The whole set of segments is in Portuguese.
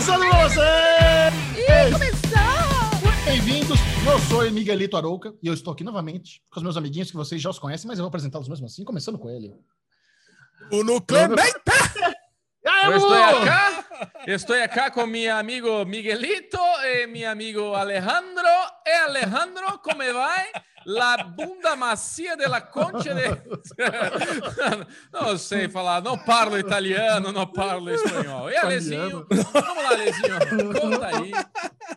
começando com você! Ih, começou! Bem-vindos, eu sou o Miguelito Arouca e eu estou aqui novamente com os meus amiguinhos que vocês já os conhecem, mas eu vou apresentá-los mesmo assim, começando com ele. Bruno Clemente! Eu estou acá, estou acá con mi amigo Miguelito y mi amigo Alejandro. E Alejandro, ¿cómo va? La bunda macia de la concha de... Não sei falar, não parlo italiano, não parlo espanhol. E Alezinho, vamos lá, Alezinho, conta aí.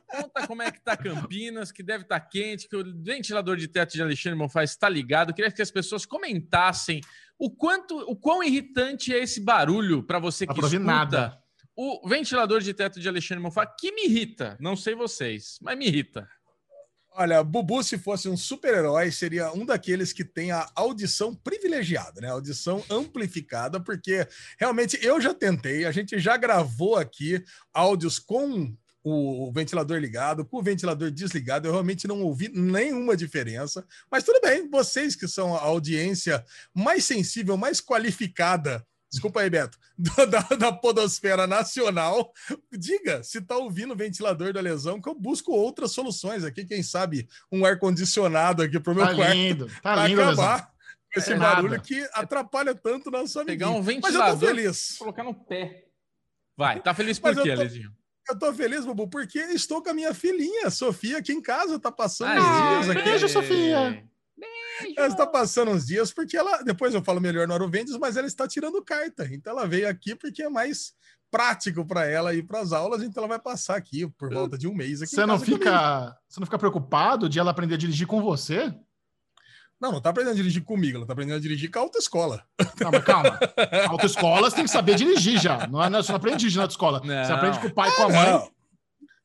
Conta como é que tá Campinas, que deve estar quente, que o ventilador de teto de Alexandre Monfaz está ligado. Queria que as pessoas comentassem o quanto, o quão irritante é esse barulho para você que escuta nada. o ventilador de teto de Alexandre Monfá, que me irrita. Não sei vocês, mas me irrita. Olha, Bubu, se fosse um super-herói, seria um daqueles que tem a audição privilegiada, né? Audição amplificada, porque realmente eu já tentei, a gente já gravou aqui áudios com o ventilador ligado, com o ventilador desligado, eu realmente não ouvi nenhuma diferença. Mas tudo bem, vocês que são a audiência mais sensível, mais qualificada. Desculpa aí, Beto, da, da Podosfera Nacional. Diga se tá ouvindo o ventilador da lesão, que eu busco outras soluções aqui. Quem sabe um ar-condicionado aqui pro meu Tá quarto lindo, tá pra lindo, acabar Lesão. com esse É barulho nada. que atrapalha tanto na sua Pegar amiguinha. um Mas eu tô ventilador feliz. colocar no pé. Vai, tá feliz por quê, Alezinho? Eu tô feliz, Bubu, porque estou com a minha filhinha, Sofia, aqui em casa, tá passando Aê. uns dias aqui. Beijo, Sofia. Ela está passando uns dias porque ela, depois eu falo melhor no Aruvendes, mas ela está tirando carta. Então ela veio aqui porque é mais prático para ela ir para as aulas, então ela vai passar aqui por volta de um mês Você não, comigo. fica, você não fica preocupado de ela aprender a dirigir com você? Não, não tá aprendendo a dirigir comigo, ela tá aprendendo a dirigir com a autoescola. Mas calma. Autoescolas tem que saber dirigir já. Não, é, não, você não aprende a dirigir na autoescola. Você Não. aprende com o pai e com a mãe. Não.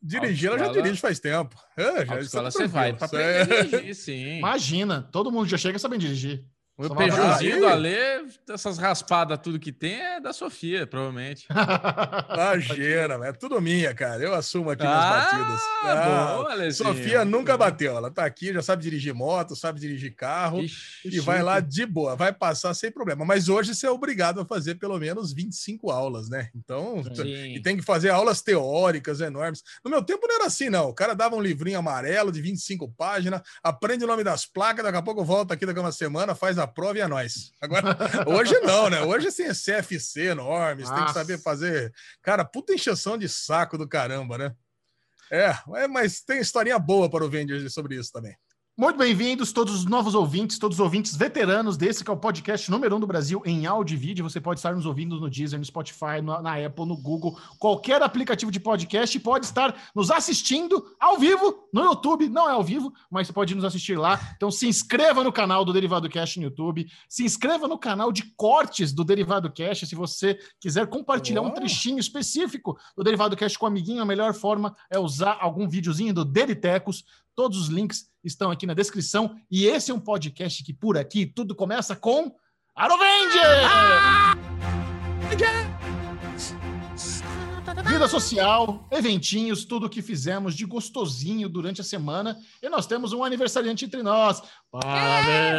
Dirigir, ela já dirige faz tempo. É, já Autoescola está você vai pra. É. aprender a dirigir, sim. Imagina, todo mundo já chega sabendo dirigir. O Só vai Peugeotzinho do Alê, essas raspadas, tudo que tem é da Sofia, provavelmente. Imagina, é tudo minha, cara. Eu assumo aqui minhas Ah, batidas. Ah, Alezinho. Sofia nunca bateu. Ela tá aqui, já sabe dirigir moto, sabe dirigir carro. Ixi, E vai lá de boa, vai passar sem problema. Mas hoje você é obrigado a fazer pelo menos 25 aulas, né? Então, Sim. e tem que fazer aulas teóricas enormes. No meu tempo não era assim, não. O cara dava um livrinho amarelo de 25 páginas, aprende o nome das placas, daqui a pouco volta aqui daqui a uma semana, faz a prova e é nóis. Agora, hoje não, né? Hoje tem CFC normes, tem que saber fazer. Cara, puta encheção de saco do caramba, né? É, é, mas tem historinha boa para o Vendors sobre isso também. Muito bem-vindos, todos os novos ouvintes, todos os ouvintes veteranos desse que é o podcast número um do Brasil em áudio e vídeo. Você pode estar nos ouvindo no Deezer, no Spotify, no- na Apple, no Google, qualquer aplicativo de podcast e pode estar nos assistindo ao vivo no YouTube. Não é ao vivo, mas você pode nos assistir lá. Então se inscreva no canal do Derivado Cast no YouTube, se inscreva no canal de cortes do Derivado Cast. Se você quiser compartilhar um trechinho específico do Derivado Cast com o amiguinho, a melhor forma é usar algum videozinho do Deritecos. Todos os links estão aqui na descrição. E esse é um podcast que por aqui tudo começa com Arovenge! Vida social, eventinhos, tudo o que fizemos de gostosinho durante a semana. E nós temos um aniversariante entre nós. Parabéns!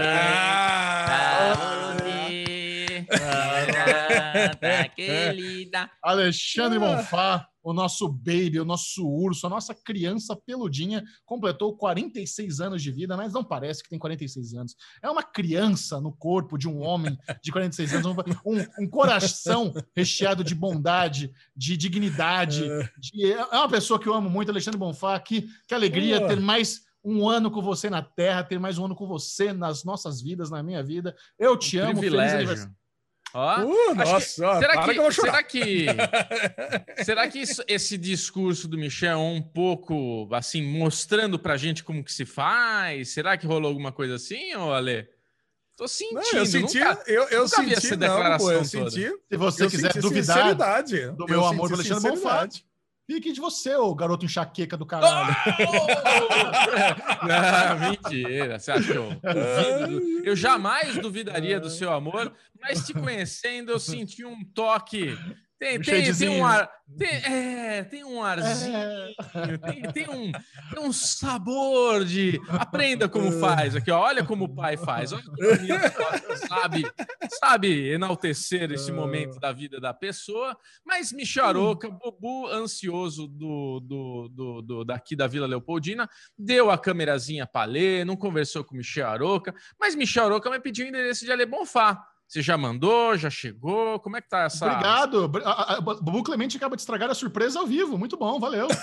Querida. Alexandre Monfá, o nosso baby, o nosso urso, a nossa criança peludinha, completou 46 anos de vida, mas não parece que tem 46 anos. É uma criança no corpo de um homem de 46 anos, um, um coração recheado de bondade, de dignidade. de- é uma pessoa que eu amo muito, Alexandre Bonfá. Que, que alegria ter mais um ano com você na Terra, ter mais um ano com você nas nossas vidas, na minha vida. Eu te amo. Feliz aniversário. Privilégio. Ó, Uh, nossa, ó, será que, que eu vou chorar. será que, será que isso- esse discurso do Michel é um pouco assim mostrando pra gente como que se faz? Será que rolou alguma coisa assim, ô Ale? Tô sentindo, Não, eu senti, nunca- eu, eu senti, essa não, declaração pô, eu toda. senti, Se você eu quiser senti duvidar do Eu meu amor senti pelo Alexandre Bonfá. Fique de você, ô garoto enxaqueca do caralho. Não, mentira. Você duvido? do- Eu jamais duvidaria do seu amor, mas te conhecendo, eu senti um toque Tem, Um tem, tem um ar. Tem, é, tem um arzinho. É. Tem, tem um, tem um sabor de. Aprenda como faz aqui, ó. Olha como o pai faz. Olha como sabe, sabe enaltecer esse momento da vida da pessoa. Mas Micharoca, Bubu, ansioso do, do, do, do- daqui da Vila Leopoldina, deu a câmerazinha para ler, não conversou com Michel Aroca, mas Michel Aroca me pediu o endereço de Ale Bonfá. Você já mandou? Já chegou? Como é que tá essa. Obrigado. Br- a- a- a- Bubu Clemente acaba de estragar a surpresa ao vivo. Muito bom, valeu.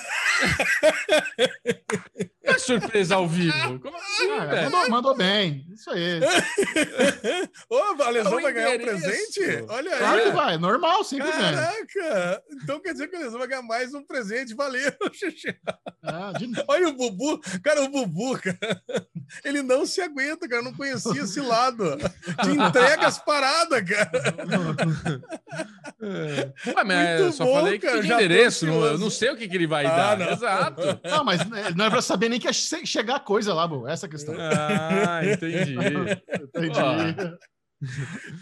É surpresa ao vivo. Como assim, Ah, mandou, mandou bem. Isso aí. Ô, a Lesão É o vai ganhar um presente? Olha aí. Claro que vai. Normal, sempre vem. Caraca! Então quer dizer que o Lesão vai ganhar mais um presente. Valeu, Xixi. Ah, de- Olha o Bubu. Cara, o Bubu, cara, ele não se aguenta, cara. Eu não conhecia esse lado. Te entrega as paradas, cara. Ué, mas eu Muito só bom, falei que cara, tô endereço. não- Eu não sei o que, que ele vai Ah, dar. não. Exato. Não, mas né, não é pra saber nem que é che- chegar coisa lá, Bu. Essa é a questão. Ah, entendi. Entendi.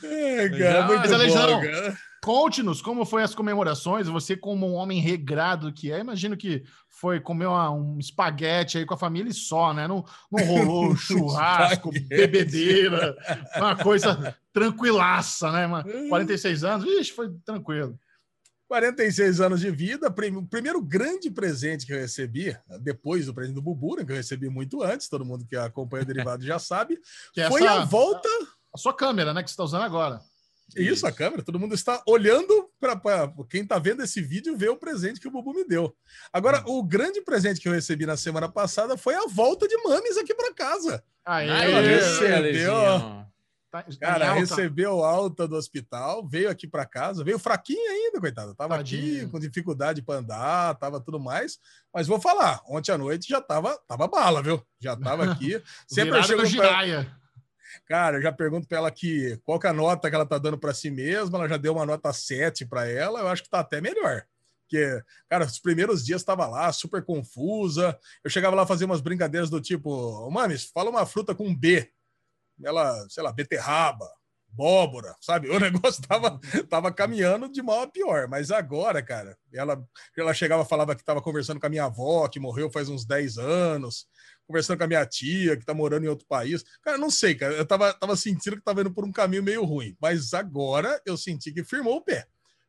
É, cara, muito Mas, Alejandro. Conte-nos como foi as comemorações. Você, como um homem regrado que é, imagino que foi comer uma- um espaguete aí com a família e só, né? Não, não rolou churrasco, bebedeira, uma coisa tranquilaça, né? Uma, 46 anos, ixi, foi tranquilo. 46 anos de vida, o primeiro grande presente que eu recebi, depois do presente do Bubu, né, que eu recebi muito antes, todo mundo que acompanha o Derivado já sabe, é foi essa- a volta. A sua câmera, né? Que você está usando agora. Isso, a câmera, todo mundo está olhando para quem está vendo esse vídeo ver o presente que o Bubu me deu. Agora, o grande presente que eu recebi na semana passada foi a volta de Mames aqui para casa. Aí, recebeu. Tá, tá Cara, alta. recebeu alta do hospital, veio aqui para casa, veio fraquinho ainda, coitado. Tava aqui Tadinho. com dificuldade para andar, tava tudo mais. Mas vou falar, ontem à noite já tava, tava bala, viu? Já tava aqui. Sempre eu Virada chego pra. Cara, eu já pergunto para ela que qual que é a nota que ela tá dando para si mesma. Ela já deu uma nota 7 para ela. Eu acho que tá até melhor. Porque, cara, os primeiros dias estava lá, super confusa. Eu chegava lá fazer umas brincadeiras do tipo, "Ô, Mames, fala uma fruta com B. Ela, sei lá, beterraba, abóbora, sabe? O negócio tava, tava caminhando de mal a pior. Mas agora, cara, ela, ela chegava falava que estava conversando com a minha avó, que morreu faz uns 10 anos conversando com a minha tia, que tá morando em outro país. Cara, não sei, cara. Eu tava, tava sentindo que tava indo por um caminho meio ruim. Mas agora eu senti que firmou o pé.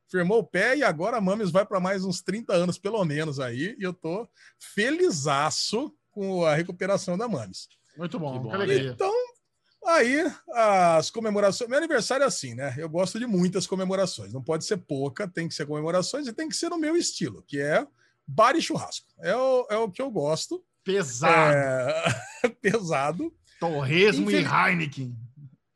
Firmou o pé e agora a Mames vai para mais uns 30 anos, pelo menos, aí. E eu tô felizaço com a recuperação da Mames. Muito bom, bom. Então, aí, as comemorações. Meu aniversário é assim, né? Eu gosto de muitas comemorações. Não pode ser pouca, tem que ser comemorações e tem que ser no meu estilo, que é bar e churrasco. É o, é o que eu gosto. Pesado. É, pesado. Torresmo e Infeliz- Heineken.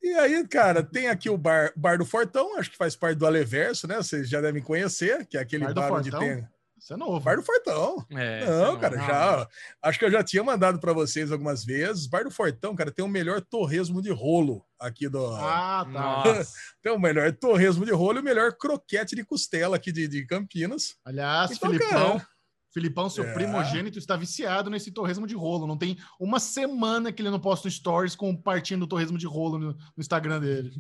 E aí, cara, tem aqui o bar, bar do Fortão, acho que faz parte do Aleverso, né? Vocês já devem conhecer, que é aquele Bar bar, do onde Fortão? tem. Isso é novo. Bar do Fortão. É, não, você cara, não. já. Acho que eu já tinha mandado para vocês algumas vezes. Bar do Fortão, cara, tem o melhor torresmo de rolo aqui do. Ah, tá. Tem o melhor torresmo de rolo e o melhor croquete de costela aqui de, de Campinas. Aliás, Então, Filipão, cara, Filipão, seu É. primogênito, está viciado nesse torresmo de rolo. Não tem uma semana que ele não posta um stories compartilhando o torresmo de rolo no, no Instagram dele.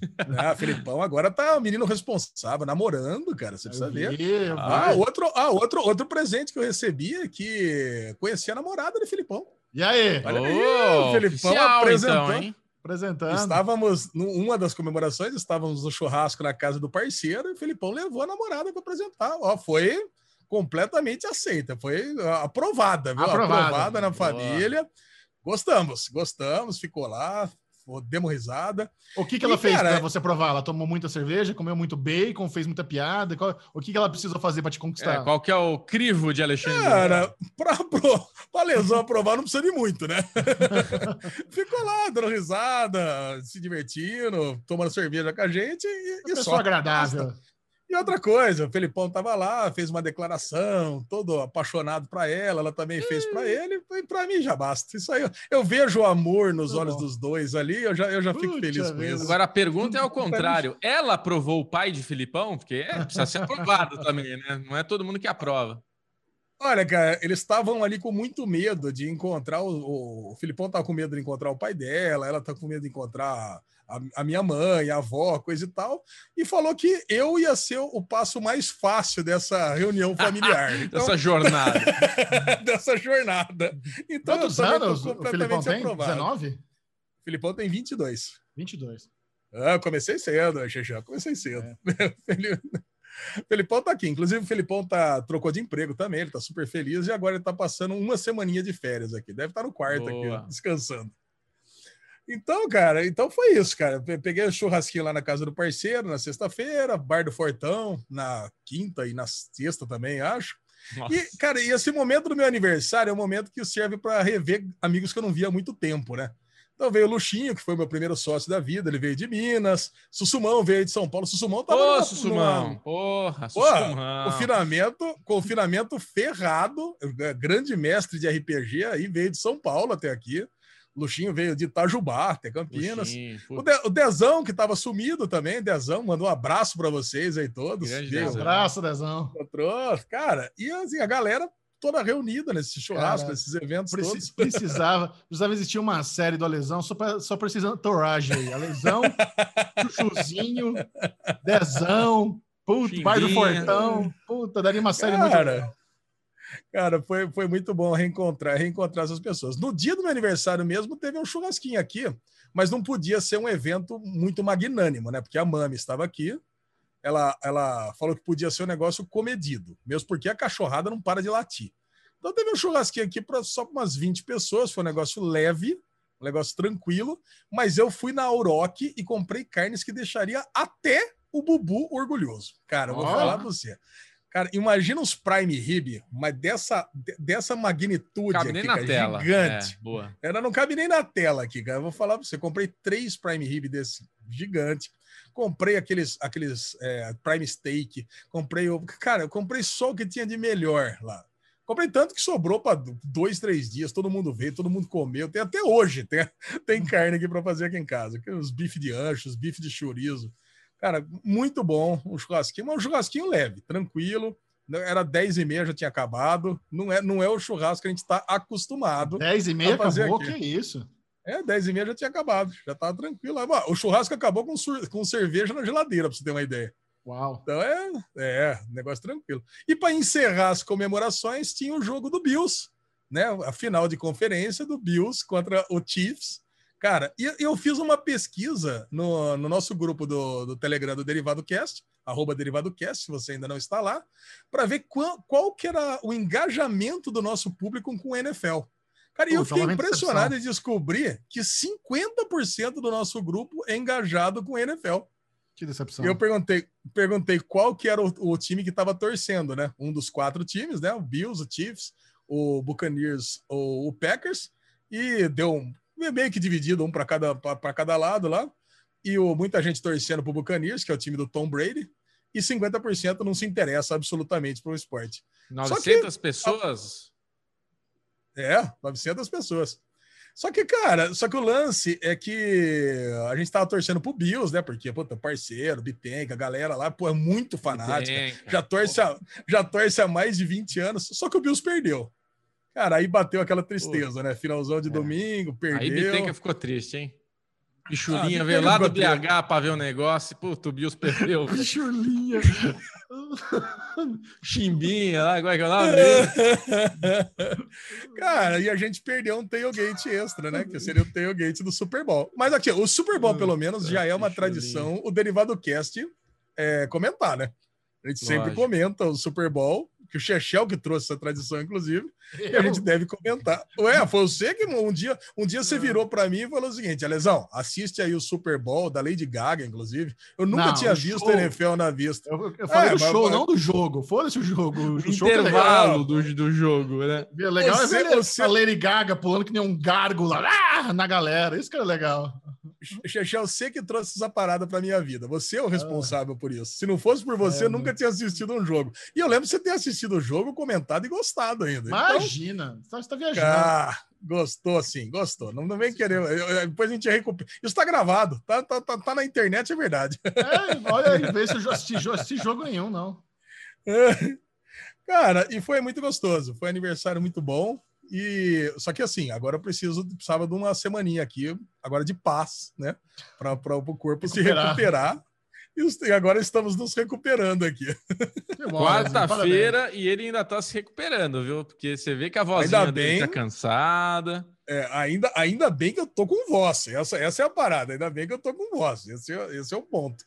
Ah, Felipão agora tá o menino responsável, namorando, cara. Você precisa ver. vi. Ah, outro, ah outro, outro presente que eu recebi é que conheci a namorada de Filipão. E aí? Olha aí, Ô, o Felipão oficial, apresentando. então? Apresentando. Estávamos, numa das comemorações, estávamos no churrasco na casa do parceiro e o Felipão levou a namorada para apresentar. Ó, foi completamente aceita, foi ah, aprovada, viu? Aprovada. Aprovada, na Boa. família. Gostamos, gostamos, ficou lá, demos risada. O que, que ela E, fez para você provar? Ela tomou muita cerveja, comeu muito bacon, fez muita piada? Qual- o que, que ela precisou fazer para te conquistar? É, qual que é o crivo de Alexandre? Cara, para a lesão aprovar não precisa de muito, né? ficou lá, dando risada, se divertindo, tomando cerveja com a gente e, Uma e só. agradável. E outra coisa, o Felipão tava lá, fez uma declaração, todo apaixonado para ela, ela também fez para ele, e para mim já basta. Isso aí, eu, eu vejo o amor nos olhos dos dois ali, eu já, eu já fico Puta feliz com isso. Agora a pergunta é ao contrário. Ela aprovou o pai de Filipão? Porque é, precisa ser aprovado também, né? Não é todo mundo que aprova. Olha, cara, eles estavam ali com muito medo de encontrar o, o Filipão tá com medo de encontrar o pai dela, ela tá com medo de encontrar a, a, minha mãe, a avó, coisa e tal, e falou que eu ia ser o passo mais fácil dessa reunião familiar. Então... dessa jornada. dessa jornada. Então, Quantos anos o Filipão tem? Aprovado. 19? O Filipão tem 22. 22. Ah, eu comecei cedo, Xexé, comecei cedo. É. Felipão tá aqui. Inclusive, o Felipão tá, trocou de emprego também, ele tá super feliz e agora ele tá passando uma semaninha de férias aqui. Deve estar tá no quarto Boa. aqui, descansando. Então, cara, então foi isso, cara. Peguei o churrasquinho lá na casa do parceiro na sexta-feira, bar do Fortão na quinta e na sexta também, acho. Nossa. E, cara, e esse momento do meu aniversário é um momento que serve para rever amigos que eu não via há muito tempo, né? Então veio o Luxinho, que foi meu primeiro sócio da vida, ele veio de Minas. Sussumão veio de São Paulo. Sussumão tava. Ô, Sussumão! Numa... Porra, Sussumão! Confinamento, confinamento ferrado, é, grande mestre de RPG aí, veio de São Paulo até aqui. Luxinho veio de Itajubá, até Campinas. o, de, o Dezão, que estava sumido também, Dezão, mandou um abraço para vocês aí todos. Um abraço, Dezão. Cara, e assim, a galera toda reunida nesse churrasco, Cara, nesses eventos precis, todos. Precisava, precisava existir uma série do Alesão só, pra, só precisando toragem aí. Alesão, Chuchuzinho, Dezão, puto, pai do Fortão. Puta, daria uma série Cara, muito Cara, foi, foi muito bom reencontrar, reencontrar essas pessoas. No dia do meu aniversário mesmo, teve um churrasquinho aqui, mas não podia ser um evento muito magnânimo, né? Porque a Mami estava aqui, ela, ela falou que podia ser um negócio comedido, mesmo porque a cachorrada não para de latir. Então teve um churrasquinho aqui para só umas 20 pessoas, foi um negócio leve, um negócio tranquilo, mas eu fui na Auroc e comprei carnes que deixaria até o Bubu orgulhoso. Cara, eu vou oh. falar pra você. Cara, imagina uns Prime Rib, mas dessa, dessa magnitude cabe aqui, nem na cara, tela. gigante. É, boa. Ela não cabe nem na tela aqui, cara. Eu vou falar pra você, comprei três Prime Rib desse gigante. Comprei aqueles, aqueles é, Prime Steak. Comprei. Cara, eu comprei só o que tinha de melhor lá. Comprei tanto que sobrou para dois, três dias. Todo mundo veio, todo mundo comeu. Tem até hoje, tem, tem carne aqui para fazer aqui em casa. Os bife de ancho, os bife de chorizo. Cara, muito bom um churrasquinho, mas um churrasquinho leve, tranquilo. Era 10 e meia, já tinha acabado. Não é, não é o churrasco que a gente está acostumado. 10 e meia acabou? Aqui. Que isso? É, 10 e meia já tinha acabado, já tava tranquilo. O churrasco acabou com, com cerveja na geladeira, para você ter uma ideia. Uau. Então é, é negócio tranquilo. E para encerrar as comemorações, tinha o jogo do Bills, né? A final de conferência do Bills contra o Chiefs. Cara, e eu fiz uma pesquisa no, no nosso grupo do, do Telegram do Derivado Cast, arroba Derivado Cast, se você ainda não está lá, para ver qual, qual que era o engajamento do nosso público com o NFL. Cara, e eu fiquei impressionado em descobrir que 50% do nosso grupo é engajado com o NFL. Que decepção. Eu perguntei, perguntei qual que era o, o time que estava torcendo, né? Um dos quatro times, né? O Bills, o Chiefs, o Buccaneers, o, o Packers, e deu um, meio que dividido, um para cada, cada lado lá. E o, muita gente torcendo para o Buccaneers, que é o time do Tom Brady, e 50% não se interessa absolutamente para o esporte. 900 que, pessoas? É, 900 pessoas. Só que, cara, só que o lance é que a gente tava torcendo pro Bills, né? Porque, puta, parceiro, Bitenca, a galera lá, pô, é muito fanática. Já torce, a, já torce há mais de 20 anos. Só que o Bills perdeu. Cara, aí bateu aquela tristeza, né? Finalzão de é. domingo, perdeu. Aí Bitenca ficou triste, hein? Pichulinha ah, veio lá do BH para ver o negócio. Puta, o Bills perdeu. Pichulinha. Chimbinha lá, igual é que é o nome Cara, e a gente perdeu um tailgate extra, né? Que seria o tailgate do Super Bowl. Mas aqui, o Super Bowl, pelo menos, já é uma tradição o Derivado Cast é, comentar, né? A gente Lógico. sempre comenta o Super Bowl que o Chechel que trouxe essa tradição, inclusive, e a gente deve comentar. Ué, foi você que um dia, um dia você virou para mim e falou o seguinte: Alesão, assiste aí o Super Bowl da Lady Gaga, inclusive. Eu nunca não, tinha visto show. NFL na vista. Eu, eu falei é, do show, mas... não do jogo. Foda-se o jogo. O, o intervalo do, do jogo, né? Legal você, é ver você... a Lady Gaga pulando que nem um gárgula ah, na galera. Isso que era legal. Chechel, você que trouxe essa parada para minha vida. Você é o responsável ah. por isso. Se não fosse por você, é, eu nunca tinha assistido um jogo. E eu lembro de você ter assistido o jogo, comentado e gostado ainda. Então, Imagina, então, você tá viajando. Ah, gostou sim, gostou. Não, não vem querer. Depois a gente recupera. Isso tá gravado, tá, tá, tá, tá, na internet, é verdade. É, olha aí, vê se eu assisti, assisti jogo nenhum, não. Cara, e foi muito gostoso. Foi aniversário muito bom. E só que assim, agora eu preciso precisava de uma semaninha aqui, agora de paz, né? Para o corpo recuperar. se recuperar. E agora estamos nos recuperando aqui. Quarta-feira e ele ainda está se recuperando, viu? Porque você vê que a vozinha ainda dele tá cansada. É, ainda, ainda bem que eu tô com voz. Essa, essa é a parada. Ainda bem que eu tô com voz. Esse, é, esse é o ponto.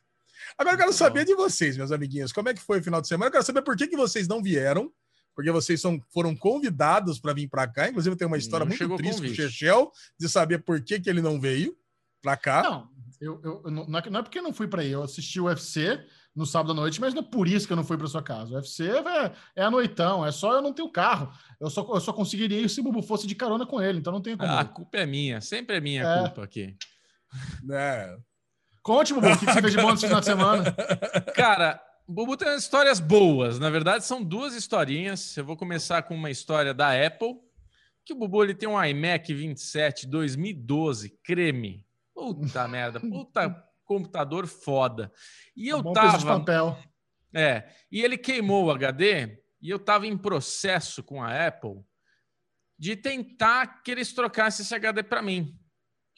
Agora eu quero saber de vocês, meus amiguinhos. Como é que foi o final de semana? Eu quero saber por que, que vocês não vieram porque vocês são, foram convidados para vir para cá. Inclusive, tem uma história não muito triste com o Chechel, de saber por que, que ele não veio para cá. Não, eu, eu, não, é, não é porque eu não fui para aí. Eu assisti o UFC no sábado à noite, mas não é por isso que eu não fui para sua casa. O UFC é, é a noitão, é só eu não tenho carro. Eu só, eu só conseguiria ir se o Bubu fosse de carona com ele, então não tem como. Ah, a culpa é minha, sempre é minha é. culpa aqui. É. Conte, Bubu, o que você fez de bom nesse final de semana? Cara, Bubu tem histórias boas. Na verdade, são duas historinhas. Eu vou começar com uma história da Apple. Que o Bubu ele tem um iMac 27 2012, creme. Puta merda, puta computador foda. E eu um tava. papel. É, e ele queimou o HD e eu tava em processo com a Apple de tentar que eles trocassem esse HD para mim.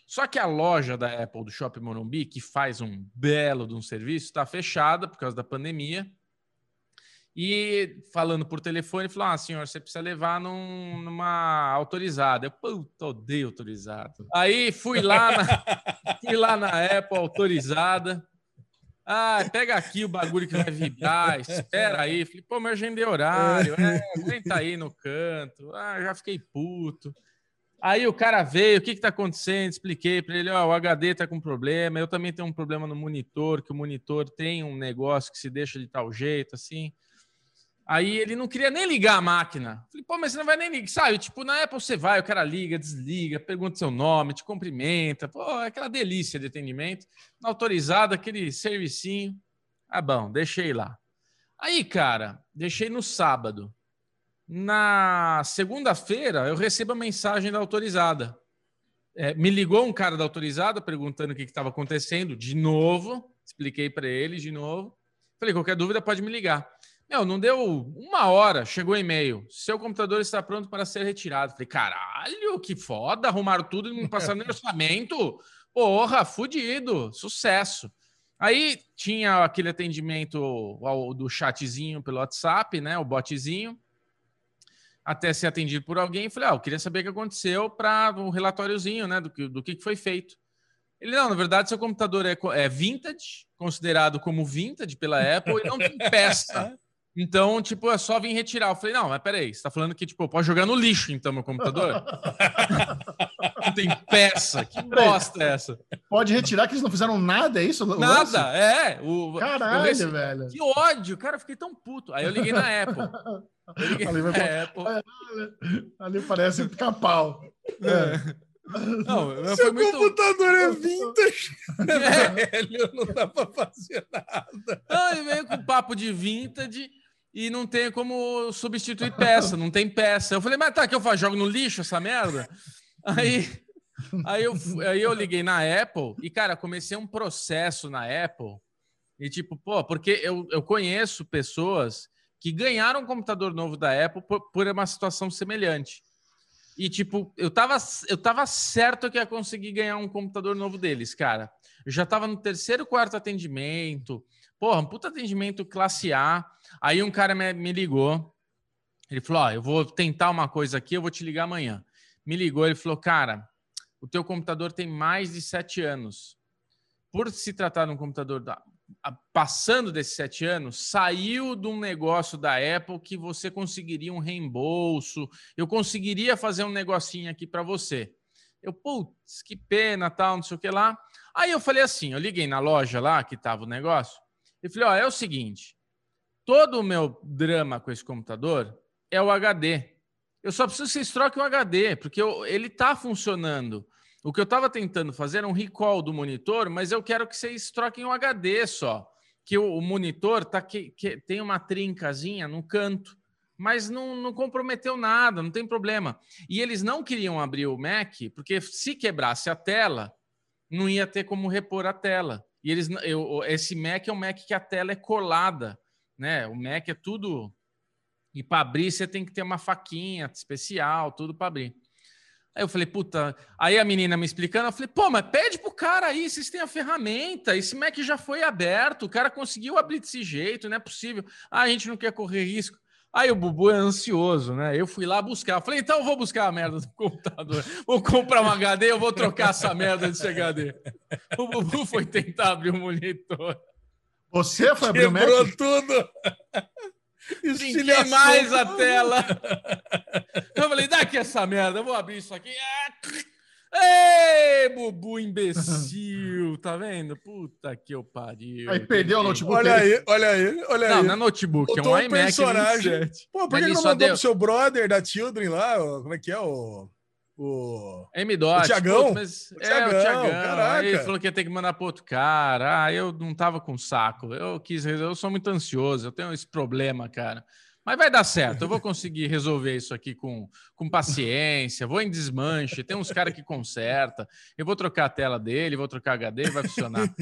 Só que a loja da Apple do Shopping Morumbi, que faz um belo de um serviço, está fechada por causa da pandemia. E falando por telefone, falou: Ah, senhor, você precisa levar num, numa autorizada. Eu, puta, odeio autorizado. Aí fui lá na, fui lá na Apple autorizada. Ah, pega aqui o bagulho que vai vibrar, espera aí. Falei, pô, meu agendei horário, é, aguenta aí no canto. Ah, já fiquei puto. Aí o cara veio, o que está acontecendo? Expliquei para ele: ó, o HD está com problema, eu também tenho um problema no monitor, que o monitor tem um negócio que se deixa de tal jeito, assim. Aí ele não queria nem ligar a máquina. Falei, pô, mas você não vai nem ligar. Sabe, tipo, na Apple você vai, o cara liga, desliga, pergunta seu nome, te cumprimenta. Pô, é aquela delícia de atendimento. Na autorizada, aquele servicinho. Ah, bom, deixei lá. Aí, cara, deixei no sábado. Na segunda-feira, eu recebo a mensagem da autorizada. É, me ligou um cara da autorizada perguntando o que estava acontecendo. De novo, expliquei para ele de novo. Falei, qualquer dúvida pode me ligar. Meu, não deu uma hora, chegou e-mail. Seu computador está pronto para ser retirado. Falei, caralho, que foda, arrumaram tudo e não passaram nem orçamento. Porra, fudido, sucesso. Aí tinha aquele atendimento do chatzinho pelo WhatsApp, né? O botzinho até ser atendido por alguém. Falei, ah, eu queria saber o que aconteceu para um relatóriozinho, né, do que, do que foi feito. Ele, não, na verdade, seu computador é, é vintage, considerado como vintage pela Apple, e não tem peça. Então, tipo, é só vir retirar. Eu falei, não, mas peraí, você tá falando que, tipo, pode jogar no lixo, então, meu computador? não tem peça. Que bosta é essa? Pode retirar que eles não fizeram nada, é isso? Nada, é. O, Caralho, rece... velho. Que ódio, cara, eu fiquei tão puto. Aí eu liguei na Apple. Ali, na Apple. ali parece pica-pau. É. Não, Seu muito... computador é vintage. É. Velho, não dá pra fazer nada. Não, ele veio com papo de vintage e não tem como substituir peça, não tem peça. Eu falei, mas tá, que eu faço? Jogo no lixo essa merda? Aí, aí, eu, aí eu liguei na Apple e, cara, comecei um processo na Apple. E tipo, pô, porque eu, eu conheço pessoas que ganharam um computador novo da Apple por, por uma situação semelhante. E, tipo, eu tava, eu tava certo que ia conseguir ganhar um computador novo deles, cara. Eu já tava no terceiro, quarto atendimento. Porra, um puta atendimento classe A. Aí um cara me, me ligou. Ele falou: Ó, eu vou tentar uma coisa aqui, eu vou te ligar amanhã. Me ligou, ele falou: Cara, o teu computador tem mais de sete anos. Por se tratar de um computador da, passando desses sete anos, saiu de um negócio da Apple que você conseguiria um reembolso, eu conseguiria fazer um negocinho aqui para você. Eu, putz, que pena, tal, não sei o que lá. Aí eu falei assim, eu liguei na loja lá que estava o negócio, e falei, ó, é o seguinte, todo o meu drama com esse computador é o HD. Eu só preciso que vocês troquem o HD, porque eu, ele está funcionando. O que eu estava tentando fazer era um recall do monitor, mas eu quero que vocês troquem o HD só. Que o, monitor tá que, que, tem uma trincazinha no canto, mas não, não comprometeu nada, não tem problema. E eles não queriam abrir o Mac, porque se quebrasse a tela, não ia ter como repor a tela. E eles, eu, esse Mac é um Mac que a tela é colada, né? O Mac é tudo E para abrir, você tem que ter uma faquinha especial, tudo para abrir. Aí eu falei, puta. Aí a menina me explicando, eu falei, pô, mas pede pro cara aí, vocês têm a ferramenta. Esse Mac já foi aberto, o cara conseguiu abrir desse jeito, não é possível. Ah, a gente não quer correr risco. Aí o Bubu é ansioso, né? Eu fui lá buscar. Eu falei, então eu vou buscar a merda do computador. Vou comprar um HD, eu vou trocar essa merda desse HD. O Bubu foi tentar abrir o monitor. Você foi abrir o Mac? Quebrou tudo. Pinguei mais a tela. Eu falei, dá aqui essa merda, eu vou abrir isso aqui. Ei, Bubu imbecil, tá vendo? Puta que eu pariu. Aí perdeu o notebook. Olha aí, olha aí, olha Não, aí. não é notebook, é um iMac personagem. 27. Pô, por Mas que ele não mandou deu- pro seu brother da Children lá? o- Como é que é? O. O. M-Dot. O Thiagão? putz, mas- O é, o Thiagão. caraca. Aí falou que ia ter que mandar para outro cara. Ah, eu não tava com saco. Eu quis resolver. Eu sou muito ansioso. Eu tenho esse problema, cara. Mas vai dar certo. Eu vou conseguir resolver isso aqui com, com paciência. Vou em desmanche. Tem uns caras que conserta. Eu vou trocar a tela dele, vou trocar HD e vai funcionar.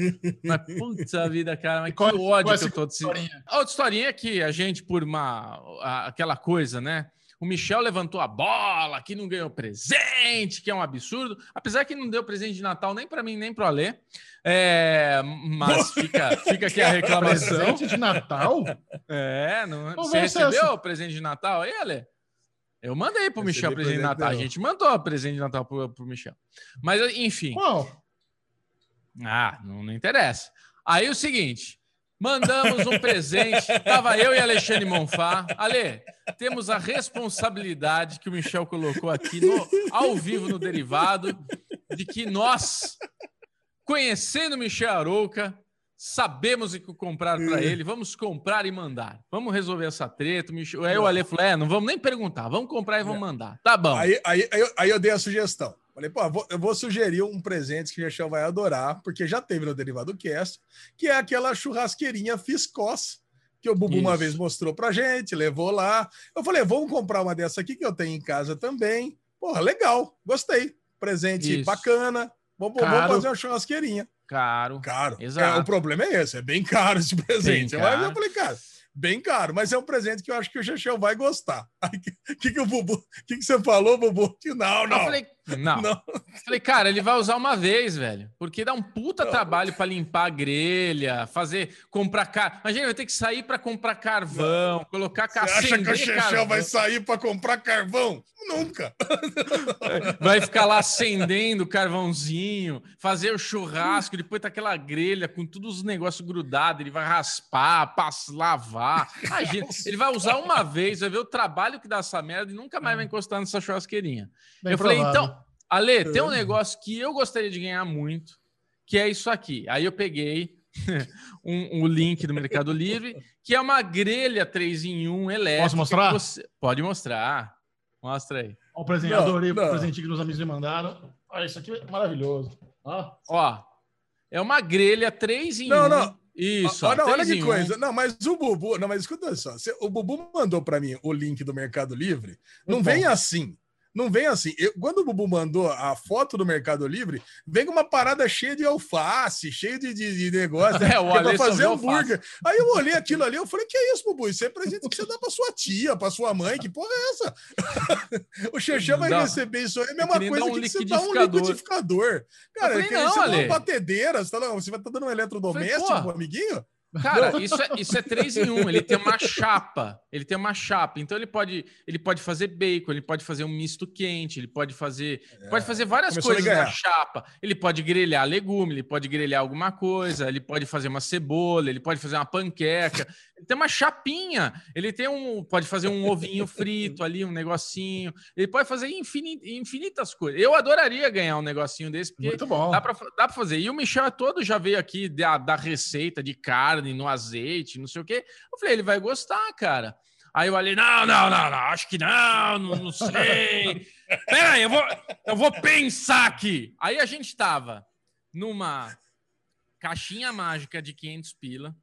Mas puta vida, cara. Mas que Qual- ódio qual é que eu tô historinha? Outra historinha é que a gente, por uma. aquela coisa, né? O Michel levantou a bola, que não ganhou presente, que é um absurdo. Apesar que não deu presente de Natal nem para mim, nem para o Alê. É, mas fica, fica aqui a reclamação. Presente de Natal? É, não, você recebeu o presente de Natal aí, Alê? Eu mandei pro Recebi Michel presente de Natal. A gente mandou presente de Natal pro, pro Michel. Mas, enfim. Qual? Ah, não, não interessa. Aí o seguinte, mandamos um presente. Tava eu e Alexandre Monfá. Ale, temos a responsabilidade que o Michel colocou aqui no- ao vivo no derivado de que nós, conhecendo o Michel Arouca, sabemos o que comprar para ele. Vamos comprar e mandar. Vamos resolver essa treta. Michel, aí o Ale falou: é, não vamos nem perguntar, vamos comprar e vamos mandar. Tá bom. Aí, aí, aí eu dei a sugestão. Falei, pô, eu vou- eu vou sugerir um presente que o Michel vai adorar, porque já teve no Derivado Cast, que é aquela churrasqueirinha Fiscós, que o Bubu uma Isso. vez mostrou pra gente, levou lá. Eu falei, vamos comprar uma dessa aqui que eu tenho em casa também. Porra, legal, gostei. Presente Isso. bacana. Vamos, vamos Caro. fazer uma churrasqueirinha. Caro. Caro. Exato. É, o problema é esse, é bem caro esse presente. Bem Mas caro. eu falei, cara, bem caro, mas é um presente que eu acho que o Chechel vai gostar. O que, que o Bubu, o que, que você falou, Bubu? Que não, não. Eu falei, não. Não. Falei, cara, ele vai usar uma vez, velho. Porque dá um puta trabalho pra limpar a grelha, fazer, comprar car... Imagina, vai ter que sair pra comprar carvão, colocar Você acha que o acender Chechel carvão. vai sair para comprar carvão? Nunca. Vai ficar lá acendendo o carvãozinho, fazer o churrasco, depois tá aquela grelha com todos os negócios grudados, ele vai raspar, passa, lavar. Imagina, ele vai usar uma vez, vai ver o trabalho que dá essa merda e nunca mais vai encostar nessa churrasqueirinha. Bem eu falei, então, Ale, tem um negócio que eu gostaria de ganhar muito, que é isso aqui. Aí eu peguei um, um link do Mercado Livre, que é uma grelha 3 em 1 elétrica. Posso mostrar? você- Pode mostrar. Mostra aí. Ó, o presente, Não, adorei não. o presente que os amigos me mandaram. Olha, isso aqui é maravilhoso. Ó, Ó, é uma grelha 3 em Não, 1. não. Isso, ó, olha, olha 3 que em 1. coisa. Não, mas o Bubu, não, mas escuta só. O Bubu mandou para mim o link do Mercado Livre. Não Muito vem bom. assim. Não vem assim. Eu- quando o Bubu mandou a foto do Mercado Livre, vem com uma parada cheia de alface, cheio de, de, de negócio. É, o pra fazer hambúrguer. Aí eu olhei aquilo ali, eu falei, que é isso, Bubu? Isso é presente que você dá pra sua tia, pra sua mãe. Que porra é essa? o Xexé vai receber isso aí. É a mesma coisa um que você dá um liquidificador. Cara, Eu falei, é que não, você Ale. uma batedeira, você tá, você vai estar dando um eletrodoméstico Falei, amiguinho? Cara, isso é, isso é 3 em 1. Ele tem uma chapa. Ele tem uma chapa. Então ele pode, ele pode fazer bacon, ele pode fazer um misto quente, ele pode fazer, pode fazer várias É, começou coisas na chapa. Ele pode grelhar legume, ele pode grelhar alguma coisa, ele pode fazer uma cebola, ele pode fazer uma panqueca. Ele tem uma chapinha. Ele tem um, pode fazer um ovinho frito ali, um negocinho. Ele pode fazer infini- infinitas coisas. Eu adoraria ganhar um negocinho desse porque muito bom. Dá pra fazer. E o Michel todo já veio aqui da, da receita de carne no azeite, não sei o quê. Eu falei, ele vai gostar, cara. Aí eu falei, não, não, não, não, acho que não, não, não sei. Pera aí, eu vou, eu vou pensar aqui. Aí a gente tava numa caixinha mágica de 500 pila,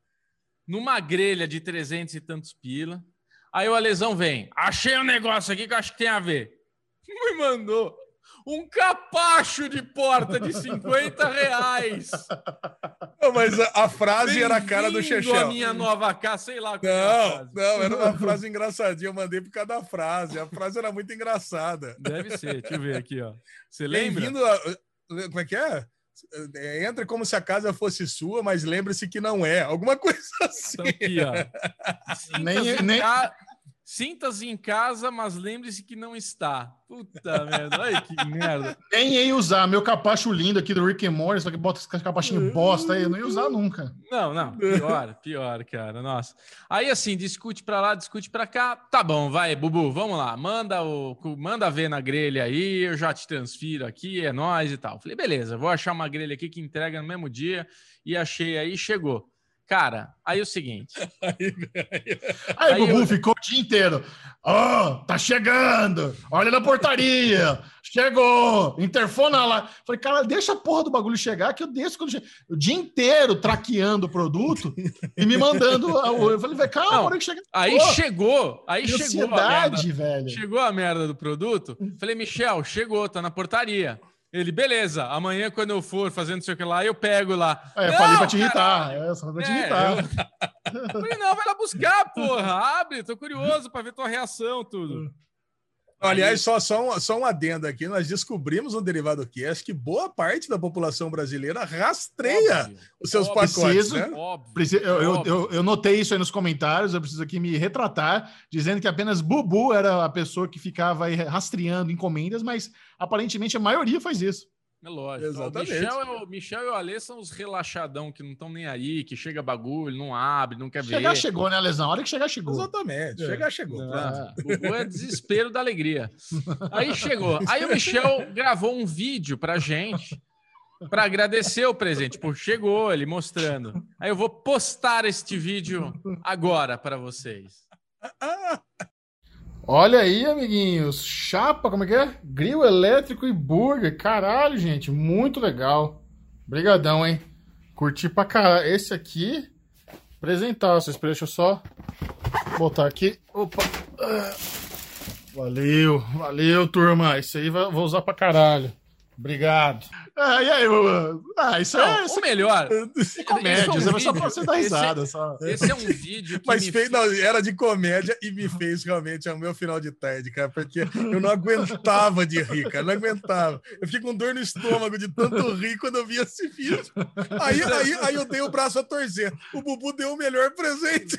numa grelha de 300 e tantos pila. Aí o Alesão vem, achei um negócio aqui que eu acho que tem a ver. Me mandou um capacho de porta de 50 reais. Não, mas a, a frase era a cara do Chechel. à minha nova casa, sei lá. é a Não, não, era uma frase engraçadinha. Eu mandei por causa da frase. A frase era muito engraçada. Deve ser, deixa eu ver aqui, ó. Você lembra? A. Como é que é? É, Entre como se a casa fosse sua, mas lembre-se que não é. Alguma coisa assim. Então aqui, ó. Sinta-se Nem- em, nem- Sinta-se em casa, mas lembre-se que não está. Puta merda, olha que merda. Nem ia usar meu capacho lindo aqui do Rick and Morty, só que bota esse capachinho bosta aí, eu não ia usar nunca. Não, não, pior, pior, cara, nossa. Aí assim, discute pra lá, discute pra cá. Tá bom, vai, Bubu, vamos lá. Manda o manda ver na grelha aí, eu já te transfiro aqui, é nóis e tal. Falei, beleza, vou achar uma grelha aqui que entrega no mesmo dia e achei aí, chegou. Cara, aí é o seguinte, Aí, Aí o Bubu eu- ficou o dia inteiro. Ó, tá chegando! Olha na portaria! Chegou! Interfona lá. Falei, cara, deixa a porra do bagulho chegar que eu desço quando chega. O dia inteiro traqueando o produto e me mandando. Eu falei, velho, calma, Não, hora que chega. aí Pô, chegou, aí que chegou a merda. velho. Chegou a merda do produto. Falei, Michel, chegou, tá na portaria. Ele, beleza, amanhã quando eu for fazendo não sei o que lá, eu pego lá. É, eu Não, falei pra te irritar. É, só pra te É, irritar. eu- Falei, não, vai lá buscar, porra. Abre, tô curioso pra ver tua reação, tudo. Aliás, só, só, um, só um adendo aqui. Nós descobrimos no Derivado Cast que boa parte da população brasileira rastreia Óbvio, os seus óbvio, pacotes, Preciso- né? Óbvio. Preci- Eu, eu, eu notei isso aí nos comentários, eu preciso aqui me retratar, dizendo que apenas Bubu era a pessoa que ficava aí rastreando encomendas, mas aparentemente a maioria faz isso. É lógico. Exatamente. O Michel, é o Michel e o Alê são os relaxadão que não estão nem aí, que chega bagulho, não abre, não quer Chegar ver. chegou, né, Lesão? A hora que chegar, chegou. Exatamente. É. Chegar, chegou. Pronto. o é desespero da alegria. Aí chegou. Aí o Michel gravou um vídeo pra gente para agradecer o presente. Tipo, chegou ele mostrando. Aí eu vou postar este vídeo agora para vocês. Olha aí, amiguinhos. Chapa, como é que é? Grill elétrico e burger. Caralho, gente. Muito legal. Obrigadão, hein? Curti pra caralho. Esse aqui, apresentar. Vocês deixa eu só botar aqui. Opa. Valeu, valeu, turma. Isso aí vou usar pra caralho. Obrigado. Ah, e aí, eu- ah, isso Não, é, o isso melhor. é comédia. esse é um é só vídeo- você dar esse- risada. Só. Esse é um vídeo que Mas me fez, não, era de comédia e me fez realmente o meu final de tarde, cara, porque eu não aguentava de rir, cara, não aguentava. Eu fiquei com dor no estômago de tanto rir quando eu vi esse vídeo. Aí, aí, aí eu dei o braço a torcer. O Bubu deu o melhor presente.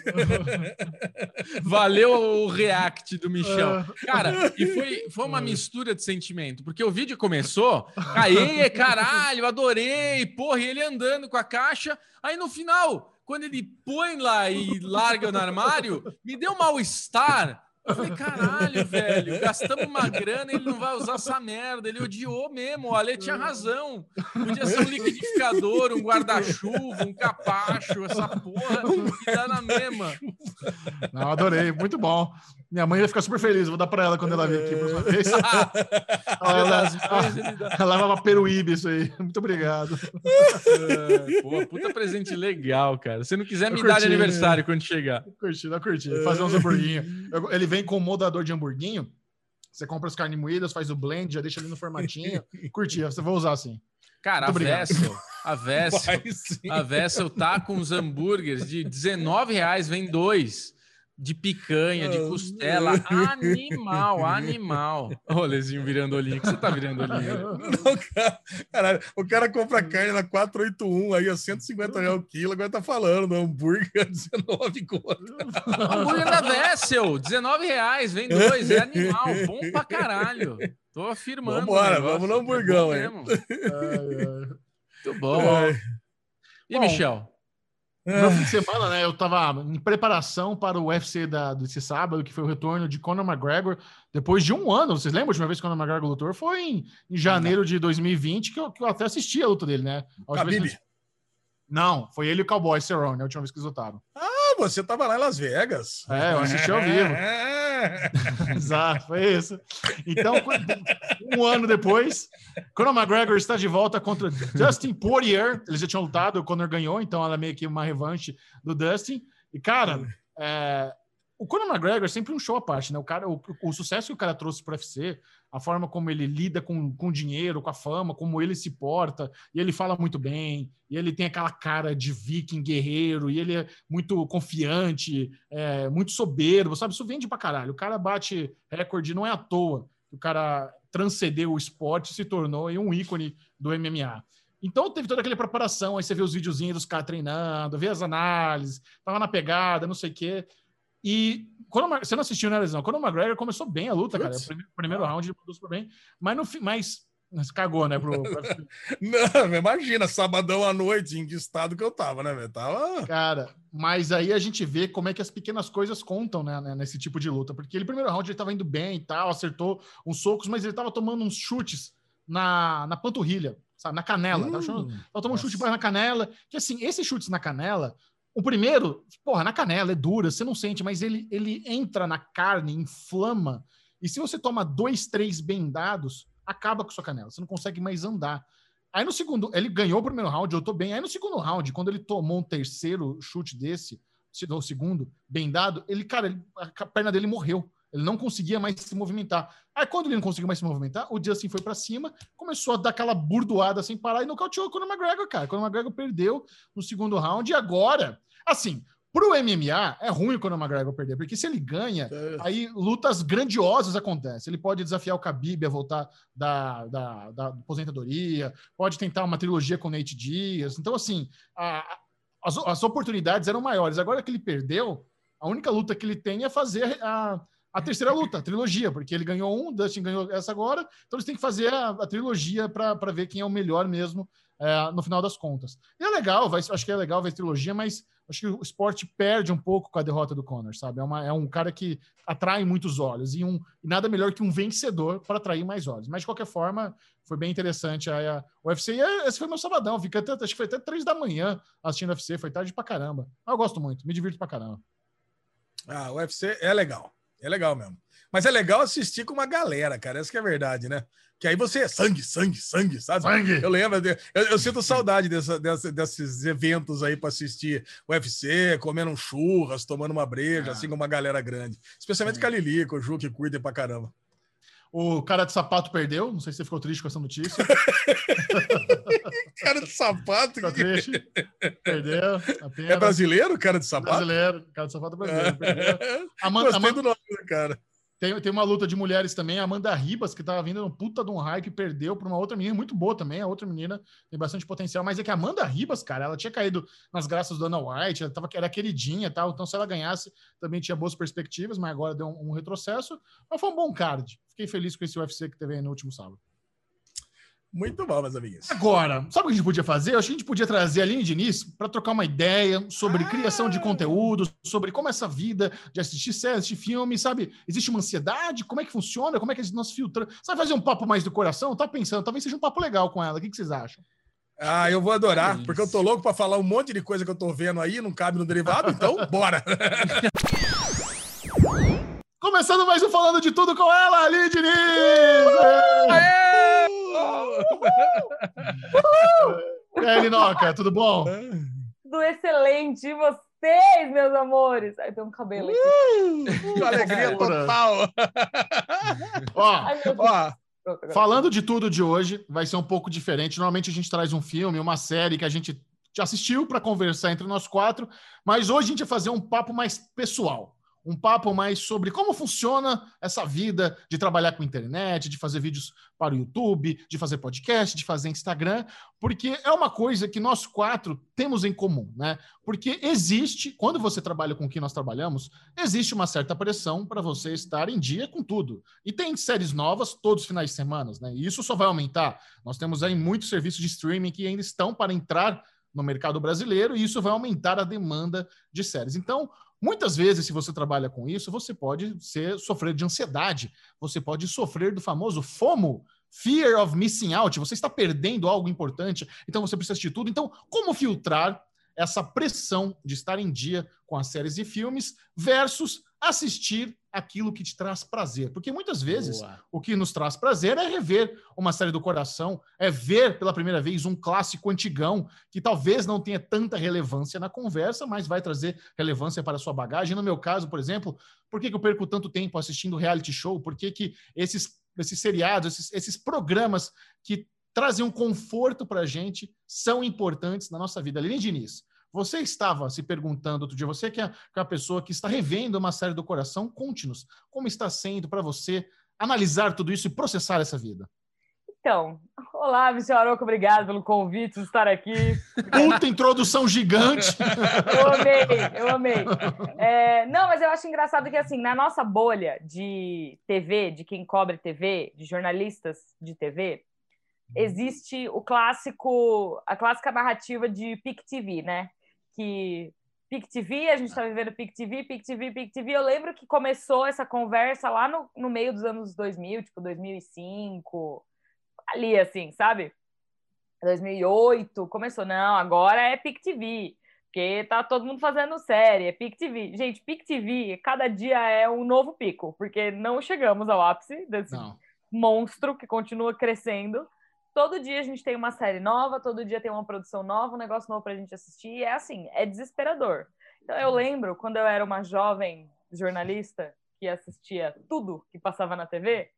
Valeu o react do Michel. Cara, e foi, foi uma mistura de sentimento, porque o vídeo começou, aê, caralho, adorei, porra, e ele andando com a caixa, aí no final, quando ele põe lá e larga no armário, me deu um mal-estar. Falei, caralho, velho, gastamos uma grana ele não vai usar essa merda. Ele odiou mesmo, o Ale tinha razão. Podia ser um liquidificador, um guarda-chuva, um capacho, essa porra, e dá na mesma. Não, adorei. Muito bom. Minha mãe vai ficar super feliz. Vou dar pra ela quando ela vir aqui. próxima vez. Ela, dá- ela leva uma peruíbe isso aí. Muito obrigado. É, pô, puta presente legal, cara. Se não quiser me dar de curti, aniversário quando chegar. Curti, não curti. Fazer uns hamburguinhos. Ele vem com um moldador de hamburguinho. Você compra as carnes moídas, faz o blend, já deixa ali no formatinho. Curti, você vai usar assim. Cara, a Muito obrigado. Vessel, a Vessel, Vai a Vessel tá com os hambúrgueres de 19 reais, vem dois. De picanha, de costela, animal, animal. Ô, Lezinho virando olhinho, o que você tá virando olhinho? Não, cara, caralho, o cara compra carne na 481 aí a 150 reais o quilo, agora tá falando do hambúrguer a 19 conto. Hambúrguer da Vessel, 19 reais, vem dois, é animal, bom pra caralho. Tô afirmando. Vambora, vamos no hamburgão, É. Ai, ai. Muito bom. Ai. E Bom, Michel? No fim de semana, né? Eu tava em preparação para o UFC da, desse sábado, que foi o retorno de Conor McGregor, depois de um ano. Vocês lembram a última vez que Conor McGregor lutou? Foi em, em janeiro de 2020, que eu, que eu até assisti a luta dele, né? Vez Khabib. que- Não, foi ele e o Cowboy Cerrone, a última vez que eles lutaram. Ah, você tava lá em Las Vegas. É, eu assisti ao vivo. É. Exato, foi isso. Então, um ano depois, Conor McGregor está de volta contra Dustin Poirier. Eles já tinham lutado, o Conor ganhou, então ela é meio que uma revanche do Dustin. E, cara, é, o Conor McGregor é sempre um show à parte, né? O, cara, o, o sucesso que o cara trouxe para o UFC, a forma como ele lida com, com dinheiro, com a fama, como ele se porta, e ele fala muito bem, e ele tem aquela cara de viking guerreiro, e ele é muito confiante, é, muito soberbo, sabe? Isso vende pra caralho. O cara bate recorde, não é à toa. O cara transcendeu o esporte e se tornou um ícone do MMA. Então teve toda aquela preparação, aí você vê os videozinhos dos caras treinando, vê as análises, tava na pegada, não sei o quê. E quando você não assistiu, né, Lesão? Quando o McGregor começou bem a luta, Putz. cara. O primeiro, primeiro round ele mandou super bem. Mas no mas cagou, né? Pro, pro... não, imagina, sabadão à noite, em que estado que eu tava, né, velho? Tava. Cara, mas aí a gente vê como é que as pequenas coisas contam, né, né, nesse tipo de luta. Porque ele, primeiro round, ele tava indo bem e tal, acertou uns socos, mas ele tava tomando uns chutes na, na panturrilha, sabe? Na canela. Hum, tava, tava tomando um chute na canela. Que assim, esses chutes na canela o primeiro, porra, na canela, é dura, você não sente, mas ele, ele entra na carne, inflama. E se você toma dois, três bem dados, acaba com sua canela. Você não consegue mais andar. Aí no segundo, ele ganhou o primeiro round, eu tô bem. Aí no segundo round, quando ele tomou um terceiro chute desse, o segundo, bem dado, ele, cara, ele, a perna dele morreu. Ele não conseguia mais se movimentar. Aí, quando ele não conseguiu mais se movimentar, o Justin foi para cima, começou a dar aquela burdoada sem parar e nocauteou o Conor McGregor, cara. Conor McGregor perdeu no segundo round e agora, assim, pro MMA é ruim o Conor McGregor perder, porque se ele ganha, é. aí lutas grandiosas acontecem. Ele pode desafiar o Khabib a voltar da, da, da aposentadoria, pode tentar uma trilogia com o Nate Diaz. Então, assim, a, as, as oportunidades eram maiores. Agora que ele perdeu, a única luta que ele tem é fazer a a terceira luta, a trilogia, porque ele ganhou um, Dustin ganhou essa agora, então eles têm que fazer a, a trilogia para ver quem é o melhor mesmo é, no final das contas. E é legal, vai, acho que é legal ver a trilogia, mas acho que o esporte perde um pouco com a derrota do Conor, sabe? É, uma, é um cara que atrai muitos olhos e, um, e nada melhor que um vencedor para atrair mais olhos. Mas de qualquer forma, foi bem interessante a, a UFC. E é, esse foi meu sabadão, fiquei até, acho que foi até três da manhã assistindo a UFC, foi tarde pra caramba. Mas eu gosto muito, me divirto pra caramba. Ah, o UFC é legal. É legal mesmo. Mas é legal assistir com uma galera, cara. Essa que é a verdade, né? Que aí você é sangue, sangue, sangue, sabe? Sangue. Eu lembro, eu, eu sinto saudade dessa, dessa, desses eventos aí para assistir UFC, comendo um churras, tomando uma breja, ah. assim com uma galera grande. Especialmente com a Lili, com o Ju, que curtem pra caramba. O cara de sapato perdeu. Não sei se você ficou triste com essa notícia. cara de sapato? Ficou triste. Perdeu. É brasileiro, cara de sapato? Brasileiro. Cara de sapato brasileiro. Perdeu. Amanda, Gostei Amanda... do nome do cara. Tem, tem uma luta de mulheres também, a Amanda Ribas, que tava vindo no puta de um raio que perdeu para uma outra menina muito boa também. A outra menina tem bastante potencial, mas é que a Amanda Ribas, cara, ela tinha caído nas graças do Ana White, ela tava, era queridinha e tal, então se ela ganhasse também tinha boas perspectivas, mas agora deu um, um retrocesso. Mas foi um bom card. Fiquei feliz com esse UFC que teve aí no último sábado. Muito bom, meus amigos. Agora, sabe o que a gente podia fazer? Eu acho que a gente podia trazer a Aline Diniz para trocar uma ideia sobre ah. criação de conteúdo, sobre como essa vida de assistir séries, assistir filmes, sabe? Existe uma ansiedade? Como é que funciona? Como é que a gente nos filtra? Sabe fazer um papo mais do coração? Tá pensando, talvez seja um papo legal com ela. O que, que vocês acham? Ah, eu vou adorar, é porque eu tô louco para falar um monte de coisa que eu tô vendo aí, não cabe no derivado, então bora! Começando mais um Falando de Tudo com ela, Aline Diniz! Aê! E aí, Linoca, tudo bom? Tudo excelente. E vocês, meus amores? Aí tem um cabelo aqui. Uh, alegria total. ó, Ai, ó, falando de tudo de hoje, vai ser um pouco diferente. Normalmente a gente traz um filme, uma série que a gente assistiu para conversar entre nós quatro, mas hoje a gente vai fazer um papo mais pessoal um papo mais sobre como funciona essa vida de trabalhar com internet, de fazer vídeos para o YouTube, de fazer podcast, de fazer Instagram, porque é uma coisa que nós quatro temos em comum, né? Porque existe, quando você trabalha com o que nós trabalhamos, existe uma certa pressão para você estar em dia com tudo. E tem séries novas todos os finais de semana, né? E isso só vai aumentar. Nós temos aí muitos serviços de streaming que ainda estão para entrar no mercado brasileiro e isso vai aumentar a demanda de séries. Então, Muitas vezes, se você trabalha com isso, você pode ser, sofrer de ansiedade, você pode sofrer do famoso FOMO, Fear of Missing Out, você está perdendo algo importante, então você precisa de tudo. Então, como filtrar essa pressão de estar em dia com as séries e filmes versus assistir aquilo que te traz prazer. Porque muitas vezes Boa. o que nos traz prazer é rever uma série do coração, é ver pela primeira vez um clássico antigão que talvez não tenha tanta relevância na conversa, mas vai trazer relevância para a sua bagagem. No meu caso, por exemplo, por que, que eu perco tanto tempo assistindo reality show? Por que, que esses esses seriados, esses, esses programas que trazem um conforto para a gente, são importantes na nossa vida. Aline Diniz, você estava se perguntando outro dia, você que é uma pessoa que está revendo uma série do coração, conte-nos como está sendo para você analisar tudo isso e processar essa vida. Então, olá, Michel Aroco, obrigado pelo convite de estar aqui. Puta introdução gigante! eu amei, eu amei. É, não, mas eu acho engraçado que, assim, na nossa bolha de TV, de quem cobre TV, de jornalistas de TV, existe o clássico, a clássica narrativa de PIC TV, né? Que PIC TV, a gente está vivendo PIC TV, PIC TV, PIC TV. Eu lembro que começou essa conversa lá no, no meio dos anos 2000, tipo 2005 ali, assim, sabe? 2008, começou, não, agora é PIC TV, porque tá todo mundo fazendo série, é PIC TV. Gente, PIC TV, cada dia é um novo pico, porque não chegamos ao ápice desse não. monstro que continua crescendo. Todo dia a gente tem uma série nova, todo dia tem uma produção nova, um negócio novo pra gente assistir, e é assim, é desesperador. Então eu lembro, quando eu era uma jovem jornalista que assistia tudo que passava na TV,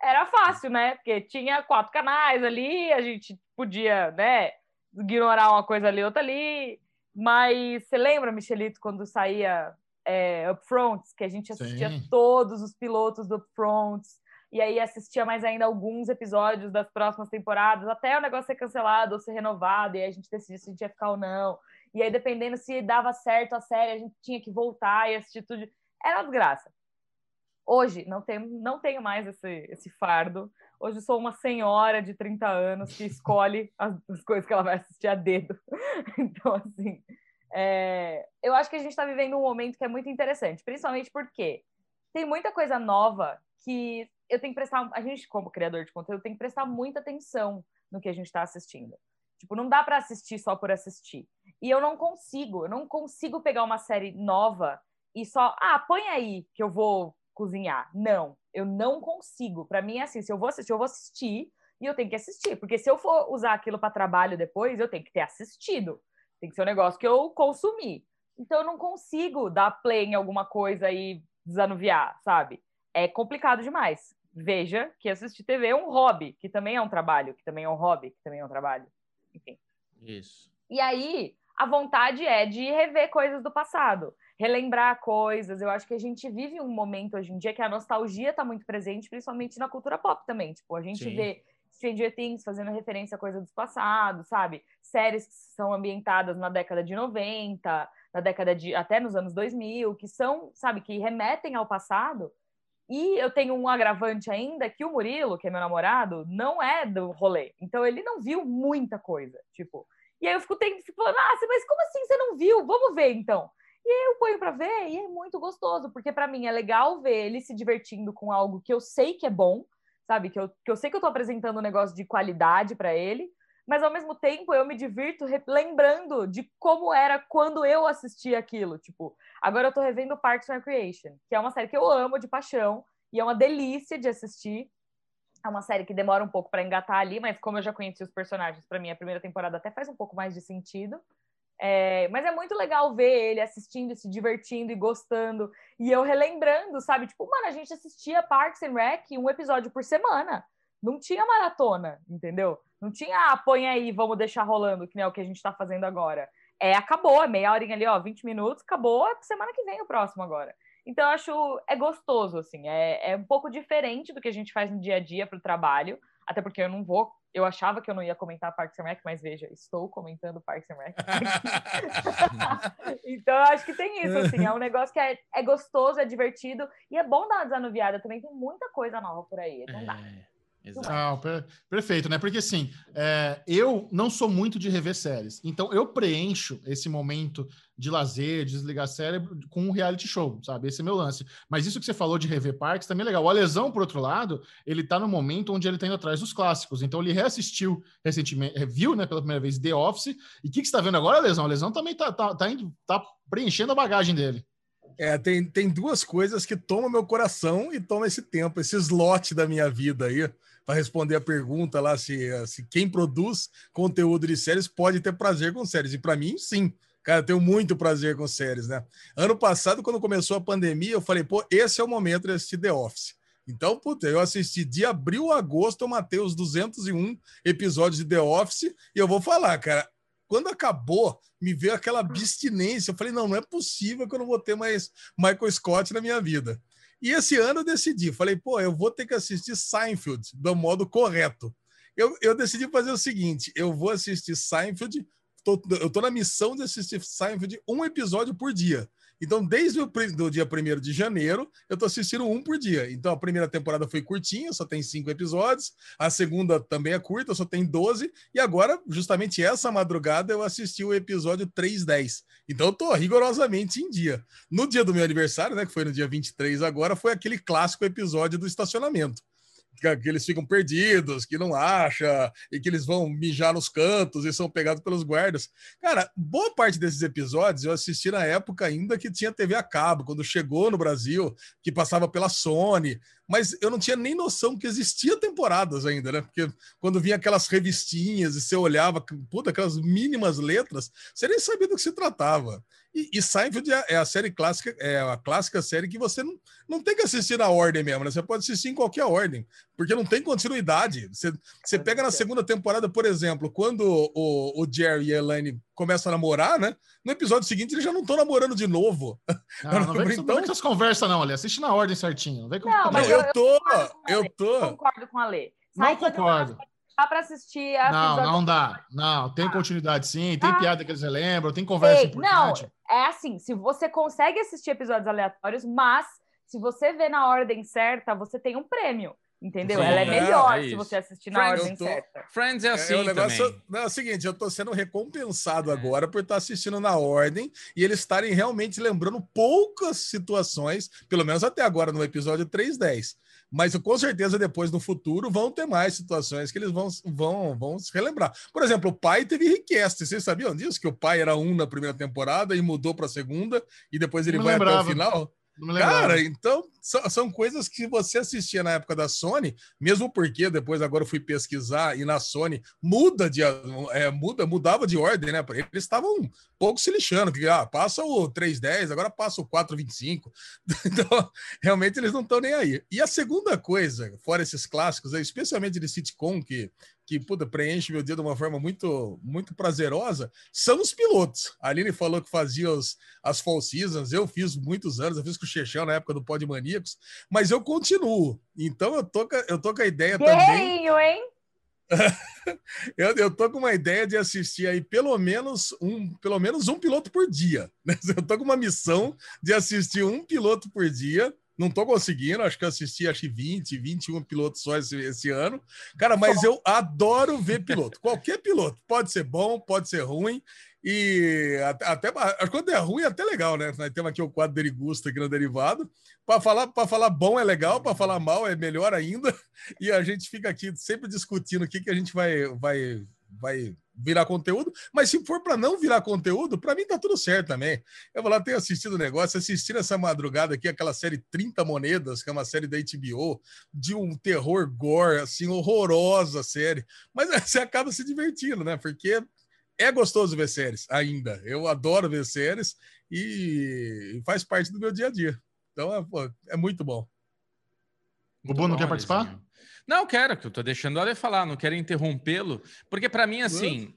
era fácil, né? Porque tinha quatro canais ali, a gente podia, né, ignorar uma coisa ali, outra ali. Mas você lembra, Michelito, quando saía é, Upfronts, que a gente assistia Sim. todos os pilotos do Upfronts, e aí assistia mais ainda alguns episódios das próximas temporadas, até o negócio ser cancelado ou ser renovado, e aí a gente decidia se a gente ia ficar ou não. E aí, dependendo se dava certo a série, a gente tinha que voltar e assistir tudo. Era uma desgraça. Hoje, não tenho, não tenho mais esse, esse fardo. Hoje sou uma senhora de 30 anos que escolhe as, as coisas que ela vai assistir a dedo. Então, assim, é, eu acho que a gente está vivendo um momento que é muito interessante, principalmente porque tem muita coisa nova que eu tenho que prestar. A gente, como criador de conteúdo, tem que prestar muita atenção no que a gente está assistindo. Tipo, não dá para assistir só por assistir. E eu não consigo, eu não consigo pegar uma série nova e só, ah, põe aí que eu vou cozinhar. Não, eu não consigo. Para mim é assim, se eu vou assistir, eu vou assistir e eu tenho que assistir, porque se eu for usar aquilo para trabalho depois, eu tenho que ter assistido. Tem que ser um negócio que eu consumi. Então eu não consigo dar play em alguma coisa e desanuviar, sabe? É complicado demais. Veja que assistir TV é um hobby, que também é um trabalho, que também é um hobby, que também é um trabalho. Enfim. Isso. E aí, a vontade é de rever coisas do passado relembrar coisas. Eu acho que a gente vive um momento hoje em dia que a nostalgia está muito presente, principalmente na cultura pop também. Tipo, a gente Sim. vê Stranger Things fazendo referência a coisa dos passados, sabe? Séries que são ambientadas na década de 90, na década de até nos anos 2000, que são, sabe, que remetem ao passado. E eu tenho um agravante ainda que o Murilo, que é meu namorado, não é do rolê. Então ele não viu muita coisa, tipo. E aí eu fico, tendo, fico falando, ah, mas como assim você não viu? Vamos ver então. E eu ponho para ver e é muito gostoso, porque para mim é legal ver ele se divertindo com algo que eu sei que é bom, sabe? Que eu, que eu sei que eu tô apresentando um negócio de qualidade para ele, mas ao mesmo tempo eu me divirto lembrando de como era quando eu assistia aquilo. Tipo, agora eu tô revendo Parks and Recreation, que é uma série que eu amo de paixão e é uma delícia de assistir. É uma série que demora um pouco para engatar ali, mas como eu já conheci os personagens, para mim a primeira temporada até faz um pouco mais de sentido. É, mas é muito legal ver ele assistindo, se divertindo e gostando. E eu relembrando, sabe? Tipo, mano, a gente assistia Parks and Rec um episódio por semana. Não tinha maratona, entendeu? Não tinha, ah, põe aí, vamos deixar rolando, que é o que a gente tá fazendo agora. É, acabou, é meia horinha ali, ó, 20 minutos, acabou, semana que vem o próximo agora. Então, eu acho, é gostoso, assim, é, é um pouco diferente do que a gente faz no dia a dia pro trabalho, até porque eu não vou eu achava que eu não ia comentar Parks and Rec, mas veja, estou comentando Parks and Rec. então, eu acho que tem isso, assim, é um negócio que é, é gostoso, é divertido, e é bom dar uma desanuviada também, tem muita coisa nova por aí, não dá. É. Exato. Ah, perfeito, né? Porque assim, é, eu não sou muito de rever séries, então eu preencho esse momento de lazer, de desligar cérebro com um reality show, sabe? Esse é meu lance. Mas isso que você falou de rever parques também é legal. O Alesão, por outro lado, ele tá no momento onde ele tá indo atrás dos clássicos. Então ele reassistiu recentemente, viu, né, pela primeira vez The Office. E o que, que você tá vendo agora, Alesão? O Alesão também tá, tá, tá, indo, tá preenchendo a bagagem dele. É, tem, tem duas coisas que tomam meu coração e tomam esse tempo, esse slot da minha vida aí para responder a pergunta lá se, se quem produz conteúdo de séries pode ter prazer com séries. E para mim, sim. Cara, eu tenho muito prazer com séries, né? Ano passado, quando começou a pandemia, eu falei, pô, esse é o momento de assistir The Office. Então, puta, eu assisti de abril a agosto, eu matei os 201 episódios de The Office, e eu vou falar, cara, quando acabou, me veio aquela abstinência. Eu falei, não, não é possível que eu não vou ter mais Michael Scott na minha vida. E esse ano eu decidi, falei, pô, eu vou ter que assistir Seinfeld do modo correto. Eu, eu decidi fazer o seguinte: eu vou assistir Seinfeld, tô, eu tô na missão de assistir Seinfeld um episódio por dia. Então, desde o do dia 1 de janeiro, eu tô assistindo um por dia. Então, a primeira temporada foi curtinha, só tem cinco episódios. A segunda também é curta, só tem 12. E agora, justamente essa madrugada, eu assisti o episódio 310. Então, eu tô rigorosamente em dia. No dia do meu aniversário, né, que foi no dia 23 agora, foi aquele clássico episódio do estacionamento que eles ficam perdidos, que não acha, e que eles vão mijar nos cantos e são pegados pelos guardas. Cara, boa parte desses episódios eu assisti na época ainda que tinha TV a cabo, quando chegou no Brasil, que passava pela Sony, mas eu não tinha nem noção que existia temporadas ainda, né? Porque quando vinha aquelas revistinhas e você olhava, puta, aquelas mínimas letras, você nem sabia do que se tratava. E, e Seinfeld é, é a série clássica, é a clássica série que você não, não tem que assistir na ordem mesmo, né? Você pode assistir em qualquer ordem, porque não tem continuidade. Você, você pega na segunda temporada, por exemplo, quando o, o Jerry e a Elaine começam a namorar, né? No episódio seguinte eles já não estão namorando de novo. Não, não, vem, então... não vem com essas conversas, não, ali. Assiste na ordem certinho. Não, vem com... não mas eu, eu tô, eu, tô. Concordo com a Lê. Não concordo dá para assistir a Não, não dá. Não, tem ah. continuidade sim, tem ah. piada que eles relembram, tem conversa Ei, importante. Não, é assim, se você consegue assistir episódios aleatórios, mas se você vê na ordem certa, você tem um prêmio. Entendeu? Sim, Ela é melhor é, é se você assistir na Friends, ordem tô... certa. Friends é assim. É, o negócio, não, é o seguinte, eu tô sendo recompensado é. agora por estar assistindo na ordem e eles estarem realmente lembrando poucas situações, pelo menos até agora no episódio 310 mas com certeza depois no futuro vão ter mais situações que eles vão, vão, vão se relembrar. Por exemplo, o pai teve Request. Vocês sabiam disso? Que o pai era um na primeira temporada e mudou para a segunda, e depois ele vai lembrava. até o final? Cara, então são coisas que você assistia na época da Sony, mesmo porque depois agora eu fui pesquisar e na Sony muda de é, muda mudava de ordem, né? Eles estavam um pouco se lixando, que ah, passa o 310, agora passa o 425. Então, realmente eles não estão nem aí. E a segunda coisa, fora esses clássicos, especialmente de sitcom que que puta, preenche meu dia de uma forma muito muito prazerosa, são os pilotos. A Aline falou que fazia os, as fall seasons, eu fiz muitos anos, eu fiz com o Chechão na época do Pod Maníacos, mas eu continuo. Então eu tô, eu tô com a ideia Guerreirinho, também. hein? eu, eu tô com uma ideia de assistir aí pelo menos um, pelo menos um piloto por dia. Né? Eu tô com uma missão de assistir um piloto por dia não tô conseguindo, acho que eu assisti acho que 20, 21 pilotos só esse, esse ano. Cara, mas eu adoro ver piloto. Qualquer piloto. Pode ser bom, pode ser ruim. E até, até quando é ruim, é até legal, né? Nós temos aqui o quadro Derigusta aqui no Derivado. Para falar, falar bom é legal, para falar mal é melhor ainda. E a gente fica aqui sempre discutindo o que, que a gente vai, vai, vai virar conteúdo, mas se for para não virar conteúdo, para mim tá tudo certo também. Eu vou lá, tenho assistido o negócio, assistindo essa madrugada aqui, aquela série 30 Monedas, que é uma série da HBO, de um terror gore, assim, horrorosa série. Mas você acaba se divertindo, né? Porque é gostoso ver séries ainda. Eu adoro ver séries e faz parte do meu dia a dia. Então, é, pô, é muito bom. O Bubu não quer participar? Não, quero, que eu tô deixando ele falar, não quero interrompê-lo, porque para mim, assim,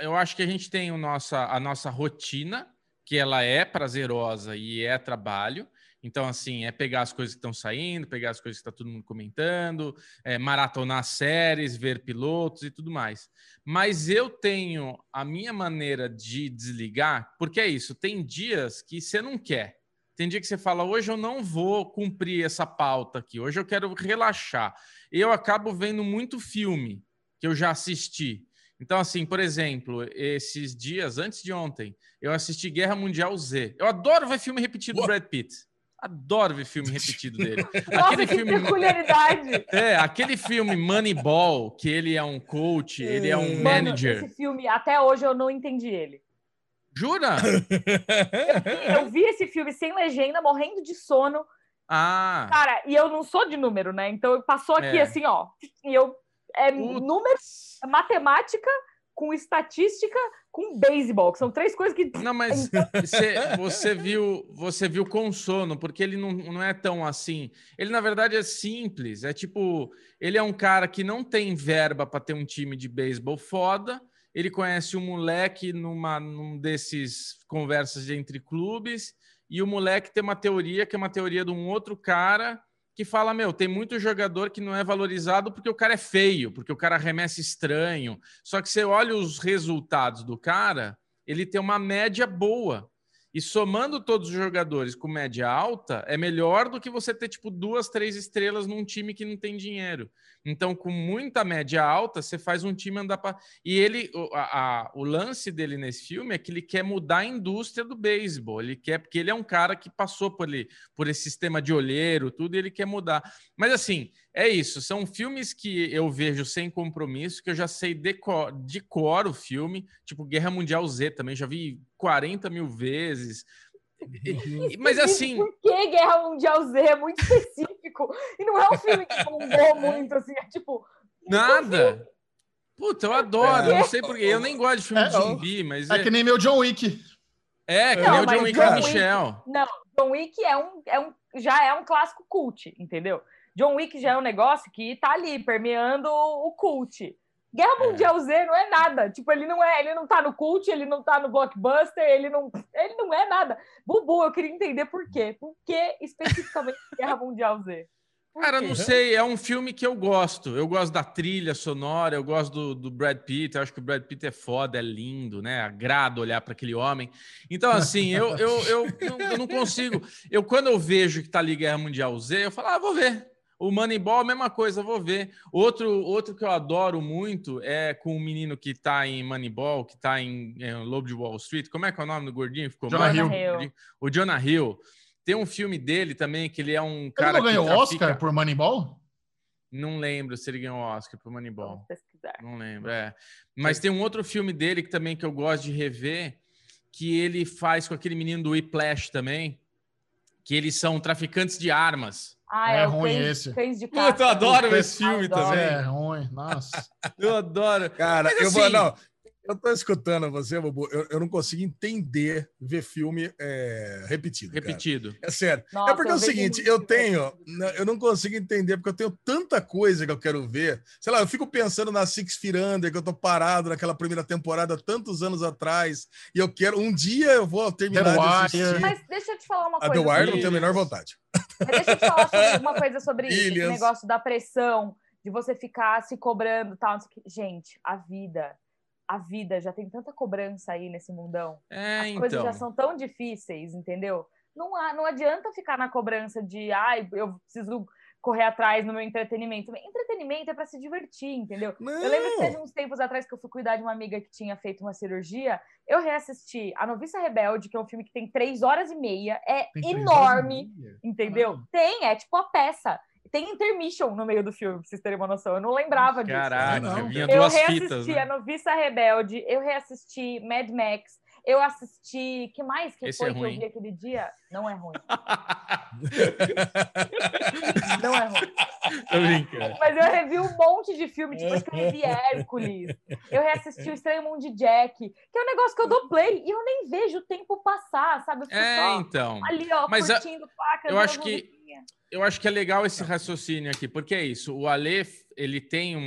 eu acho que a gente tem o nossa, a nossa rotina, que ela é prazerosa e é trabalho. Então, assim, é pegar as coisas que estão saindo, pegar as coisas que está todo mundo comentando, é, maratonar séries, ver pilotos e tudo mais. Mas eu tenho a minha maneira de desligar, porque é isso, tem dias que você não quer. Tem dia que você fala, hoje eu não vou cumprir essa pauta aqui, hoje eu quero relaxar. Eu acabo vendo muito filme que eu já assisti. Então, assim, por exemplo, esses dias, antes de ontem, eu assisti Guerra Mundial Z. Eu adoro ver filme repetido do Brad Pitt. Adoro ver filme repetido dele. Nossa, aquele que filme peculiaridade. É, aquele filme Moneyball, que ele é um coach, ele é um Mano, manager. Esse filme, até hoje eu não entendi ele. Jura? eu, eu, vi esse filme sem legenda, morrendo de sono. Ah. Cara, e eu não sou de número, né? Então passou aqui é. assim, ó. E eu. É Putz. número, matemática com estatística, com beisebol, que são três coisas que. Não, mas você, você viu você viu com sono, porque ele não, não é tão assim. Ele, na verdade, é simples. É tipo, ele é um cara que não tem verba para ter um time de beisebol foda. Ele conhece um moleque numa num desses conversas entre clubes, e o moleque tem uma teoria que é uma teoria de um outro cara que fala: meu, tem muito jogador que não é valorizado porque o cara é feio, porque o cara arremessa estranho. Só que você olha os resultados do cara, ele tem uma média boa. E somando todos os jogadores com média alta, é melhor do que você ter, tipo, duas, três estrelas num time que não tem dinheiro. Então, com muita média alta, você faz um time andar para. E ele, o, a, o lance dele nesse filme é que ele quer mudar a indústria do beisebol. Ele quer, porque ele é um cara que passou por, ali, por esse sistema de olheiro, tudo, e ele quer mudar. Mas assim, é isso. São filmes que eu vejo sem compromisso, que eu já sei de cor, de cor o filme, tipo Guerra Mundial Z também, já vi 40 mil vezes. Mas assim. Por que Guerra Mundial Z é muito específico? E não é um filme que bombou muito, assim, é tipo. Nada! Puta, eu adoro, não sei porquê. Eu nem gosto de filme É, de zumbi, mas. É, É, que nem meu John Wick. é que Não, nem o John Wick Wick- Michel. Não, John Wick é um, é um, já é um clássico cult, entendeu? John Wick já é um negócio que tá ali, permeando o cult. Guerra É. Mundial Z não é nada. Tipo, ele não é, ele não tá no cult, ele não tá no blockbuster, ele não, ele não é nada. Bubu, eu queria entender por quê. Por que especificamente Guerra Mundial Z? Por Cara, quê? não sei, é um filme que eu gosto. Eu gosto da trilha sonora, eu gosto do, do Brad Pitt. Eu acho que o Brad Pitt é foda, é lindo, né? Agrada olhar para aquele homem. Então, assim, eu, eu, eu, não, eu não consigo. Eu, quando eu vejo que tá ali Guerra Mundial Z, eu falo, ah, vou ver. O Moneyball, a mesma coisa, vou ver. Outro, outro que eu adoro muito é com o menino que tá em Moneyball, que tá em, em Lobo de Wall Street. Como é que é o nome do gordinho? Ficou Jonah? Hill. O Jonah Hill. Tem um filme dele também, que ele é um Ele cara não ganhou que Oscar trafica- por Moneyball? não lembro se ele ganhou Oscar pro Moneyball. Vamos pesquisar. Não lembro, é. Mas tem um outro filme dele que também que eu gosto de rever, que ele faz com aquele menino do Whiplash também, que eles são traficantes de armas. Ah, É é, ruim Cães, esse. Cães de Puta, eu adoro esse filme adoro. também. É ruim, nossa. Eu adoro. Cara, Mas eu vou. assim- Não, eu tô escutando você, Bobo. Eu, eu não consigo entender ver filme é, repetido. cara. Repetido. É sério. Nossa, é porque é o seguinte, eu tenho. né, Eu não consigo entender, porque eu tenho tanta coisa que eu quero ver. Sei lá, eu fico pensando na Six Feet Under, que eu tô parado naquela primeira temporada tantos anos atrás. E eu quero. Um dia eu vou terminar The de Wire. assistir. Mas deixa eu te falar uma A coisa. The Wire não tenho a menor vontade. Mas deixa eu te falar sobre uma coisa sobre isso, esse negócio da pressão, de você ficar se cobrando e tal. Gente, a vida, a vida já tem tanta cobrança aí nesse mundão. É, As coisas então. já são tão difíceis, entendeu? Não, há, não adianta ficar na cobrança de, ai, eu preciso correr atrás no meu entretenimento. Entretenimento é para se divertir, entendeu? Eu lembro que Não. teve uns tempos atrás que eu fui cuidar de uma amiga que tinha feito uma cirurgia. Eu reassisti A Noviça Rebelde, que é um filme que tem três horas e meia. É enorme, meia. entendeu? Caralho. Tem, é tipo a peça. Tem intermission no meio do filme, pra vocês terem uma noção. Eu não lembrava disso. Caraca, Ah, não. vinha Eu duas reassisti fitas, né? A Noviça Rebelde, eu reassisti Mad Max, eu assisti. que mais que Esse foi é que eu vi aquele dia? Não é ruim. Não é ruim. Tô brincando. Mas eu revi um monte de filme, tipo, eu revi Hércules, eu reassisti o Estranho Mundo de Jack, que é um negócio que eu dou play e eu nem vejo o tempo passar, sabe? Eu É, só então. ali, ó, Mas a- curtindo facas. eu acho que- Eu acho que é legal esse raciocínio aqui, porque é isso. O Aleph, ele tem um,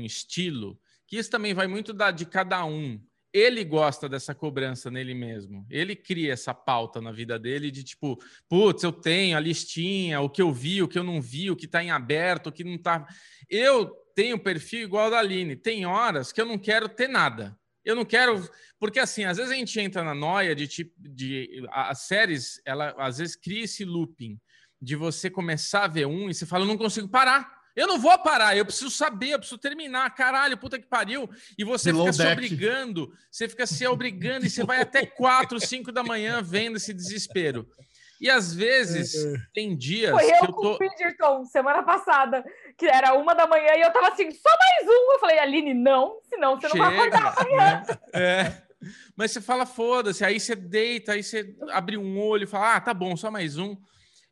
um estilo que isso também vai muito da, de cada um. Ele gosta dessa cobrança nele mesmo. Ele cria essa pauta na vida dele de tipo, putz, eu tenho a listinha, o que eu vi, o que eu não vi, o que tá em aberto, o que não tá. Eu tenho perfil igual da Aline. Tem horas que eu não quero ter nada. Eu não quero. Porque assim, às vezes a gente entra na noia de tipo. De, as séries, ela às vezes cria esse looping de você começar a ver um e você fala, eu não consigo parar. Eu não vou parar, eu preciso saber, eu preciso terminar. Caralho, puta que pariu. E você Below fica se deck. obrigando, você fica se obrigando e você vai até 4, 5 da manhã vendo esse desespero. E às vezes tem dias Foi que eu eu com tô. o semana passada, que era uma da manhã, e eu tava assim, só mais um. Eu falei, Aline, não, senão você não vai acordar amanhã. É. Mas você fala, foda-se, aí você deita, aí você abre um olho e fala, ah, tá bom, só mais um.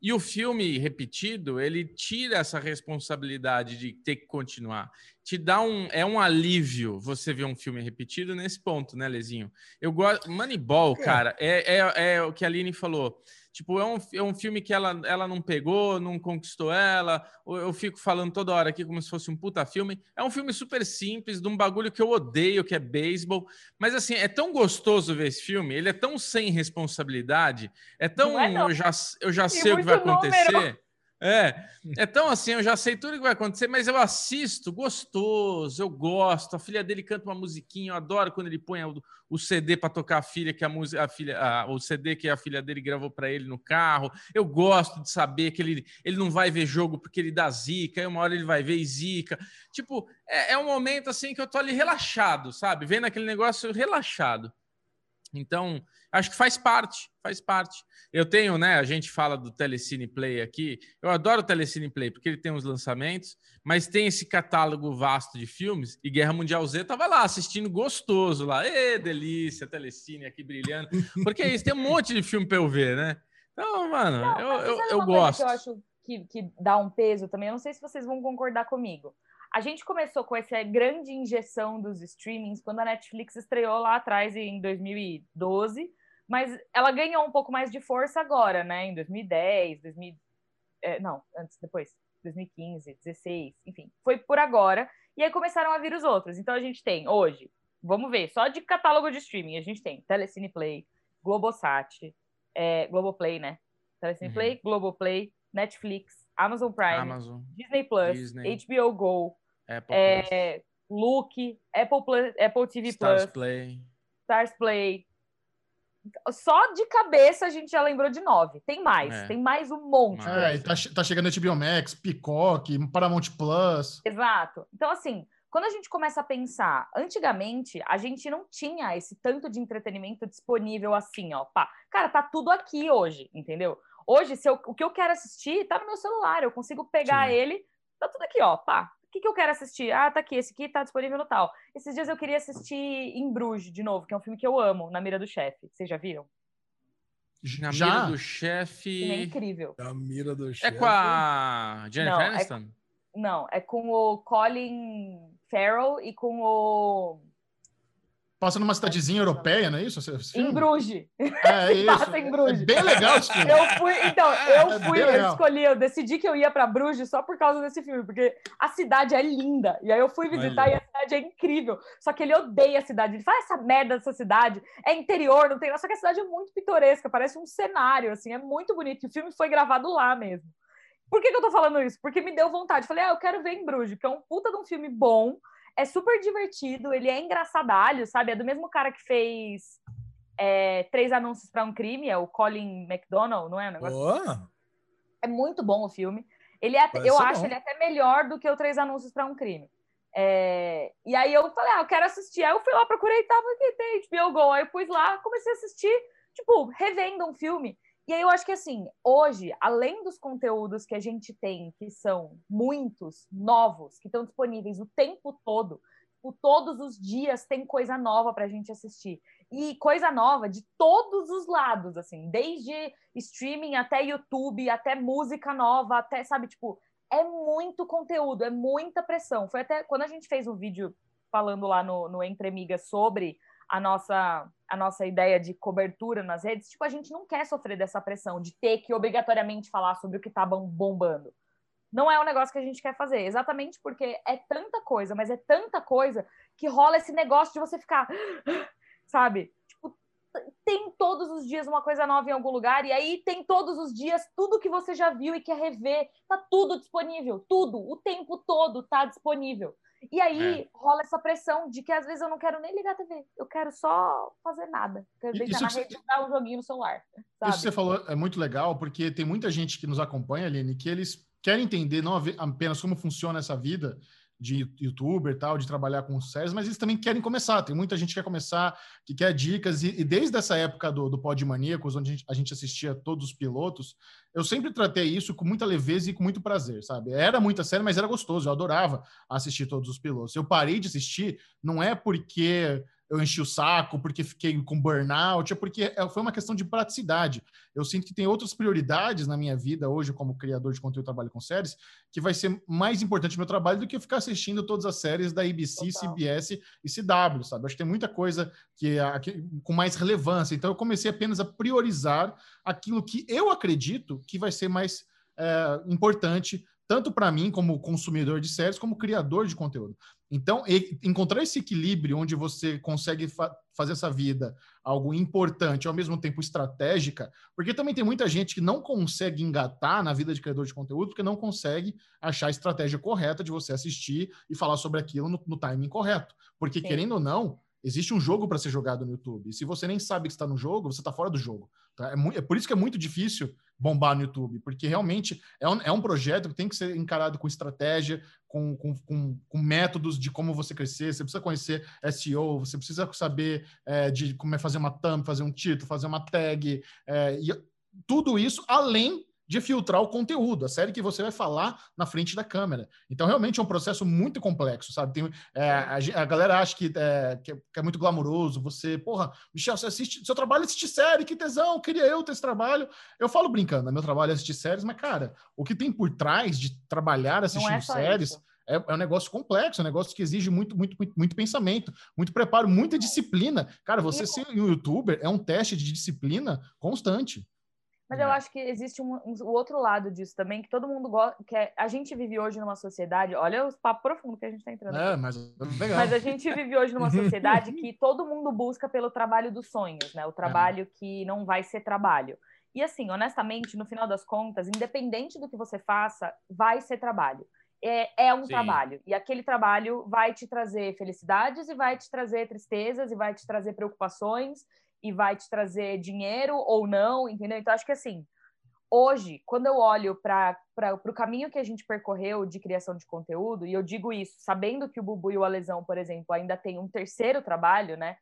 E o filme repetido, ele tira essa responsabilidade de ter que continuar. te dá um. É um alívio você ver um filme repetido nesse ponto, né, Lezinho? Eu gosto. Moneyball, É. cara, é, é, é o que a Aline falou. Tipo, é um, é um filme que ela, ela não pegou, não conquistou ela. Eu fico falando toda hora aqui como se fosse um puta filme. É um filme super simples, de um bagulho que eu odeio, que é beisebol. Mas assim, é tão gostoso ver esse filme, ele é tão sem responsabilidade, é tão. Não é, não. Eu já, eu já sei o que vai número. acontecer. É, é tão assim, eu já sei tudo que vai acontecer, mas eu assisto, gostoso, eu gosto. A filha dele canta uma musiquinha, eu adoro quando ele põe o, o CD para tocar a filha que a música, a filha, a- o CD que a filha dele gravou para ele no carro. Eu gosto de saber que ele, ele não vai ver jogo porque ele dá zica, aí uma hora ele vai ver zica. Tipo, é, é um momento assim que eu tô ali relaxado, sabe? Vendo aquele negócio relaxado. Então, acho que faz parte, faz parte. Eu tenho, né? A gente fala do Telecine Play aqui. Eu adoro o Telecine Play porque ele tem os lançamentos, mas tem esse catálogo vasto de filmes. E Guerra Mundial Z tava lá assistindo gostoso lá. Ê, delícia, Telecine aqui brilhando. Porque é isso, tem um monte de filme para eu ver, né? Então, mano, Não, eu, eu, eu gosto. Que eu acho que, que dá um peso também. Eu não sei se vocês vão concordar comigo. A gente começou com essa grande injeção dos streamings quando a Netflix estreou lá atrás em 2012, mas ela ganhou um pouco mais de força agora, né? Em 2010, 2000, é, não, antes, depois, 2015, 16, enfim, foi por agora. E aí começaram a vir os outros. Então a gente tem hoje, vamos ver, só de catálogo de streaming, a gente tem Telecine Play, Globosat, é, Globoplay, né? Telecine Uhum. Play, Globoplay, Netflix, Amazon Prime, Amazon, Disney Plus, Disney. HBO Go, Apple Plus, é, Look, Apple, Plus, Apple TV Stars Plus, Play. Stars Play. Só de cabeça a gente já lembrou de nove. Tem mais, É. tem mais um monte. É, e tá, tá chegando HBO Max, Peacock, Paramount Plus. Exato. Então, assim, quando a gente começa a pensar, antigamente a gente não tinha esse tanto de entretenimento disponível assim, ó. Pá. Cara, tá tudo aqui hoje, entendeu? Hoje, se eu- o que eu quero assistir tá no meu celular, eu consigo pegar Sim. ele, tá tudo aqui, ó. Pá. O que, que eu quero assistir? Ah, tá aqui, esse aqui tá disponível no tal. Esses dias eu queria assistir Em Bruges, de novo, que é um filme que eu amo, Na Mira do Chefe. Vocês já viram? Na Já? mira do Filme é chefe. incrível. Da mira do É chefe. com a Jennifer Não, é- Aniston? Não, é com o Colin Farrell e com o Passa numa cidadezinha europeia, não é isso? Em? Bruges. É isso. Passa em Bruges. É bem legal esse filme. Eu fui, então, eu É fui, eu escolhi, eu decidi que eu ia pra Bruges só por causa desse filme, porque a cidade é linda. E aí eu fui visitar Olha. e a cidade é incrível. Só que ele odeia a cidade. Ele fala, essa merda dessa cidade é interior, não tem nada. Só que a cidade é muito pitoresca, parece um cenário, assim, é muito bonito. E o filme foi gravado lá mesmo. Por que, que eu tô falando isso? Porque me deu vontade. Falei, ah, eu quero ver em Bruges, que é um puta de um filme bom, é super divertido, ele é engraçadalho, sabe? É do mesmo cara que fez é, Três Anúncios para um Crime, é o Colin McDonald, não é? Um negócio é muito bom o filme. Ele é, eu acho bom. ele até melhor do que o Três Anúncios para um Crime. É, e aí eu falei, ah, eu quero assistir. Aí eu fui lá, procurei, tava aqui, tem HBO Go. Aí eu pus lá, comecei a assistir, tipo, revendo um filme. E aí eu acho que assim, hoje, além dos conteúdos que a gente tem, que são muitos, novos, que estão disponíveis o tempo todo, tipo, todos os dias tem coisa nova pra gente assistir. E coisa nova de todos os lados, assim, desde streaming até YouTube, até música nova, até, sabe, tipo, é muito conteúdo, é muita pressão. Foi até quando a gente fez o vídeo falando lá no, no Entre Amigas sobre a nossa, a nossa ideia de cobertura nas redes, tipo, a gente não quer sofrer dessa pressão de ter que obrigatoriamente falar sobre o que tá bom- bombando. Não é um negócio que a gente quer fazer, exatamente porque é tanta coisa, mas é tanta coisa que rola esse negócio de você ficar, sabe? Tipo, tem todos os dias uma coisa nova em algum lugar, e aí tem todos os dias tudo que você já viu e quer rever, tá tudo disponível, tudo, o tempo todo tá disponível. E aí rola essa pressão de que às vezes eu não quero nem ligar a TV, eu quero só fazer nada. Quero deitar Isso na você- rede jogar um joguinho no celular. Sabe? Isso que você falou é muito legal, porque tem muita gente que nos acompanha, Aline, que eles querem entender não apenas como funciona essa vida de youtuber tal, de trabalhar com séries, mas eles também querem começar. Tem muita gente que quer começar, que quer dicas, e, e desde essa época do, do Pod Maníacos, onde a gente, a gente assistia todos os pilotos, eu sempre tratei isso com muita leveza e com muito prazer, sabe? Era muita série, mas era gostoso, eu adorava assistir todos os pilotos. Eu parei de assistir, não é porque eu enchi o saco, porque fiquei com burnout, é porque é, foi uma questão de praticidade. Eu sinto que tem outras prioridades na minha vida hoje, como criador de conteúdo trabalho com séries, que vai ser mais importante meu trabalho do que eu ficar assistindo todas as séries da ABC, Total. CBS e CW, sabe? Acho que tem muita coisa que, que, com mais relevância. Então, eu comecei apenas a priorizar aquilo que eu acredito que vai ser mais é, importante tanto para mim como consumidor de séries, como criador de conteúdo. Então, encontrar esse equilíbrio onde você consegue fa fazer essa vida algo importante, ao mesmo tempo estratégica, porque também tem muita gente que não consegue engatar na vida de criador de conteúdo, porque não consegue achar a estratégia correta de você assistir e falar sobre aquilo no, no timing correto. Porque, Sim. querendo ou não, existe um jogo para ser jogado no YouTube. E se você nem sabe que está no jogo, você está fora do jogo. Tá? É, é, por isso que é muito difícil bombar no YouTube, porque realmente é um, é um projeto que tem que ser encarado com estratégia, com, com, com, com métodos de como você crescer. Você precisa conhecer SEO, você precisa saber é, de como é fazer uma thumb, fazer um título, fazer uma tag, é, e tudo isso além de filtrar o conteúdo, a série que você vai falar na frente da câmera. Então, realmente é um processo muito complexo, sabe? Tem, é, a, a, galera acha que é, que é, que, é, muito glamouroso. Você, porra, Michel, você assiste, seu trabalho é assistir série, que tesão, queria eu ter esse trabalho. Eu falo brincando, meu trabalho é assistir séries, mas, cara, o que tem por trás de trabalhar assistindo é séries. É, é, um negócio complexo, é um negócio que exige muito, muito, muito, muito pensamento, muito preparo, muita disciplina. Cara, você ser um youtuber é um teste de disciplina constante. Mas eu é. acho que existe um, um, o outro lado disso também, que todo mundo gosta, que é, a gente vive hoje numa sociedade, olha os papos profundos que a gente está entrando. É, mas, legal. mas a gente vive hoje numa sociedade que todo mundo busca pelo trabalho dos sonhos, né? O trabalho é. que não vai ser trabalho. E assim, honestamente, no final das contas, independente do que você faça, vai ser trabalho. É, é um Sim. trabalho. E aquele trabalho vai te trazer felicidades e vai te trazer tristezas e vai te trazer preocupações e vai te trazer dinheiro ou não, entendeu? Então, acho que assim, hoje, quando eu olho para o caminho que a gente percorreu de criação de conteúdo, e eu digo isso sabendo que o Bubu e o Alesão, por exemplo, ainda tem um terceiro trabalho, né?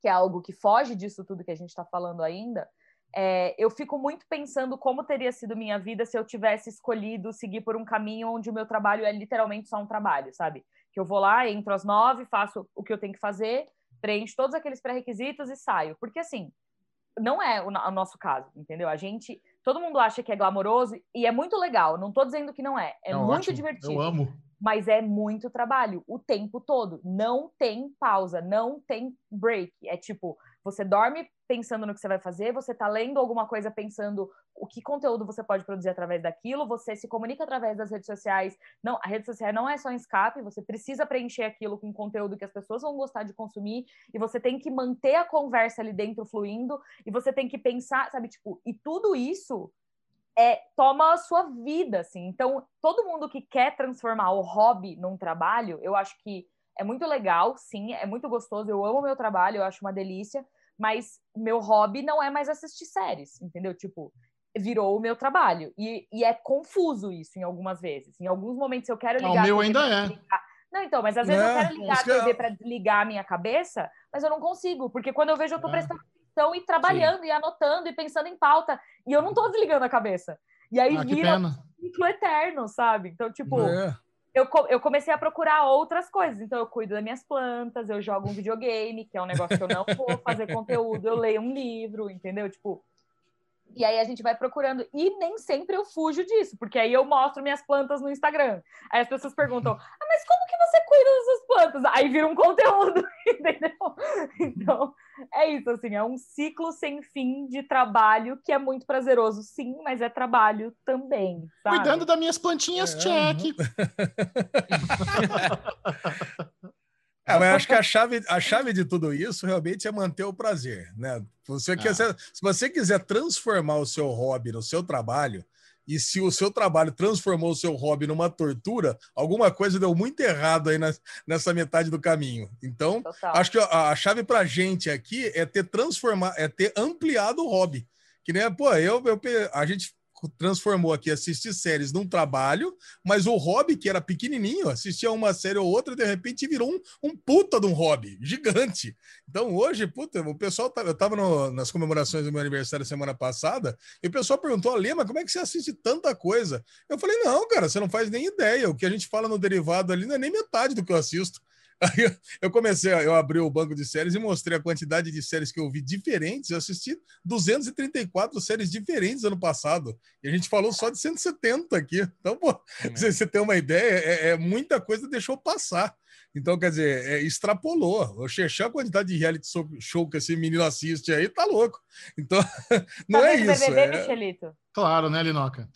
Que é algo que foge disso tudo que a gente está falando ainda. É, eu fico muito pensando como teria sido minha vida se eu tivesse escolhido seguir por um caminho onde o meu trabalho é literalmente só um trabalho, sabe? Que eu vou lá, entro às nove, faço o que eu tenho que fazer, preencho todos aqueles pré-requisitos e saio. Porque, assim, não é o, o, nosso caso, entendeu? A gente, todo mundo acha que é glamouroso e é muito legal. Não tô dizendo que não é. É não, muito ótimo. divertido. Eu amo. Mas é muito trabalho o tempo todo. Não tem pausa, não tem break. É tipo, você dorme pensando no que você vai fazer, você está lendo alguma coisa pensando o que conteúdo você pode produzir através daquilo, você se comunica através das redes sociais. Não, a rede social não é só um escape, você precisa preencher aquilo com conteúdo que as pessoas vão gostar de consumir e você tem que manter a conversa ali dentro fluindo e você tem que pensar, sabe, tipo, e tudo isso é, toma a sua vida, assim. Então, todo mundo que quer transformar o hobby num trabalho, eu acho que é muito legal, sim, é muito gostoso. Eu amo meu trabalho, eu acho uma delícia, mas meu hobby não é mais assistir séries, entendeu? Tipo, virou o meu trabalho. E, e é confuso isso em algumas vezes. Em alguns momentos eu quero ligar. Ah, o meu ainda é. Não, então, mas às vezes eu quero ligar a TV para desligar a minha cabeça, mas eu não consigo, porque quando eu vejo eu tô é. prestando atenção e trabalhando Sim. e anotando e pensando em pauta, e eu não tô desligando a cabeça. E aí ah, vira um ciclo eterno, sabe? Então, tipo, é eu, eu comecei a procurar outras coisas. Então, eu cuido das minhas plantas, eu jogo um videogame, que é um negócio que eu não vou fazer conteúdo, eu leio um livro, entendeu? Tipo, e aí a gente vai procurando. E nem sempre eu fujo disso, porque aí eu mostro minhas plantas no Instagram. Aí as pessoas perguntam: ah, mas como que você cuida das suas plantas? Aí vira um conteúdo, entendeu? Então, é isso, assim, é um ciclo sem fim de trabalho que é muito prazeroso, sim, mas é trabalho também. Sabe? Cuidando das minhas plantinhas, é, check. É, mas acho que a chave, a chave de tudo isso realmente é manter o prazer, né? Se você, ah. quiser, se você quiser transformar o seu hobby no seu trabalho, e se o seu trabalho transformou o seu hobby numa tortura, alguma coisa deu muito errado aí nessa metade do caminho. Então, Total. acho que a, a chave para gente aqui é ter transformar, é ter ampliado o hobby. Que nem, pô, eu, eu a gente transformou aqui assistir séries num trabalho, mas o hobby, que era pequenininho, assistia uma série ou outra, de repente virou um, um puta de um hobby gigante. Então hoje, puta, o pessoal, tá, eu tava no, nas comemorações do meu aniversário semana passada, e o pessoal perguntou, Alê, mas como é que você assiste tanta coisa? Eu falei, não, cara, você não faz nem ideia, o que a gente fala no derivado ali não é nem metade do que eu assisto. Aí eu- comecei, a- eu abri o banco de séries e mostrei a quantidade de séries que eu vi diferentes. Eu assisti 234 séries diferentes ano passado. E a gente falou só de 170 aqui. Então, pô, você, você tem uma ideia, é, é muita coisa deixou passar. Então, quer dizer, é, extrapolou. O Xexé, a quantidade de reality show, que esse menino assiste aí, tá louco. Então, não Tá é isso. BBB, é- Michelito? Claro, né, Linoca?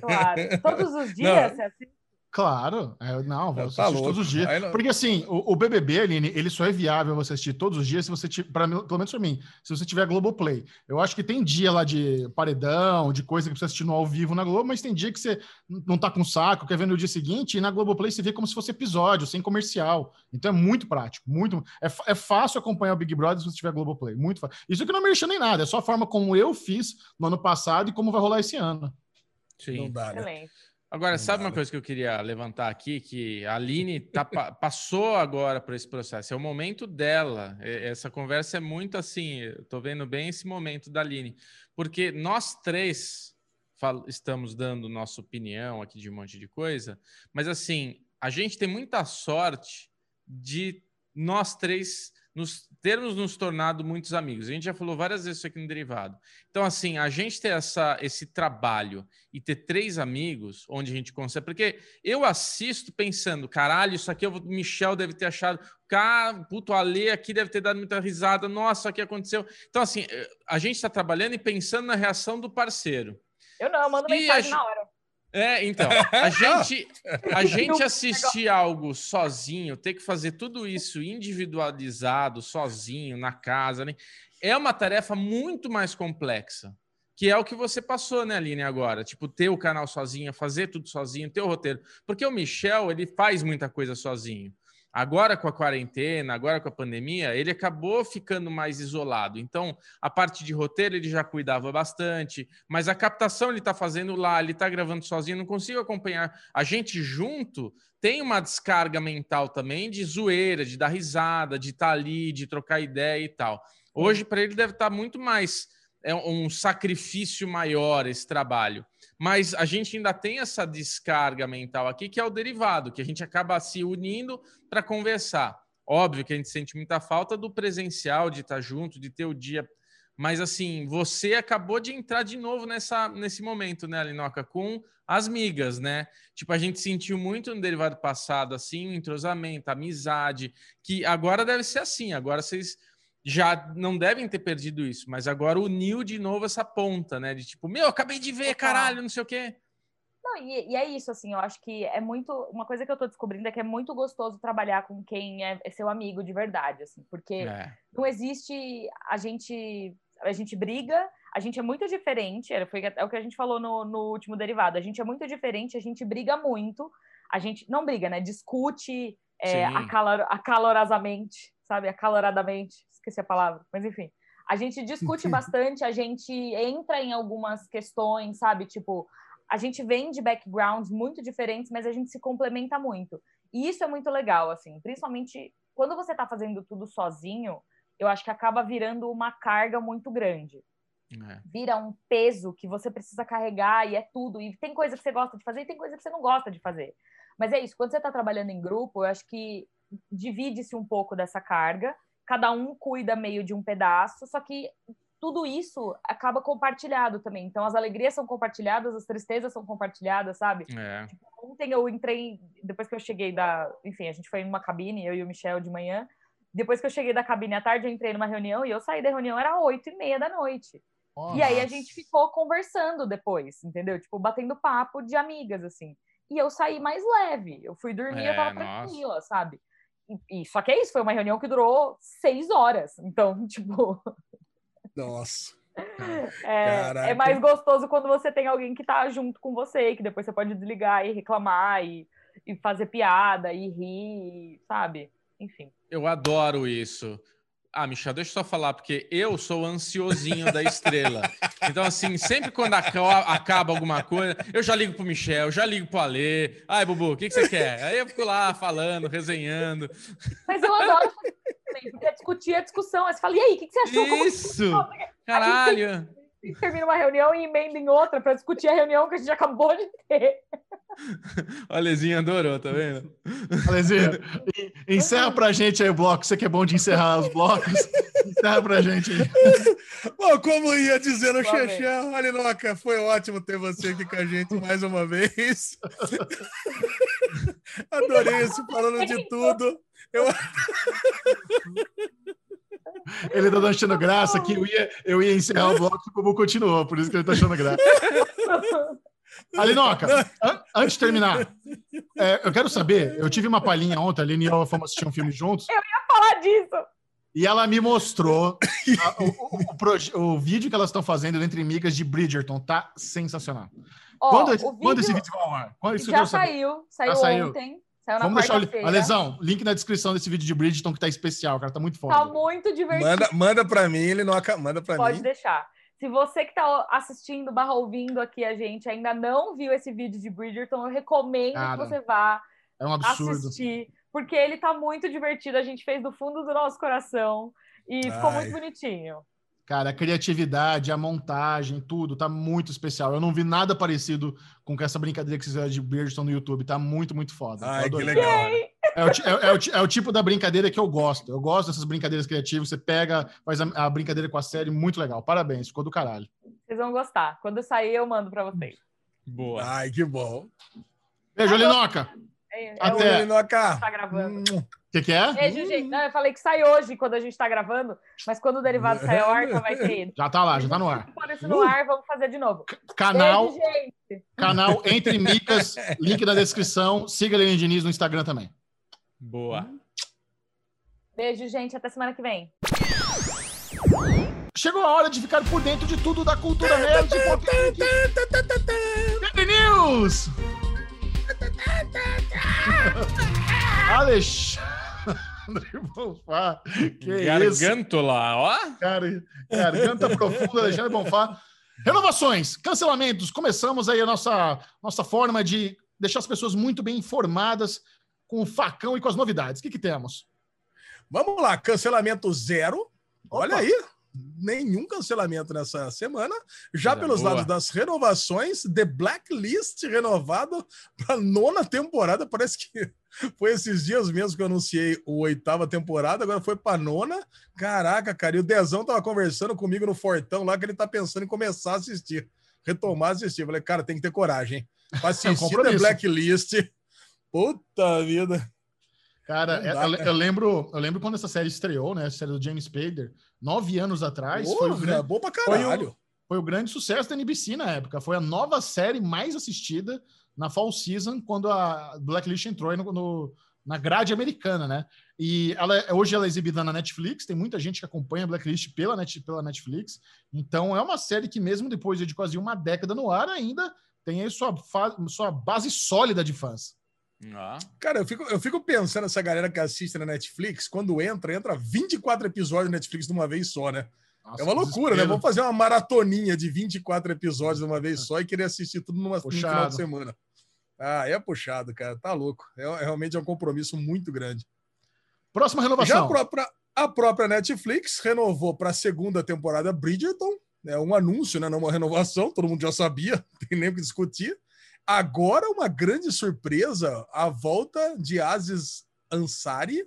Claro. Todos os dias Não. você assiste? Claro, é, não, Tá você assiste louco. todos os dias. Não- Porque assim, o, o BBB, Aline, ele só é viável você assistir todos os dias se você tiver, para pelo menos para mim, se você tiver Globoplay. Eu acho que tem dia lá de paredão, de coisa que precisa assistir no ao vivo na Globo, mas tem dia que você não tá com saco, quer ver no dia seguinte, e na Globoplay você vê como se fosse episódio, sem comercial. Então é muito prático, muito. É, é fácil acompanhar o Big Brother se você tiver Globoplay, muito fácil. Isso aqui não é mexendo em nada, é só a forma como eu fiz no ano passado e como vai rolar esse ano. Sim. Não dá, né? Excelente. Agora, sabe uma né? coisa que eu queria levantar aqui? Que a Aline tá, pa- passou agora por esse processo. É o momento dela. Essa conversa é muito assim. Tô vendo bem esse momento da Aline. Porque nós três estamos dando nossa opinião aqui de um monte de coisa, mas assim, a gente tem muita sorte de nós três nos termos nos tornado muitos amigos. A gente já falou várias vezes isso aqui no derivado. Então, assim, a gente ter essa, esse trabalho e ter três amigos onde a gente consegue. Porque eu assisto pensando, caralho, isso aqui o Michel deve ter achado, cara, puto, a Lê aqui deve ter dado muita risada, nossa, isso aqui aconteceu. Então, assim, eh, a gente está trabalhando e pensando na reação do parceiro. Eu não, eu mando E mensagem a na hora. É, então, a gente, a gente assistir algo sozinho, ter que fazer tudo isso individualizado, sozinho, na casa, né? é uma tarefa muito mais complexa. Que é o que você passou, né, Aline, agora? Tipo, ter o canal sozinho, fazer tudo sozinho, ter o roteiro. Porque o Michel, ele faz muita coisa sozinho. Agora, com a quarentena, agora com a pandemia, ele acabou ficando mais isolado. Então, a parte de roteiro ele já cuidava bastante, mas a captação ele está fazendo lá, ele está gravando sozinho, não consigo acompanhar. A gente junto tem uma descarga mental também de zoeira, de dar risada, de estar ali, de trocar ideia e tal. Hoje, para ele, deve estar muito mais. É um sacrifício maior esse trabalho. Mas a gente ainda tem essa descarga mental aqui, que é o derivado, que a gente acaba se unindo para conversar. Óbvio que a gente sente muita falta do presencial, de estar junto, de ter o dia. Mas assim, você acabou de entrar de novo nessa, nesse momento, né, Linoca, com as migas, né? Tipo, a gente sentiu muito no derivado passado, assim, o entrosamento, a amizade, que agora deve ser assim, agora vocês já não devem ter perdido isso, mas agora uniu de novo essa ponta, né? De tipo, meu, acabei de ver, caralho, não sei o quê. Não, e, e é isso, assim, eu acho que é muito. Uma coisa que eu tô descobrindo é que é muito gostoso trabalhar com quem é, é seu amigo de verdade, assim, porque É. não existe. A gente. A gente briga, a gente é muito diferente, era- foi, é o que a gente falou no, no último derivado. A gente é muito diferente, a gente briga muito, a gente não briga, né? Discute é, acalor, acalorosamente, sabe? Acaloradamente, esqueci a palavra, mas enfim. A gente discute bastante, a gente entra em algumas questões, sabe? Tipo, a gente vem de backgrounds muito diferentes, mas a gente se complementa muito. E isso é muito legal, assim, principalmente quando você tá fazendo tudo sozinho, eu acho que acaba virando uma carga muito grande. É. Vira um peso que você precisa carregar e é tudo. E tem coisa que você gosta de fazer e tem coisa que você não gosta de fazer. Mas é isso, quando você tá trabalhando em grupo, eu acho que divide-se um pouco dessa carga, cada um cuida meio de um pedaço, só que tudo isso acaba compartilhado também. Então as alegrias são compartilhadas, as tristezas são compartilhadas, sabe? É. Ontem eu entrei, depois que eu cheguei da. Enfim, a gente foi numa cabine, eu e o Michel de manhã. Depois que eu cheguei da cabine à tarde, eu entrei numa reunião e eu saí da reunião, era oito e meia da noite. E aí a Nossa. gente ficou conversando depois, entendeu? Tipo, batendo papo de amigas, assim. E eu saí mais leve. Eu fui dormir, eu É, tava nossa. tranquila, sabe? E, e- só que é isso, foi uma reunião que durou seis horas. Então, tipo, Nossa. é, é mais gostoso quando você tem alguém que tá junto com você, que depois você pode desligar e reclamar e, e fazer piada e rir, sabe? Enfim. Eu adoro isso. Ah, Michel, deixa eu só falar, porque eu sou ansiosinho da estrela. Então, assim, sempre quando aca- acaba alguma coisa, eu já ligo pro Michel, já ligo pro Alê. Ai, Bubu, o que, que você quer? Aí eu fico lá falando, resenhando. Mas eu adoro porque é discutir a discussão. Aí você fala, e aí, o que, que você achou? Isso! Caralho! A termina uma reunião e emenda em outra para discutir a reunião que a gente acabou de ter? O Alezinho adorou, tá vendo? Alezinho, en- encerra pra gente aí o bloco. Você que é bom de encerrar os blocos. Encerra pra gente aí. Bom, como ia dizendo o ver. Xexé, Alinoca, foi ótimo ter você aqui com a gente mais uma vez. Adorei esse falando de tudo. Eu, Ele tá achando graça que eu ia, eu ia encerrar o bloco e o Bubu continuou, por isso que ele tá achando graça. Alinoca, an- antes de terminar, é, eu quero saber, eu tive uma palhinha ontem, a Aline e eu fomos assistir um filme juntos, Falar disso. e ela me mostrou a- o, o- o o vídeo que elas estão fazendo entre migas de Bridgerton, tá sensacional. Ó, quando, esse, o quando esse vídeo vídeo vai ao ar? Quando eu já saiu, saiu Já saiu. ontem. Saiu na Vamos deixar o. Alesão, link na descrição desse vídeo de Bridgerton que tá especial, cara, tá muito foda. Tá muito divertido. manda, manda pra mim, Alinoca, manda pra Pode mim. deixar. Se você que tá assistindo barra ouvindo aqui a gente ainda não viu esse vídeo de Bridgerton, eu recomendo Cara, que você vá É um absurdo. assistir, porque ele tá muito divertido. A gente fez do fundo do nosso coração e ficou Ai. muito bonitinho. Cara, a criatividade, a montagem, tudo tá muito especial. Eu não vi nada parecido com essa brincadeira que vocês fizeram de Bridgerton no YouTube. Tá muito, muito foda. Eu Ai, que legal. É o, é- é o é o tipo da brincadeira que eu gosto. Eu gosto dessas brincadeiras criativas. Você pega, faz a, a brincadeira com a série, muito legal. Parabéns, ficou do caralho. Vocês vão gostar. Quando sair, eu mando pra vocês. Boa. Ai, que bom. Beijo, Alinoca. É, é Até. que tá gravando. O que, que é? Beijo, gente. Não, eu falei que sai hoje, quando a gente tá gravando, mas quando o derivado sair ao ar, já vai ter. Já tá lá, já tá no ar. Pôr isso no ar, vamos fazer de novo. Canal, Beijo, gente. canal Entre Micas, link na descrição. Siga a Helene Diniz no Instagram também. Boa. Beijo, gente. Até semana que vem. Chegou a hora de ficar por dentro de tudo da cultura nerd. Nerd News! Alexandre Bonfá. Que isso? Gargântola, ó. Cara, garganta profunda, Alexandre Bonfá. Renovações, cancelamentos. Começamos aí a nossa, nossa forma de deixar as pessoas muito bem informadas com o facão e com as novidades. O que, que temos? Vamos lá, cancelamento zero. Olha Opa. aí, nenhum cancelamento nessa semana. Já Coisa pelos boa. lados das renovações, The Blacklist renovado para nona temporada. Parece que foi esses dias mesmo que eu anunciei o oitava temporada, agora foi para nona. Caraca, cara, e o Dezão tava conversando comigo no Fortão lá que ele tá pensando em começar a assistir, retomar a assistir. Eu falei, cara, tem que ter coragem para assistir The compromisso. Blacklist. Puta vida. Cara, Não dá, eu, eu lembro, eu lembro quando essa série estreou, né? A série do James Spader, nove anos atrás. foi, o Porra, grande, bom pra foi o- caralho. foi o grande sucesso da NBC na época. Foi a nova série mais assistida na Fall Season, quando a Blacklist entrou aí no, no- na grade americana, né? E ela, hoje ela é exibida na Netflix, tem muita gente que acompanha a Blacklist pela, Net, pela Netflix. Então é uma série que, mesmo depois de quase uma década no ar, ainda tem aí sua, sua base sólida de fãs. Ó. Cara, eu fico, eu fico pensando nessa galera que assiste na Netflix, quando entra, entra 24 episódios na Netflix de uma vez só, né? Nossa, é uma loucura, né? desespero. Vamos fazer uma maratoninha de 24 episódios de uma vez só e querer assistir tudo numa, num final de semana. Ah, é puxado, cara. Tá louco. É, realmente é um compromisso muito grande. Próxima Já a renovação. própria, a própria Netflix renovou para a segunda temporada Bridgerton. É um anúncio, né? Não uma renovação, todo mundo já sabia, tem nem o que discutir. Agora, uma grande surpresa, a volta de Aziz Ansari.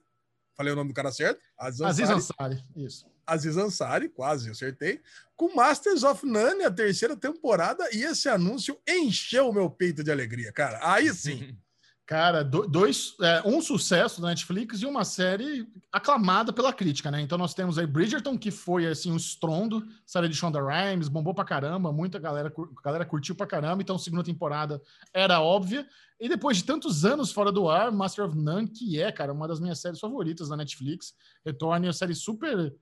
Falei o nome do cara certo? Aziz Aziz Ansari. Ansari, isso. Aziz Ansari, quase acertei. Com Masters of None, a terceira temporada, e esse anúncio encheu o meu peito de alegria, cara. Aí sim. Cara, do- dois, é, um sucesso da Netflix e uma série aclamada pela crítica, né? Então nós temos aí Bridgerton, que foi assim um estrondo, série de Shonda Rhimes, bombou pra caramba, muita galera, galera curtiu pra caramba, então segunda temporada era óbvia. E depois de tantos anos fora do ar, Master of None, que é, cara, uma das minhas séries favoritas da Netflix, retorna uma série super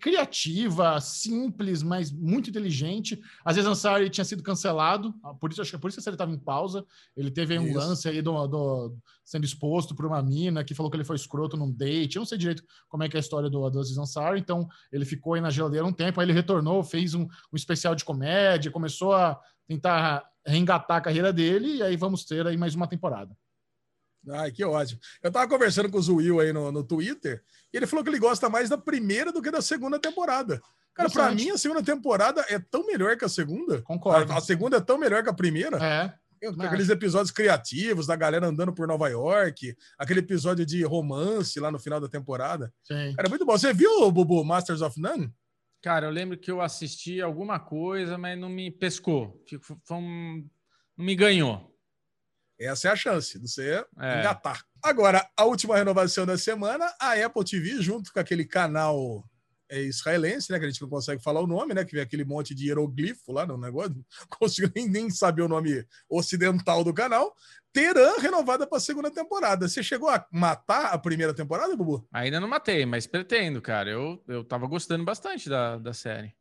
criativa, simples, mas muito inteligente. Às vezes Ansari tinha sido cancelado, ah, por isso acho que é por isso que a série estava em pausa. Ele teve um Isso. lance aí do, do- sendo exposto por uma mina que falou que ele foi escroto num date. Eu não sei direito como é que é a história do, do Aziz Ansari, então ele ficou aí na geladeira um tempo, aí ele retornou, fez um, um especial de comédia, começou a tentar reengatar a carreira dele, e aí vamos ter aí mais uma temporada. Ai, que ótimo. Eu tava conversando com o Zuil aí no, no Twitter, e ele falou que ele gosta mais da primeira do que da segunda temporada. Cara, pra Interessante. mim, a segunda temporada é tão melhor que a segunda. Concordo. A, a segunda é tão melhor que a primeira. É, Aqueles episódios criativos da galera andando por Nova York, aquele episódio de romance lá no final da temporada. Sim. Era muito bom. Você viu, Bubu, Masters of None? Cara, eu lembro que eu assisti alguma coisa, mas não me pescou. Fico- Foi um- Não me ganhou. Essa é a chance de você É. engatar. Agora, a última renovação da semana, a Apple TV, junto com aquele canal é, israelense, né? Que a gente não consegue falar o nome, né? Que vem aquele monte de hieroglifo lá no negócio, não consigo nem, nem saber o nome ocidental do canal. Terã renovada para a segunda temporada. Você chegou a matar a primeira temporada, Bubu? Ainda não matei, mas pretendo, cara. Eu, eu tava gostando bastante da, da série.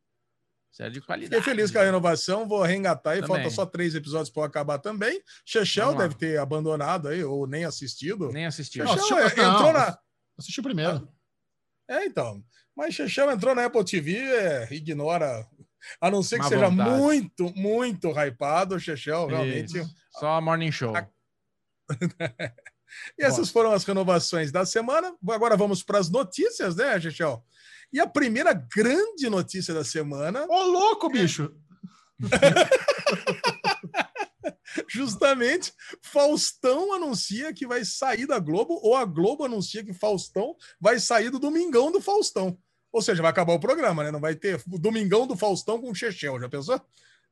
Série de qualidade. Fiquei feliz com a renovação, vou reengatar e falta só três episódios para acabar também. Chechel deve ter abandonado aí, ou nem assistido. Nem assisti. Não, Chechel assistiu- é- não, entrou na. Assisti o primeiro. É, então. Mas Chechel entrou na Apple TV, é, ignora. A não ser que Má seja vontade. muito, muito hypado, o Chechel realmente. Isso. Só a Morning Show. A- E essas foram as renovações da semana. Agora vamos para as notícias, né, Chechel? E a primeira grande notícia da semana, Ô, louco, bicho! justamente, Faustão anuncia que vai sair da Globo, ou a Globo anuncia que Faustão vai sair do Domingão do Faustão. Ou seja, vai acabar o programa, né? Não vai ter o Domingão do Faustão com o Chechel, já pensou?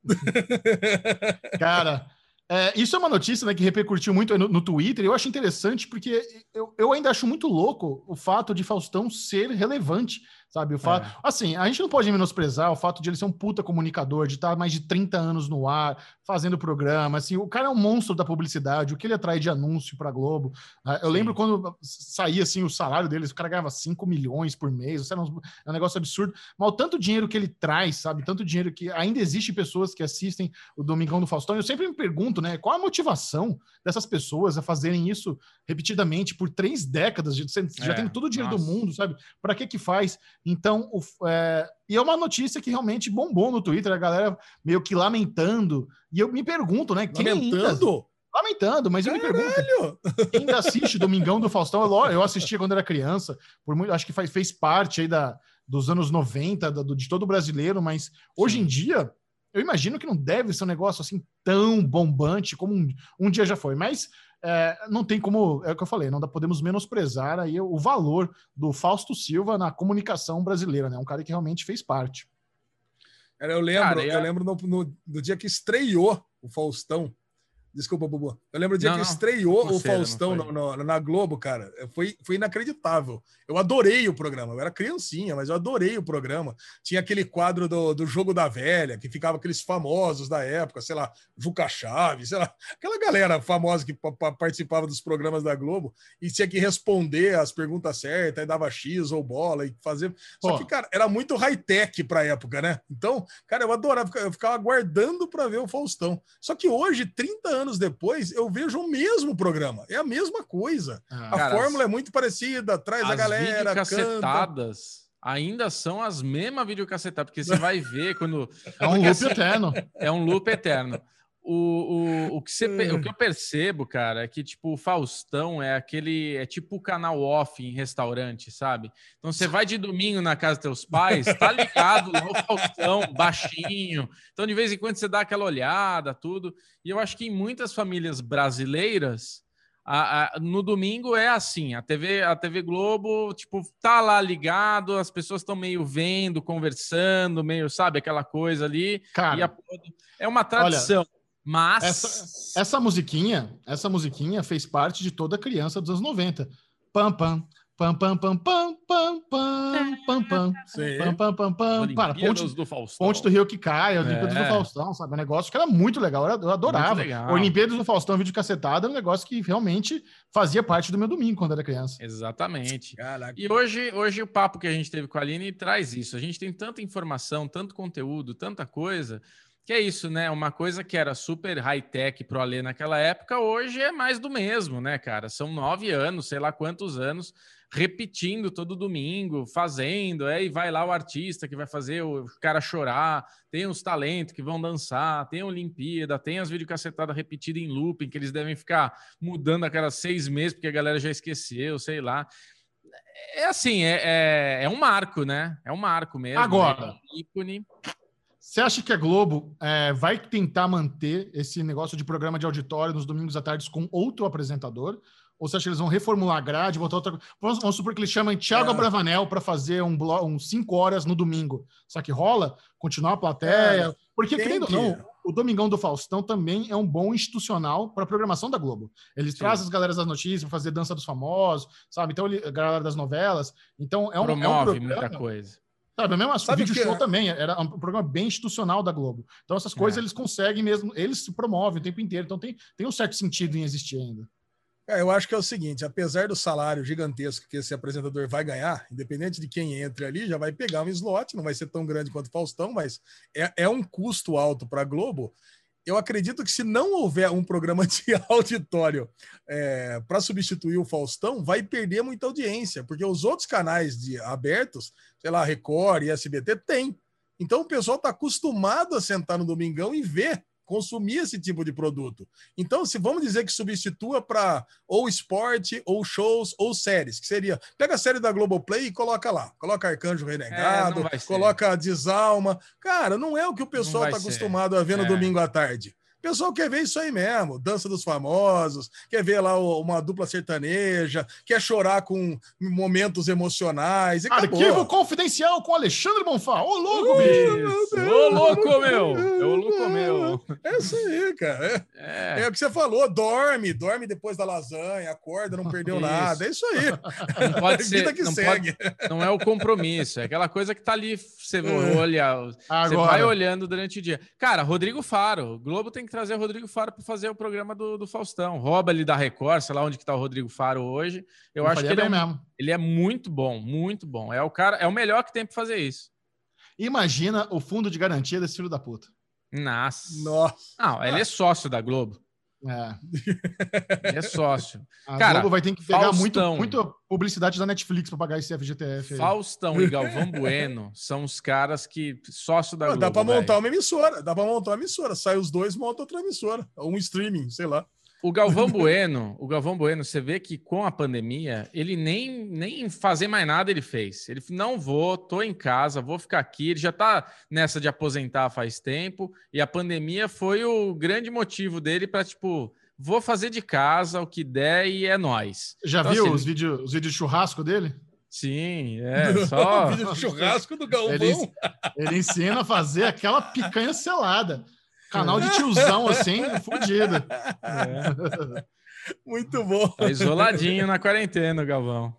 Cara, é, isso é uma notícia né, que repercutiu muito no, no Twitter. Eu acho interessante porque eu, eu ainda acho muito louco o fato de Faustão ser relevante, sabe? O fato, É. Assim, a gente não pode menosprezar o fato de ele ser um puta comunicador, de estar mais de 30 anos no ar, fazendo programa. Assim, o cara é um monstro da publicidade, o que ele atrai de anúncio para Globo. Ah, Eu Sim. lembro quando saía assim, o salário deles, o cara ganhava 5 milhões por mês, isso era um, é um negócio absurdo. Mas o tanto dinheiro que ele traz, sabe? Tanto dinheiro que ainda existe pessoas que assistem o Domingão do Faustão. Eu sempre me pergunto, né? Qual a motivação dessas pessoas a fazerem isso repetidamente por três décadas? Você já É, tem todo o dinheiro do nossa. mundo, sabe? Para que que faz? Então, o- é, e é uma notícia que realmente bombou no Twitter, a galera meio que lamentando. E eu me pergunto, né? Quem ainda- Lamentando? lamentando, mas eu me pergunto, Caralho! quem ainda assiste Domingão do Faustão? Eu, eu assistia quando era criança, por muito, acho que faz, fez parte aí da, dos anos 90, da- do- de todo brasileiro, mas hoje em dia, eu imagino que não deve ser um negócio assim tão bombante como um, um dia já foi. Mas é, não tem como, é o que eu falei, não dá, podemos menosprezar aí o valor do Fausto Silva na comunicação brasileira, né? Um cara que realmente fez parte. Cara, eu lembro, Cara, e a- eu lembro no, no- no dia que estreou o Faustão. Desculpa, Bubu. Eu lembro do dia Não, que não. estreou Não o Faustão no- no- na Globo, cara. Foi, foi inacreditável. Eu adorei o programa. Eu era criancinha, mas eu adorei o programa. Tinha aquele quadro do, do Jogo da Velha, que ficava aqueles famosos da época, sei lá, Juca Chaves, sei lá, aquela galera famosa que pa- pa- participava dos programas da Globo e tinha que responder as perguntas certas, aí dava X ou bola e fazer. Só que, cara, era muito high-tech pra época, né? Então, cara, eu adorava, eu ficava aguardando para ver o Faustão. Só que hoje, 30 anos depois, eu vejo o mesmo programa. É a mesma coisa. A Cara, fórmula as- é muito parecida, traz a As galera, canta. videocassetadas ainda são as mesmas videocassetadas, porque você vai ver quando É um loop assim- eterno. é um loop eterno. O, o, o, que você, o que eu percebo, cara, é que tipo o Faustão é aquele, é tipo o canal off em restaurante, sabe? Então você vai de domingo na casa dos teus pais, tá ligado lá o Faustão, baixinho. Então de vez em quando você dá aquela olhada, tudo. E eu acho que em muitas famílias brasileiras, a- a- no domingo é assim, a TV, a TV Globo, tipo, tá lá ligado, as pessoas estão meio vendo, conversando, meio, sabe, aquela coisa ali. Cara, a é uma tradição. Mas Essa, essa musiquinha, essa musiquinha fez parte de toda criança dos anos 90. Pam pam pam pam pam pam pam pam pam pam pam pam pam pam para ponte, do Faustão. ponte do Rio que cai, Olimpíadas É. do Faustão, sabe? Um negócio que era muito legal, eu adorava. Legal. Olimpíadas do Faustão, vídeo cacetada, era um negócio que realmente fazia parte do meu domingo quando era criança. Exatamente. Caraca. E hoje, hoje o papo que a gente teve com a Aline traz isso. A gente tem tanta informação, tanto conteúdo, tanta coisa, que é isso, né? Uma coisa que era super high-tech pro Alê naquela época, hoje é mais do mesmo, né, cara? São nove anos, sei lá quantos anos, repetindo todo domingo, fazendo, aí vai lá o artista que vai fazer o cara chorar, tem os talentos que vão dançar, tem a Olimpíada, tem as videocassetadas repetidas em looping, que eles devem ficar mudando a cada seis meses, porque a galera já esqueceu, sei lá. É assim, é, é, é um marco, né? É um marco mesmo. Agora. é um ícone. Você acha que a Globo é, vai tentar manter esse negócio de programa de auditório nos domingos à tarde com outro apresentador? Ou você acha que eles vão reformular a grade, botar outra Vamos, vamos supor que eles chamam Thiago é. Bravanel para fazer um, blo... um cinco horas no domingo. Só que rola? Continuar a plateia? É, Porque, querendo ou não, o Domingão do Faustão também é um bom institucional para a programação da Globo. Eles Sim. trazem as galeras das notícias para fazer dança dos famosos, sabe? Então, ele, a galera das novelas. Então, é um, Promove é um programa, muita coisa. Sabe, mesmo assim, o vídeo show é? também era um programa bem institucional da Globo. Então, essas coisas é. eles conseguem mesmo, eles se promovem o tempo inteiro. Então, tem, tem um certo sentido em existir ainda. É, eu acho que é o seguinte: apesar do salário gigantesco que esse apresentador vai ganhar, independente de quem entre ali, já vai pegar um slot, não vai ser tão grande quanto o Faustão, mas é, é um custo alto para a Globo. Eu acredito que se não houver um programa de auditório é, para substituir o Faustão, vai perder muita audiência, porque os outros canais de abertos, sei lá, Record e SBT, tem. Então o pessoal está acostumado a sentar no domingão e ver consumir esse tipo de produto. Então, se vamos dizer que substitua para ou esporte, ou shows, ou séries, que seria, pega a série da Globoplay e coloca lá, coloca Arcanjo Renegado, é, coloca Desalma. Cara, não é o que o pessoal está acostumado a ver no é. domingo à tarde. O pessoal quer ver isso aí mesmo, dança dos famosos, quer ver lá uma dupla sertaneja, quer chorar com momentos emocionais. Arquivo confidencial com Alexandre Bonfá. Ô, louco, bicho! Ô, louco, meu! Ô, louco, meu! É isso aí, cara. É, é. é, o que você falou, dorme, dorme depois da lasanha, acorda, não perdeu isso. nada. É isso aí. Não pode ser, que não, segue. Pode, não é o compromisso, é aquela coisa que tá ali, você é. olha, Agora. você vai olhando durante o dia. Cara, Rodrigo Faro, Globo tem que trazer o Rodrigo Faro para fazer o programa do, do, Faustão. Rouba ele da Record, sei lá onde que tá o Rodrigo Faro hoje. Eu, acho que ele é, mesmo. ele é muito bom, muito bom. É o cara, é o melhor que tem para fazer isso. Imagina o fundo de garantia desse filho da puta. Nossa. Nossa. Não, ele é sócio da Globo. É. É sócio. A Cara, Globo vai ter que pegar Faustão, muito, muita publicidade da Netflix para pagar esse FGTF. Aí. Faustão e Galvão Bueno são os caras que sócio da Globo. Dá para montar uma emissora, dá para montar uma emissora. Sai os dois, monta outra emissora, um streaming, sei lá. O Galvão Bueno, o Galvão Bueno, você vê que com a pandemia, ele nem, nem fazer mais nada ele fez. Ele não vou, tô em casa, vou ficar aqui. Ele já tá nessa de aposentar faz tempo e a pandemia foi o grande motivo dele para tipo, vou fazer de casa o que der e é nós. Já então, viu assim, os vídeos os vídeos de churrasco dele? Sim, é só vídeo de churrasco do Galvão. Ele, ele ensina a fazer aquela picanha selada. Canal de tiozão, assim, fodido. É. Muito bom. Tá isoladinho na quarentena, Galvão.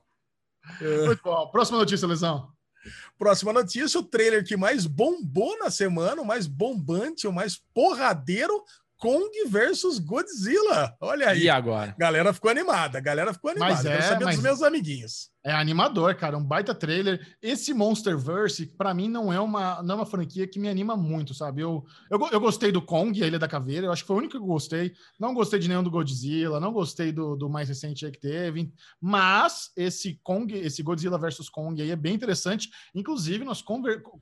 É. Muito bom. Próxima notícia, Lesão. Próxima notícia: o trailer que mais bombou na semana, o mais bombante, o mais porradeiro, Kong versus Godzilla. Olha aí. E agora? Galera ficou animada, galera ficou animada. Mas é, Quero saber mas... dos meus amiguinhos. É animador, cara, um baita trailer. Esse Monsterverse, para mim, não é uma não é uma franquia que me anima muito, sabe? Eu, eu, eu gostei do Kong, a Ilha da Caveira, eu acho que foi o único que eu gostei. Não gostei de nenhum do Godzilla, não gostei do, do mais recente aí que teve. Mas esse Kong, esse Godzilla versus Kong aí é bem interessante. Inclusive, nós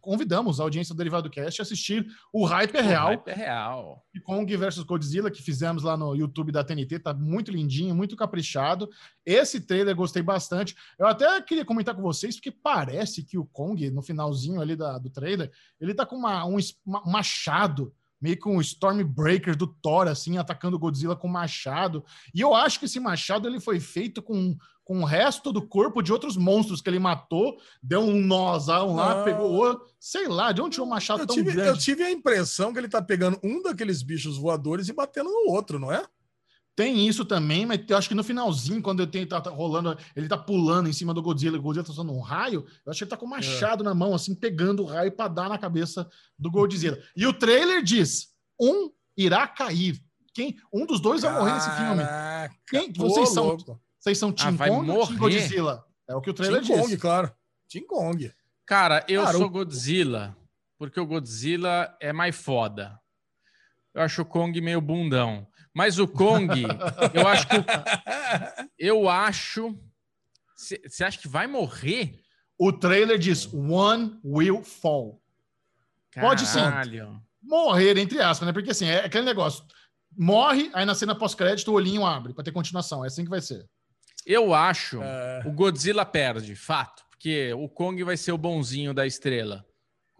convidamos a audiência do Derivado Cast a assistir o Hype é Real. O Hype é Real. Kong versus Godzilla, que fizemos lá no YouTube da TNT, tá muito lindinho, muito caprichado. Esse trailer gostei bastante. Eu até queria comentar com vocês, porque parece que o Kong, no finalzinho ali da, do trailer, ele tá com uma, um, um machado, meio com um Stormbreaker do Thor, assim, atacando o Godzilla com machado. E eu acho que esse machado ele foi feito com, com o resto do corpo de outros monstros que ele matou, deu um nozão lá, ah. pegou outro. Sei lá, de onde tinha um machado eu tão tive, grande? Eu tive a impressão que ele tá pegando um daqueles bichos voadores e batendo no outro, não é? Tem isso também, mas eu acho que no finalzinho, quando tenho, tá, tá, rolando, ele tá pulando em cima do Godzilla, o Godzilla tá usando um raio, eu acho que ele tá com um machado é. na mão, assim, pegando o raio para dar na cabeça do Godzilla. E o trailer diz: um irá cair. Quem, um dos dois vai morrer nesse filme. Quem, vocês, são, vocês são Team ah, Kong ou Team Godzilla? É o que o trailer Team diz. Kong, claro. Team Kong. Cara, eu Cara, sou o... Godzilla, porque o Godzilla é mais foda. Eu acho o Kong meio bundão. Mas o Kong, eu acho que. Eu acho. Você acha que vai morrer? O trailer diz: One will fall. Caralho. Pode sim. Morrer, entre aspas, né? Porque assim, é aquele negócio. Morre, aí na cena pós-crédito o olhinho abre para ter continuação. É assim que vai ser. Eu acho é... o Godzilla perde, fato. Porque o Kong vai ser o bonzinho da estrela.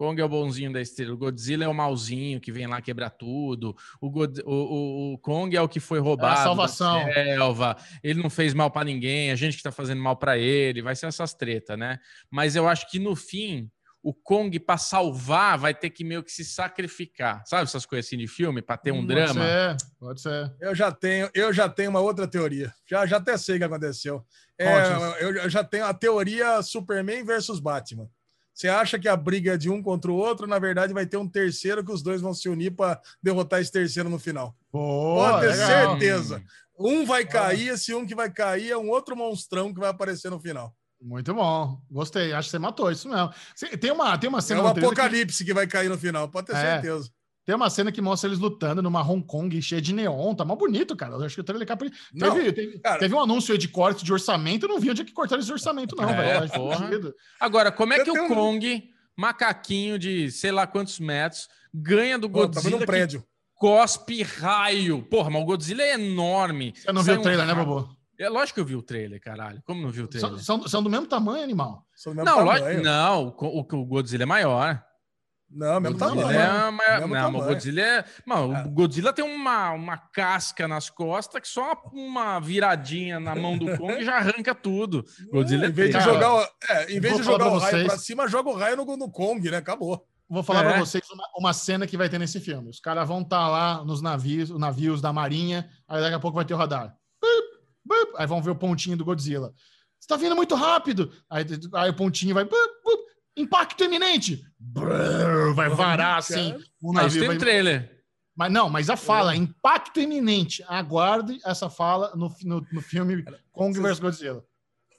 Kong é o bonzinho da estrela. O Godzilla é o malzinho que vem lá quebrar tudo. O, God... o, o, o Kong é o que foi roubado. É a salvação. Selva. Ele não fez mal para ninguém. A gente que tá fazendo mal para ele. Vai ser essas tretas, né? Mas eu acho que no fim o Kong, para salvar, vai ter que meio que se sacrificar. Sabe essas coisas assim de filme, para ter um pode drama? Pode ser, pode ser. Eu já tenho, eu já tenho uma outra teoria. Já, já até sei o que aconteceu. É, eu já tenho a teoria Superman versus Batman. Você acha que a briga é de um contra o outro, na verdade vai ter um terceiro que os dois vão se unir para derrotar esse terceiro no final. Boa, Pode ter legal. certeza. Um vai cair, esse um que vai cair é um outro monstrão que vai aparecer no final. Muito bom. Gostei. Acho que você matou isso mesmo. Tem uma, tem uma É cena o no trailer que- apocalipse que... vai cair no final, pode ter É. certeza. Tem uma cena que mostra eles lutando numa Hong Kong cheia de neon. Tá mó bonito, cara. Eu acho que o trailer capri... Não, teve, teve, cara. teve um anúncio aí de corte de orçamento. Eu não vi onde é que cortaram esse orçamento, não, É, velho. Agora, como é Eu que o tenho- um- Kong, macaquinho de sei lá quantos metros, ganha do Pô, Godzilla num que prédio. cospe raio? Porra, mas o Godzilla é enorme. Você não Sai viu o um trailer, né, raio. Bobo? É lógico que eu vi o trailer, caralho. Como não viu o trailer? São, são, são do mesmo tamanho, animal. São do mesmo Não, tamanho. lógico, não, o, o Godzilla é maior. Não, mesmo O tamanho. Godzilla é maior. Mesmo Não, mas o tamanho. Godzilla é. Mano, o Godzilla tem uma, uma casca nas costas que só uma viradinha na mão do Kong já arranca tudo. Godzilla é Em vez de jogar, o- é, em vez de jogar pra o raio vocês- pra cima, joga o raio no, no Kong, né? Acabou. Vou falar É. pra vocês uma, uma cena que vai ter nesse filme. Os caras vão estar lá nos navios, os navios da Marinha, aí daqui a pouco vai ter o radar. Bup, bup, aí vão ver o pontinho do Godzilla. Você tá vindo muito rápido. Aí, aí o pontinho vai. Impacto iminente. Brrr, vai varar assim. O Ah, isso navio tem vai... trailer. Mas não, mas a fala, impacto iminente. Aguarde essa fala no, no, no filme Kong vs Godzilla.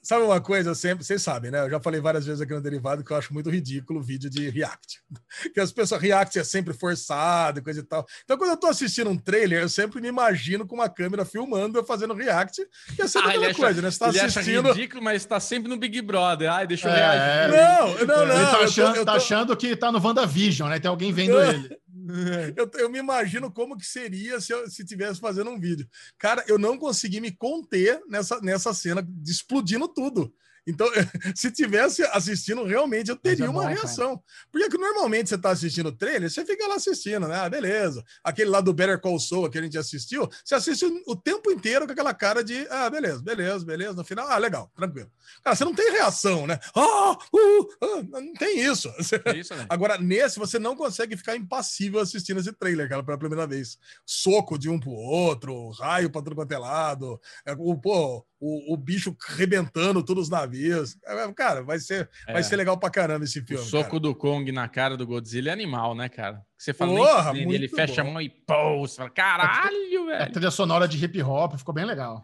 Sabe uma coisa, eu sempre, vocês sabem, né? Eu já falei várias vezes aqui no Derivado que eu acho muito ridículo o vídeo de React. Que as pessoas, React é sempre forçado e coisa e tal. Então, quando eu tô assistindo um trailer, eu sempre me imagino com uma câmera filmando eu fazendo React, que é sempre Ah, aquela acha- coisa, né? Você tá Ele acha assistindo. ridículo, mas tá sempre no Big Brother. Ai, deixa eu É, reagir. Não, não, não. ele tá eu tô- achando, eu tá tô- achando que tá no WandaVision, né? Tem alguém vendo ele. Eu, eu me imagino como que seria se eu se tivesse fazendo um vídeo. Cara, eu não consegui me conter nessa, nessa cena explodindo tudo. Então, se tivesse assistindo, realmente eu teria é uma bom, cara. reação. Porque que normalmente você tá assistindo o trailer, você fica lá assistindo, né? Ah, beleza. Aquele lá do Better Call Saul que a gente assistiu, você assiste o tempo inteiro com aquela cara de, ah, beleza, beleza, beleza. No final, ah, legal, tranquilo. Cara, você não tem reação, né? Ah, uh, ah, não tem isso. É isso, né? Agora, nesse, você não consegue ficar impassível assistindo esse trailer, cara, pela primeira vez. Soco de um pro outro, raio pra tudo quanto é lado, é, o, pô, o, o bicho rebentando todos os navios. Cara, vai ser, É. vai ser legal pra caramba esse O filme. soco cara. do Kong na cara do Godzilla é animal, né, cara? Você fala, Porra, nem ele fecha bom. a mão e pô, você fala, caralho, A velho. trilha sonora de hip hop ficou bem legal.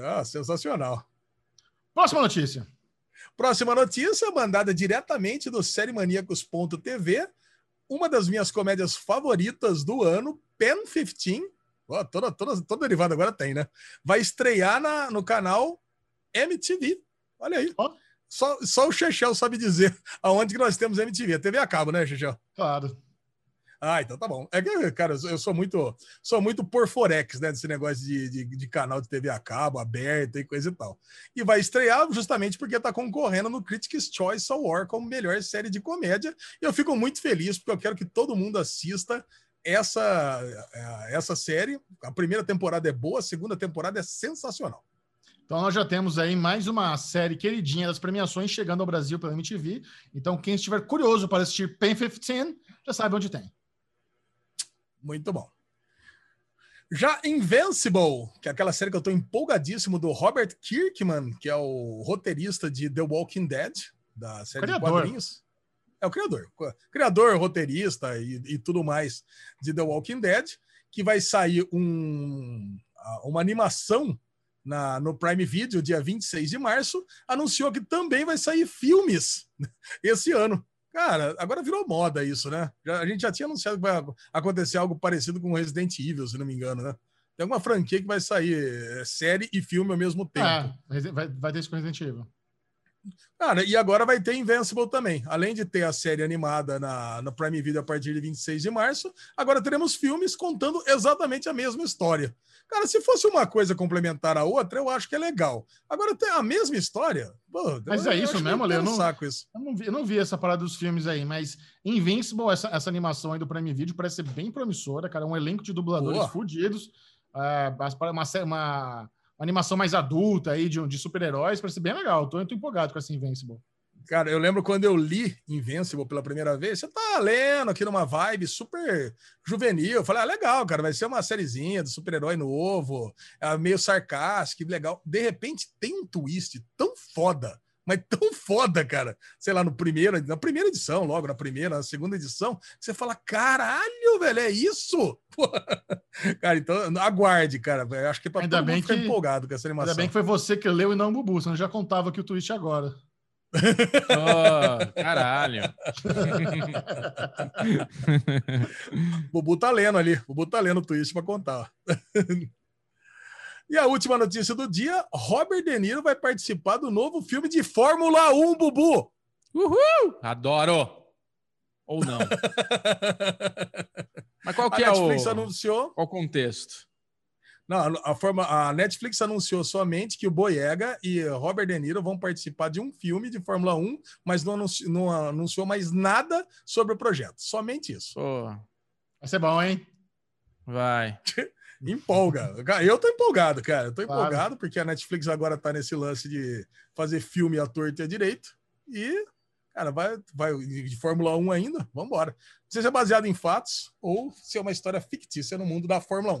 Ah, sensacional. Próxima notícia. Próxima notícia, mandada diretamente do SérieManíacos.tv, uma das minhas comédias favoritas do ano, Pen 15, ó, toda, toda, toda derivada agora tem, né? Vai estrear na, no canal MTV. Olha aí. Ó. Só, só o Chechel sabe dizer aonde que nós temos MTV. A TV a cabo, né, Chechel? Claro. Ah, então tá bom. É que, cara, eu sou muito, sou muito por Forex, né? Desse negócio de, de, de canal de TV a cabo, aberta e coisa e tal. E vai estrear justamente porque tá concorrendo no Critics' Choice Award como melhor série de comédia. E eu fico muito feliz porque eu quero que todo mundo assista essa, eh, essa série. A primeira temporada é boa, a segunda temporada é sensacional. Então nós já temos aí mais uma série queridinha das premiações chegando ao Brasil pela MTV. Então quem estiver curioso para assistir Pen 15, já sabe onde tem. Muito bom. Já Invincible, que é aquela série que eu tô empolgadíssimo do Robert Kirkman, que é o roteirista de The Walking Dead, da série de Criador. quadrinhos. É o criador. Criador, roteirista e, e tudo mais de The Walking Dead, que vai sair um, uma animação na, no Prime Video, dia 26 de março, anunciou que também vai sair filmes esse ano. Cara, agora virou moda isso, né? Já- a gente já tinha anunciado que vai acontecer algo parecido com Resident Evil, se não me engano, né? Tem alguma franquia que vai sair é, série e filme ao mesmo tempo. É, vai, vai ter isso com Resident Evil. Cara, e agora vai ter Invincible também. Além de ter a série animada na, no Prime Video a partir de 26 de março, agora teremos filmes contando exatamente a mesma história. Cara, se fosse uma coisa complementar à outra, eu acho que é legal. Agora, tem a mesma história. Pô, mas eu, é isso mesmo, Leo? Eu não, saco isso. Eu, não vi, eu não vi essa parada dos filmes aí, mas Invincible, essa, essa animação aí do Prime Video, parece ser bem promissora, cara. Um elenco de dubladores Boa. fudidos. É, uma, uma, uma animação mais adulta aí de, de super-heróis, parece bem legal. Tô, tô empolgado com essa Invincible. Cara, eu lembro quando eu li Invincible pela primeira vez, você tá lendo aqui numa vibe super juvenil. Eu falei, ah, legal, cara, vai ser uma sériezinha do super-herói novo, é meio sarcástico, legal. De repente tem um twist tão foda, mas tão foda, cara. Sei lá, no primeiro, na primeira edição, logo na primeira, na segunda edição, que você fala, caralho, velho, é isso? Cara, então aguarde, cara. Eu acho que é pra ainda bem que, empolgado com essa animação. Ainda bem que foi você que leu e não o Bubu, você já contava aqui o twist agora. Oh, caralho. Bubu tá lendo ali. Bubu tá lendo o twist para contar. E a última notícia do dia: Robert De Niro vai participar do novo filme de Fórmula 1, Bubu. Uhul! Adoro! Ou não? Mas qual que a é Netflix o... anunciou. Qual o contexto? Não, a, forma, a Netflix anunciou somente que o Boyega e Robert De Niro vão participar de um filme de Fórmula 1, mas não anunciou, não anunciou mais nada sobre o projeto. Somente isso. Pô. Vai ser bom, hein? Vai. Empolga. Eu tô empolgado, cara. Eu tô claro. empolgado porque a Netflix agora tá nesse lance de fazer filme à torta e à direito. E, cara, vai, vai de Fórmula 1 ainda? Vambora. Não sei se é baseado em fatos ou se é uma história fictícia no mundo da Fórmula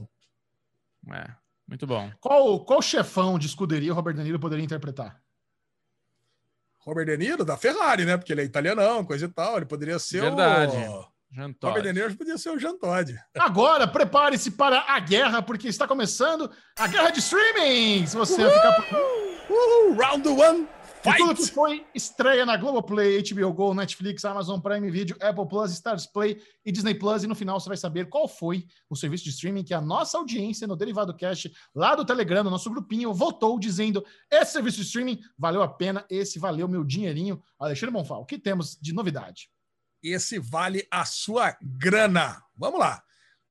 1. É, muito bom. Qual, qual chefão de escuderia o Robert De Niro poderia interpretar? Robert De Niro da Ferrari, né? Porque ele é italianão, coisa e tal. Ele poderia ser Verdade. o. Jean Robert De Niro podia ser o Jean Todt. Agora, prepare-se para a guerra, porque está começando a guerra de streaming! Se você Uhul! ficar. Uhul! Round one! Fight! tudo que foi estreia na Globoplay, HBO Go, Netflix, Amazon Prime Video, Apple Plus, Stars Play e Disney Plus. E no final você vai saber qual foi o serviço de streaming que a nossa audiência no Derivado Cash, lá do Telegram, no nosso grupinho, votou dizendo: esse serviço de streaming valeu a pena, esse valeu meu dinheirinho. Alexandre Bonfal, o que temos de novidade? Esse vale a sua grana. Vamos lá.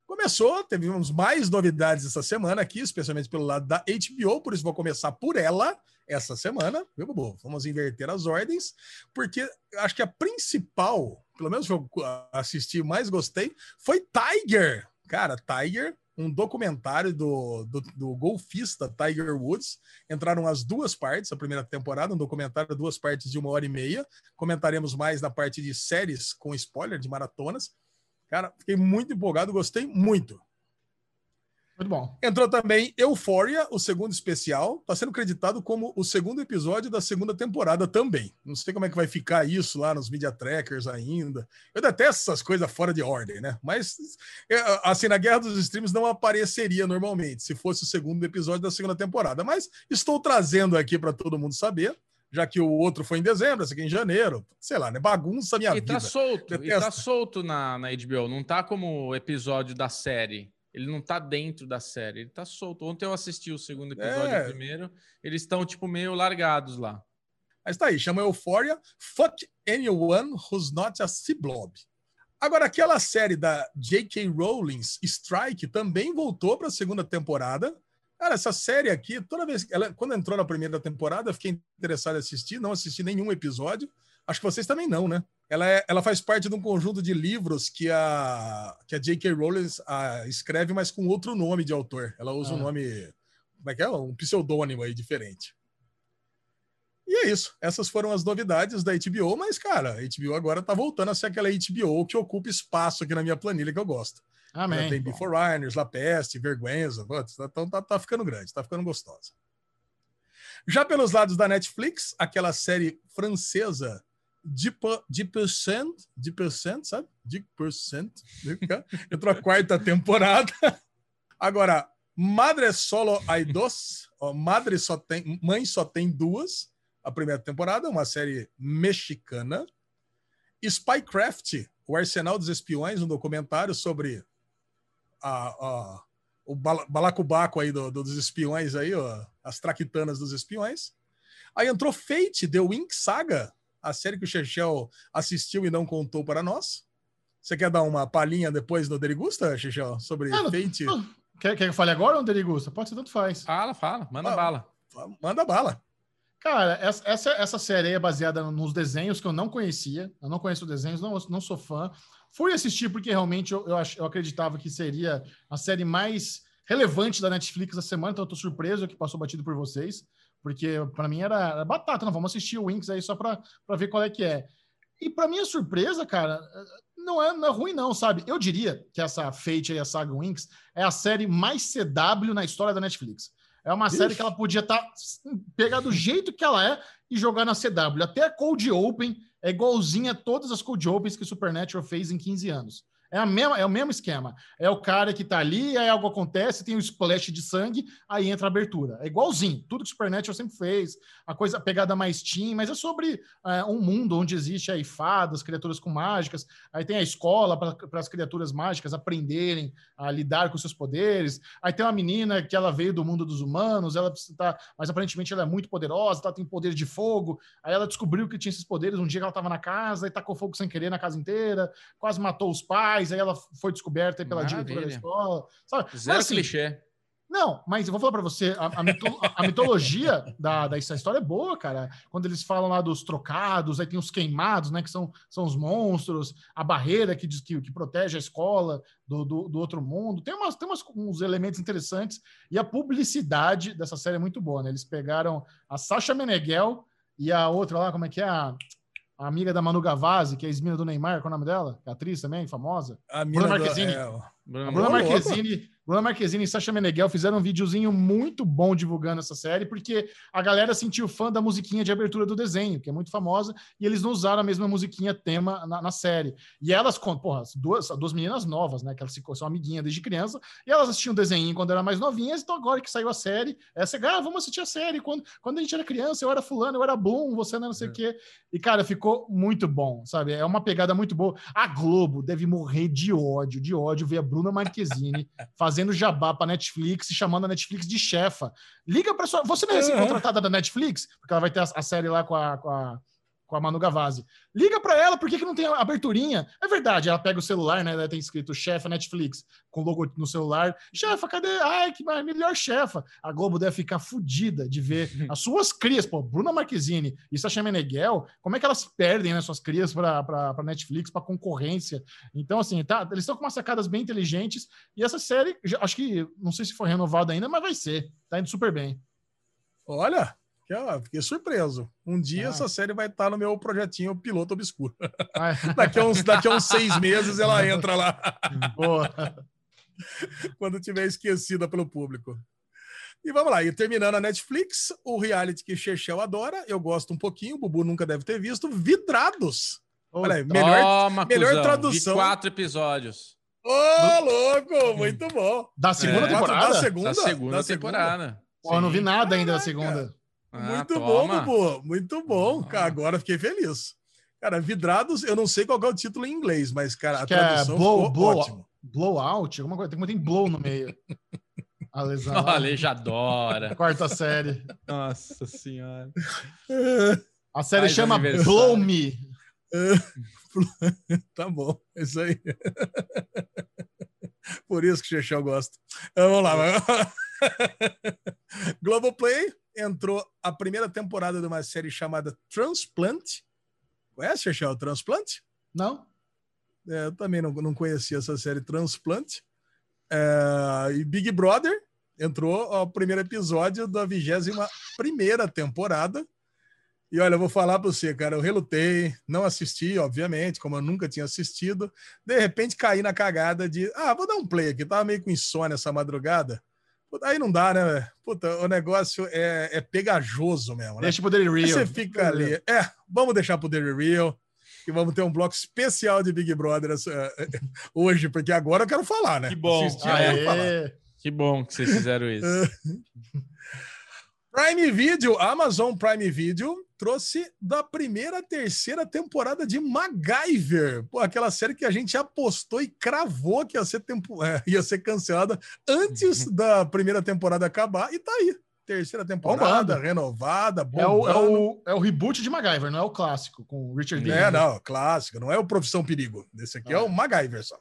Começou, tivemos mais novidades essa semana aqui, especialmente pelo lado da HBO, por isso vou começar por ela essa semana, viu, Bubu? Vamos inverter as ordens, porque acho que a principal, pelo menos que eu assisti mais gostei, foi Tiger. Cara, Tiger, um documentário do, do, do, golfista Tiger Woods. Entraram as duas partes, a primeira temporada, um documentário, duas partes de uma hora e meia. Comentaremos mais na parte de séries com spoiler, de maratonas. Cara, fiquei muito empolgado, gostei muito. Muito bom. Entrou também Euphoria, o segundo especial. Está sendo creditado como o segundo episódio da segunda temporada também. Não sei como é que vai ficar isso lá nos media trackers ainda. Eu detesto essas coisas fora de ordem, né? Mas, é, assim, na Guerra dos Streams não apareceria normalmente se fosse o segundo episódio da segunda temporada. Mas estou trazendo aqui para todo mundo saber já que o outro foi em dezembro, esse aqui em janeiro. Sei lá, né? Bagunça minha e vida. Tá solto, e tá solto na, na HBO, não tá como episódio da série. Ele não tá dentro da série, ele tá solto. Ontem eu assisti o segundo episódio é. primeiro, eles estão, tipo, meio largados lá. Mas tá aí, chama Euphoria Fuck Anyone Who's Not a Blob. Agora, aquela série da J.K. Rowling's Strike também voltou para a segunda temporada. Cara, essa série aqui, toda vez que ela, quando entrou na primeira temporada, eu fiquei interessado em assistir, não assisti nenhum episódio. Acho que vocês também não, né? Ela, é, ela faz parte de um conjunto de livros que a, que a J.K. Rowling a, escreve, mas com outro nome de autor. Ela usa ah. um nome. Como é que é? Um pseudônimo aí diferente. E é isso. Essas foram as novidades da HBO, mas, cara, a HBO agora tá voltando a ser aquela HBO que ocupa espaço aqui na minha planilha que eu gosto. Amém. Tem Before Runners, La Peste, Vergüenza. Então tá, tá ficando grande, tá ficando gostosa. Já pelos lados da Netflix, aquela série francesa de percent, de percent, sabe? De percent. Entrou a quarta temporada. Agora, Madre Solo hay dos, Madre só tem, mãe só tem duas. A primeira temporada, uma série mexicana. Spycraft, o Arsenal dos Espiões, um documentário sobre a, a o balacobaco aí do, do, dos espiões aí, ó, as traquitanas dos espiões. Aí entrou Fate, The Wink Saga, a série que o Chechel assistiu e não contou para nós. Você quer dar uma palhinha depois no Derigusta, Chechel, sobre Ah, não- Fate? não. Quer, quer que eu fale agora ou Derigusta? Pode ser, tanto faz. Fala, fala, manda Ah, bala. Manda bala. Cara, essa, essa, essa série aí é baseada nos desenhos que eu não conhecia. Eu não conheço desenhos, não, não sou fã. Fui assistir porque realmente eu, eu, ach- eu acreditava que seria a série mais relevante da Netflix da semana, então eu tô surpreso que passou batido por vocês, porque para mim era, era batata, não, vamos assistir o Winx aí só para ver qual é que é. E para minha surpresa, cara, não é, não é ruim não, sabe? Eu diria que essa Fate aí, a saga Winx, é a série mais CW na história da Netflix. É uma série que ela podia estar pegar do jeito que ela é e jogar na CW. Até a Cold Open é igualzinha a todas as Cold Opens que Supernatural fez em 15 anos. É, a mesma, é o mesmo esquema. É o cara que tá ali, aí algo acontece, tem um splash de sangue, aí entra a abertura. É igualzinho, tudo que Supernatural sempre fez, a coisa, a pegada mais teen, mas é sobre é, um mundo onde existe aí fadas, criaturas com mágicas, aí tem a escola para as criaturas mágicas aprenderem a lidar com seus poderes, aí tem uma menina que ela veio do mundo dos humanos, ela tá, mas aparentemente ela é muito poderosa, ela tem poder de fogo, aí ela descobriu que tinha esses poderes um dia que ela estava na casa e tacou fogo sem querer na casa inteira, quase matou os pais, aí ela foi descoberta pela Maravilha. diretora da escola, sabe? Zero Mas, assim, clichê. não, mas eu vou falar pra você, a, a mito- a mitologia da, dessa história é boa, cara. Quando eles falam lá dos trocados, aí tem os queimados, né? Que são, são os monstros, a barreira que, diz, que, que protege a escola do, do, do outro mundo. Tem, umas, tem umas, uns elementos interessantes. E a publicidade dessa série é muito boa, né? Eles pegaram a Sasha Meneghel e a outra lá, como é que é? A, a amiga da Manu Gavazzi, que é a ex-mina do Neymar, qual é o nome dela? É atriz também, famosa. A Bruna mina do- Marquezine. é, Bruna louco. Marquezine, Bruna Marquezine e Sasha Meneghel fizeram um videozinho muito bom divulgando essa série, porque a galera sentiu fã da musiquinha de abertura do desenho, que é muito famosa, e eles não usaram a mesma musiquinha tema na, na série. E elas, porra, as duas, as duas meninas novas, né, que elas são amiguinhas desde criança, e elas assistiam desenho quando eram mais novinhas, então agora que saiu a série, essa, ah, vamos assistir a série. Quando, quando a gente era criança, eu era fulano, eu era Bloom, você não, não sei o quê. E, cara, ficou muito bom, sabe? É uma pegada muito boa. A Globo deve morrer de ódio, de ódio, ver a Bruna Marquezine fazendo jabá pra Netflix e chamando a Netflix de chefa. Liga pra sua. Você não é recém-contratada da Netflix? Porque ela vai ter a, a série lá com a. Com a com a Manu Gavazzi. Liga pra ela, por que, que não tem aberturinha? É verdade, ela pega o celular, né? Ela tem escrito chefa Netflix, com logo no celular. Chefa, cadê? Ai, que mar- melhor chefa. A Globo deve ficar fodida de ver as suas crias, pô, Bruna Marquezine e Sasha Meneghel, como é que elas perdem, né, suas crias pra Netflix, pra concorrência. Então, assim, tá, eles estão com umas sacadas bem inteligentes e essa série, acho que, não sei se foi renovada ainda, mas vai ser. Tá indo super bem. Olha, que, ó, fiquei surpreso. Um dia Ah. essa série vai estar no meu projetinho Piloto Obscuro. Ai, Daqui a uns, daqui a uns seis meses ela entra lá, boa. quando tiver esquecida pelo público. E vamos lá, e terminando a Netflix, o reality que Chechel adora, eu gosto um pouquinho, o Bubu nunca deve ter visto, Vidrados. Olha aí, melhor. Toma, melhor cuzão. tradução. Quatro episódios. Ô, louco, muito bom. Da segunda É. temporada? Da segunda, Da segunda da temporada. Pô, eu não vi nada ainda da segunda. Ah, Muito toma. bom, Bubu. Muito bom. Ah. Cara, agora fiquei feliz. Cara, Vidrados, eu não sei qual é o título em inglês, mas, cara, a é tradução blow, ficou blow, ótimo. blowout, alguma coisa. Tem tem blow no meio. A lesão. O Ale já adora. Quarta série. Nossa senhora. A série Faz chama. Blow Me. Tá bom, é isso aí. Por isso que o Chechel gosta. Vamos lá. Globoplay entrou a primeira temporada de uma série chamada Transplant. Conhece, Chechel, Transplant? Não? É, eu também não, não conhecia essa série Transplant. É, e Big Brother entrou ao primeiro episódio da vigésima primeira temporada. E olha, eu vou falar para você, cara, eu relutei, não assisti, obviamente, como eu nunca tinha assistido. De repente caí na cagada de, ah, vou dar um play aqui, tava meio com insônia essa madrugada. Puta, Aí não dá, né? Puta, o negócio é, é pegajoso mesmo, né? Deixa pro Daily Aí Real. você fica ali. É, vamos deixar pro Daily Real. E vamos ter um bloco especial de Big Brother essa- hoje, porque agora eu quero falar, né? Que bom. Falar. Aê. Que bom que vocês fizeram isso. Prime Video, Amazon Prime Video, trouxe da primeira terceira temporada de MacGyver. Pô, aquela série que a gente apostou e cravou que ia ser, tempo, é, ia ser cancelada antes da primeira temporada acabar, e tá aí. terceira temporada, Bombando. renovada, É o, é, o, é o reboot de MacGyver, não é o clássico, com o Richard Dean. É, não, clássico, não é o Profissão Perigo. Esse aqui é, É. o MacGyver só.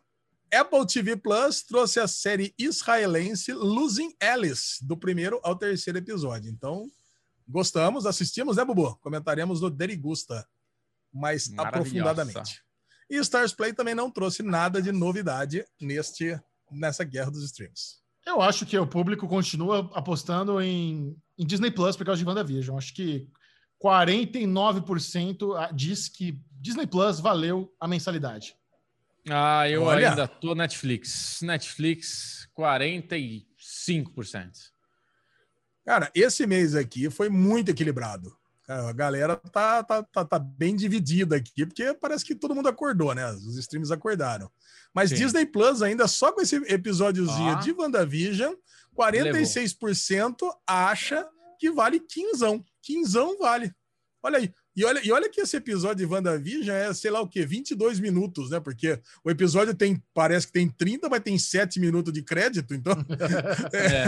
Apple TV Plus trouxe a série israelense Losing Alice, do primeiro ao terceiro episódio. Então, gostamos, assistimos, né, Bubu? Comentaremos no Derigusta mais aprofundadamente. E Stars Play também não trouxe nada de novidade neste, nessa guerra dos streams. Eu acho que o público continua apostando em, em Disney Plus por causa de WandaVision. Acho que 49% diz que Disney Plus valeu a mensalidade. Ah, eu Olha. ainda tô Netflix. Netflix, 45%. Cara, esse mês aqui foi muito equilibrado. A galera tá, tá, tá, tá bem dividida aqui, porque parece que todo mundo acordou, né? Os streams acordaram. Mas Sim. Disney Plus, ainda só com esse episódiozinho Ó. de WandaVision, 46% acha que vale quinzão. Quinzão vale. Olha aí. E olha, e olha que esse episódio de WandaVision é, sei lá o quê, 22 minutos, né? Porque o episódio tem, parece que tem 30, mas tem 7 minutos de crédito, então É.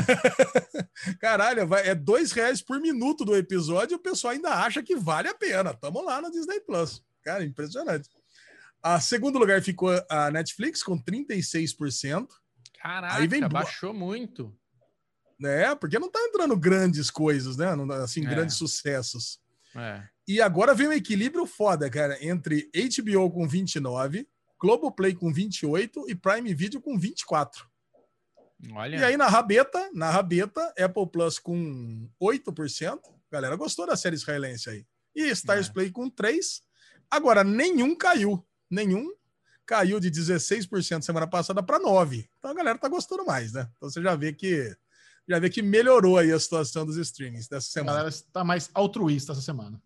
Caralho, vai- é dois reais por minuto do episódio e o pessoal ainda acha que vale a pena. Tamo lá no Disney Plus. Cara, impressionante. A segundo lugar ficou a Netflix com 36%, Caraca, Aí vem baixou muito. né? Porque não tá entrando grandes coisas, né? Não- Assim, É. grandes sucessos. É. E agora vem um equilíbrio foda, cara, entre HBO com 29, Globoplay com 28 e Prime Video com 24. Olha. E aí na rabeta, na rabeta, Apple Plus com 8%. Galera gostou da série israelense aí. E Stars É. Play com 3. Agora nenhum caiu, nenhum caiu de 16% semana passada para 9. Então a galera tá gostando mais, né? Então você já vê que já vê que melhorou aí a situação dos streamings dessa A semana. galera está mais altruísta essa semana.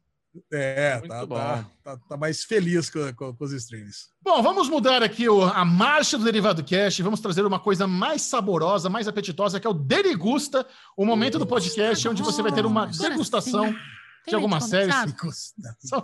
É, tá, bom. tá, tá, tá mais feliz com, com- com os streams. Bom, vamos mudar aqui o- a marcha do Derivado Cast. Vamos trazer uma coisa mais saborosa, mais apetitosa, que é o Derigusta, o momento do podcast onde você vai ter uma degustação de alguma série. Só,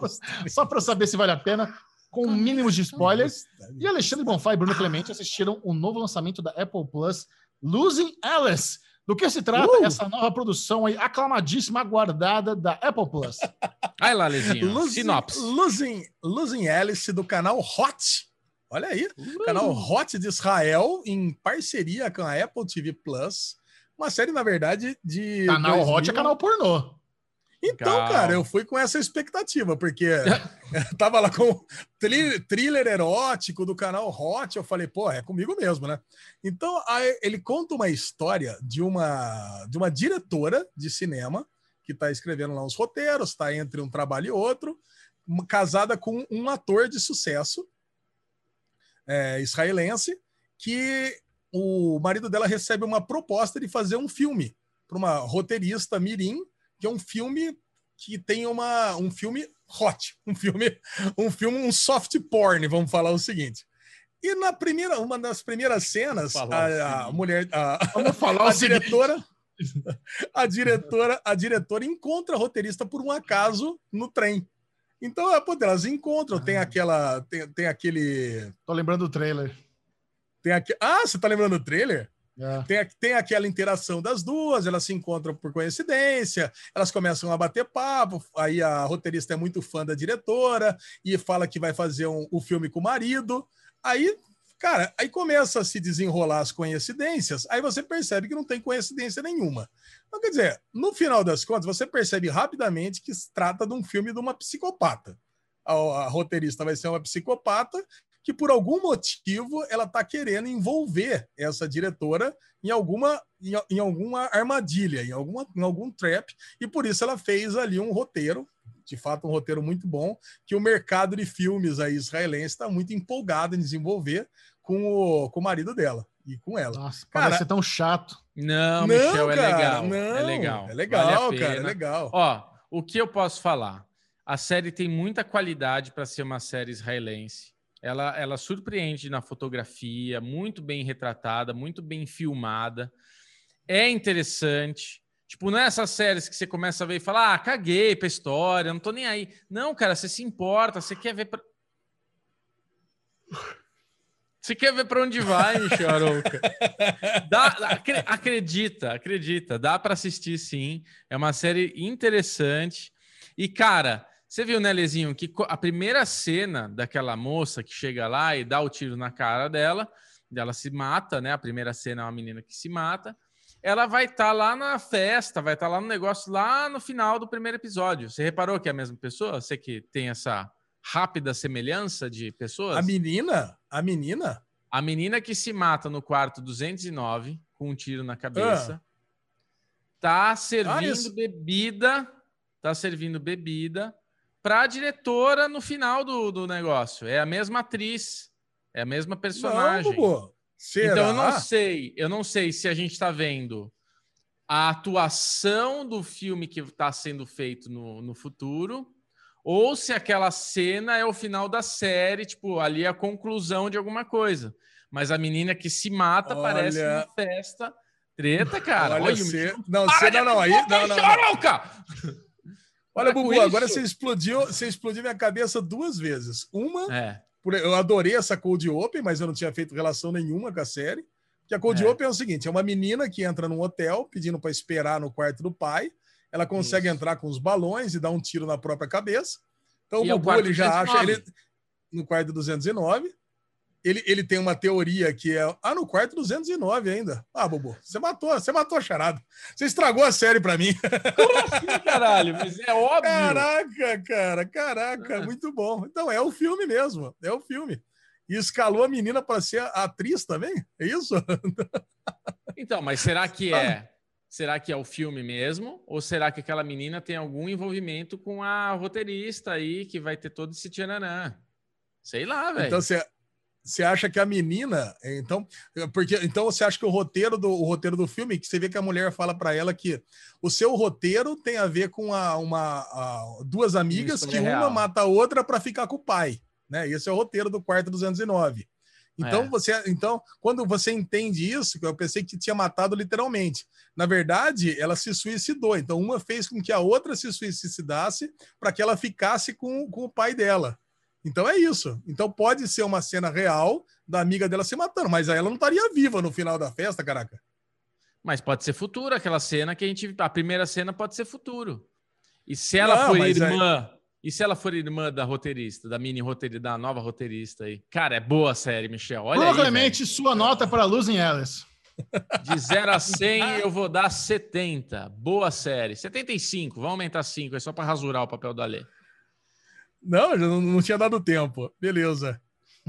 só para saber se vale a pena, com um mínimo de spoilers. E Alexandre Bonfá e Bruno Clemente assistiram o novo lançamento da Apple Plus, Losing Alice. Do que se trata Uh! essa nova produção aí, aclamadíssima, aguardada da Apple Plus? Aí lá, Lezinho. Losing, Sinopse. Losing, Losing Alice do canal Hot. Olha aí, Uh! canal Hot de Israel, em parceria com a Apple TV Plus. Uma série, na verdade, de. Canal 2000. Hot é canal pornô. Então, Calma. cara, eu fui com essa expectativa, porque tava lá com tri- thriller erótico do canal Hot. Eu falei, pô, é comigo mesmo, né? Então, aí ele conta uma história de uma, de uma diretora de cinema que está escrevendo lá uns roteiros, está entre um trabalho e outro, casada com um ator de sucesso é, israelense, que o marido dela recebe uma proposta de fazer um filme para uma roteirista mirim, que é um filme que tem uma um filme hot, um filme um filme um soft porn, vamos falar o seguinte. E na primeira uma das primeiras cenas, a, a mulher a, Vamos falar a o seguinte. diretora a diretora a diretora encontra a roteirista por um acaso no trem. Então, é, pô, elas encontram, tem Ah. aquela tem, tem aquele Tô lembrando do trailer. tem aqui, ah, você tá lembrando do trailer? É. Tem, tem aquela interação das duas, elas se encontram por coincidência, elas começam a bater papo, aí a roteirista é muito fã da diretora e fala que vai fazer um, o filme com o marido. Aí, cara, aí começa a se desenrolar as coincidências, aí você percebe que não tem coincidência nenhuma. Então, quer dizer, no final das contas, você percebe rapidamente que se trata de um filme de uma psicopata. A, a roteirista vai ser uma psicopata que por algum motivo ela está querendo envolver essa diretora em alguma, em, em alguma armadilha, em, alguma, em algum trap, e por isso ela fez ali um roteiro, de fato um roteiro muito bom, que o mercado de filmes aí israelense está muito empolgado em desenvolver com o, com o marido dela e com ela. Nossa, Cara- parece ser tão chato. Não, Michel, é cara, legal. Não, é legal. É legal, Vale a cara, é legal. Ó, o que eu posso falar? A série tem muita qualidade para ser uma série israelense. Ela, ela surpreende na fotografia, muito bem retratada, muito bem filmada. É interessante. Tipo, não é essas séries que você começa a ver e fala, ah, caguei pra história, não tô nem aí. Não, cara, você se importa, você quer ver. Pra... Você quer ver para onde vai, Michel Arouca? Dá, acre- acredita, acredita. Dá para assistir, sim. É uma série interessante. E, cara, você viu, né, Lezinho, que a primeira cena daquela moça que chega lá e dá o tiro na cara dela, ela se mata, né? A primeira cena é uma menina que se mata. Ela vai estar lá na festa, vai estar lá no negócio, lá no final do primeiro episódio. Você reparou que é a mesma pessoa? Você que tem essa rápida semelhança de pessoas? A menina, a menina, A menina que se mata no quarto 209 com um tiro na cabeça tá servindo isso. bebida, tá servindo bebida para a diretora no final do, do negócio. É a mesma atriz, é a mesma personagem. Não, então eu não sei, eu não sei se a gente está vendo a atuação do filme que está sendo feito no, no futuro ou se aquela cena é o final da série, tipo, ali é a conclusão de alguma coisa. Mas a menina que se mata Olha- parece uma festa. Treta, cara. Olha, Olha, você... Não, de não, não, aí... Não, não, não. Olha, com Bubu, agora você explodiu, você explodiu minha cabeça duas vezes. Uma, É, por- eu adorei essa Cold Open, mas eu não tinha feito relação nenhuma com a série. Que a Cold É. Open é o seguinte: é uma menina que entra num hotel pedindo para esperar no quarto do pai. Ela consegue Isso. entrar com os balões e dar um tiro na própria cabeça. Então E é o o Bubu quarto ele já 209. acha ele no quarto 209. Ele, ele tem uma teoria que é ah no quarto 209 ainda. Ah, Bubu, você matou, você matou a charada. Você estragou a série para mim. caralho, mas é óbvio. Caraca, cara, caraca, Ah. muito bom. Então é o filme mesmo, é o filme. E escalou a menina para ser a atriz também? É isso? Então, mas será que é? Será que é o filme mesmo? Ou será que aquela menina tem algum envolvimento com a roteirista aí que vai ter todo esse tchananã? Sei lá, velho. Então você você acha que a menina, então, porque então você acha que o roteiro do o roteiro do filme, que você vê que a mulher fala para ela que o seu roteiro tem a ver com a, uma a- duas amigas que história uma real. mata a outra para ficar com o pai, né? Esse é o roteiro do quarto 209. Então É. você, então quando você entende isso, eu pensei que tinha matado literalmente. Na verdade, ela se suicidou. Então uma fez com que a outra se suicidasse para que ela ficasse com, com o pai dela. Então é isso. Então pode ser uma cena real da amiga dela se matando, mas aí ela não estaria viva no final da festa, caraca. Mas pode ser futuro, aquela cena que a gente. A primeira cena pode ser futuro. E se ela Não, for aí- irmã. E se ela for irmã da roteirista, da mini roteirista, da nova roteirista aí? Cara, é boa a série, Michel. Olha Bruno aí, sua nota para Losing Alice. velho. De 0 a 100, eu vou dar 70. Boa série. 75. Vamos aumentar 5, é só para rasurar o papel do Alê. Não, já não, não tinha dado tempo. Beleza.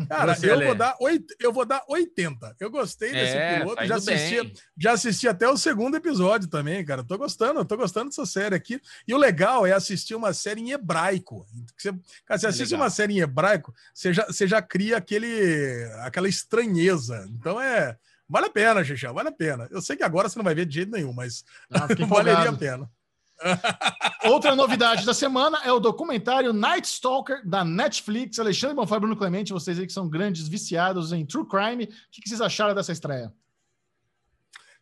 Cara, Você, eu vou, dar oit, eu vou dar 80. Eu gostei desse É, piloto. tá já assisti, bem. já assisti até o segundo episódio também, cara. Tô gostando, tô gostando dessa série aqui. E o legal é assistir uma série em hebraico. Você, cara, você É assiste legal. uma série em hebraico, você já, você já cria aquele, aquela estranheza. Então é. Vale a pena, Xixão, vale a pena. Eu sei que agora você não vai ver de jeito nenhum, mas Ah, fiquei valeria a pena. Outra novidade da semana é o documentário Night Stalker da Netflix. Alexandre Bonfá e Bruno Clemente, vocês aí que são grandes viciados em true crime. O que, que vocês acharam dessa estreia?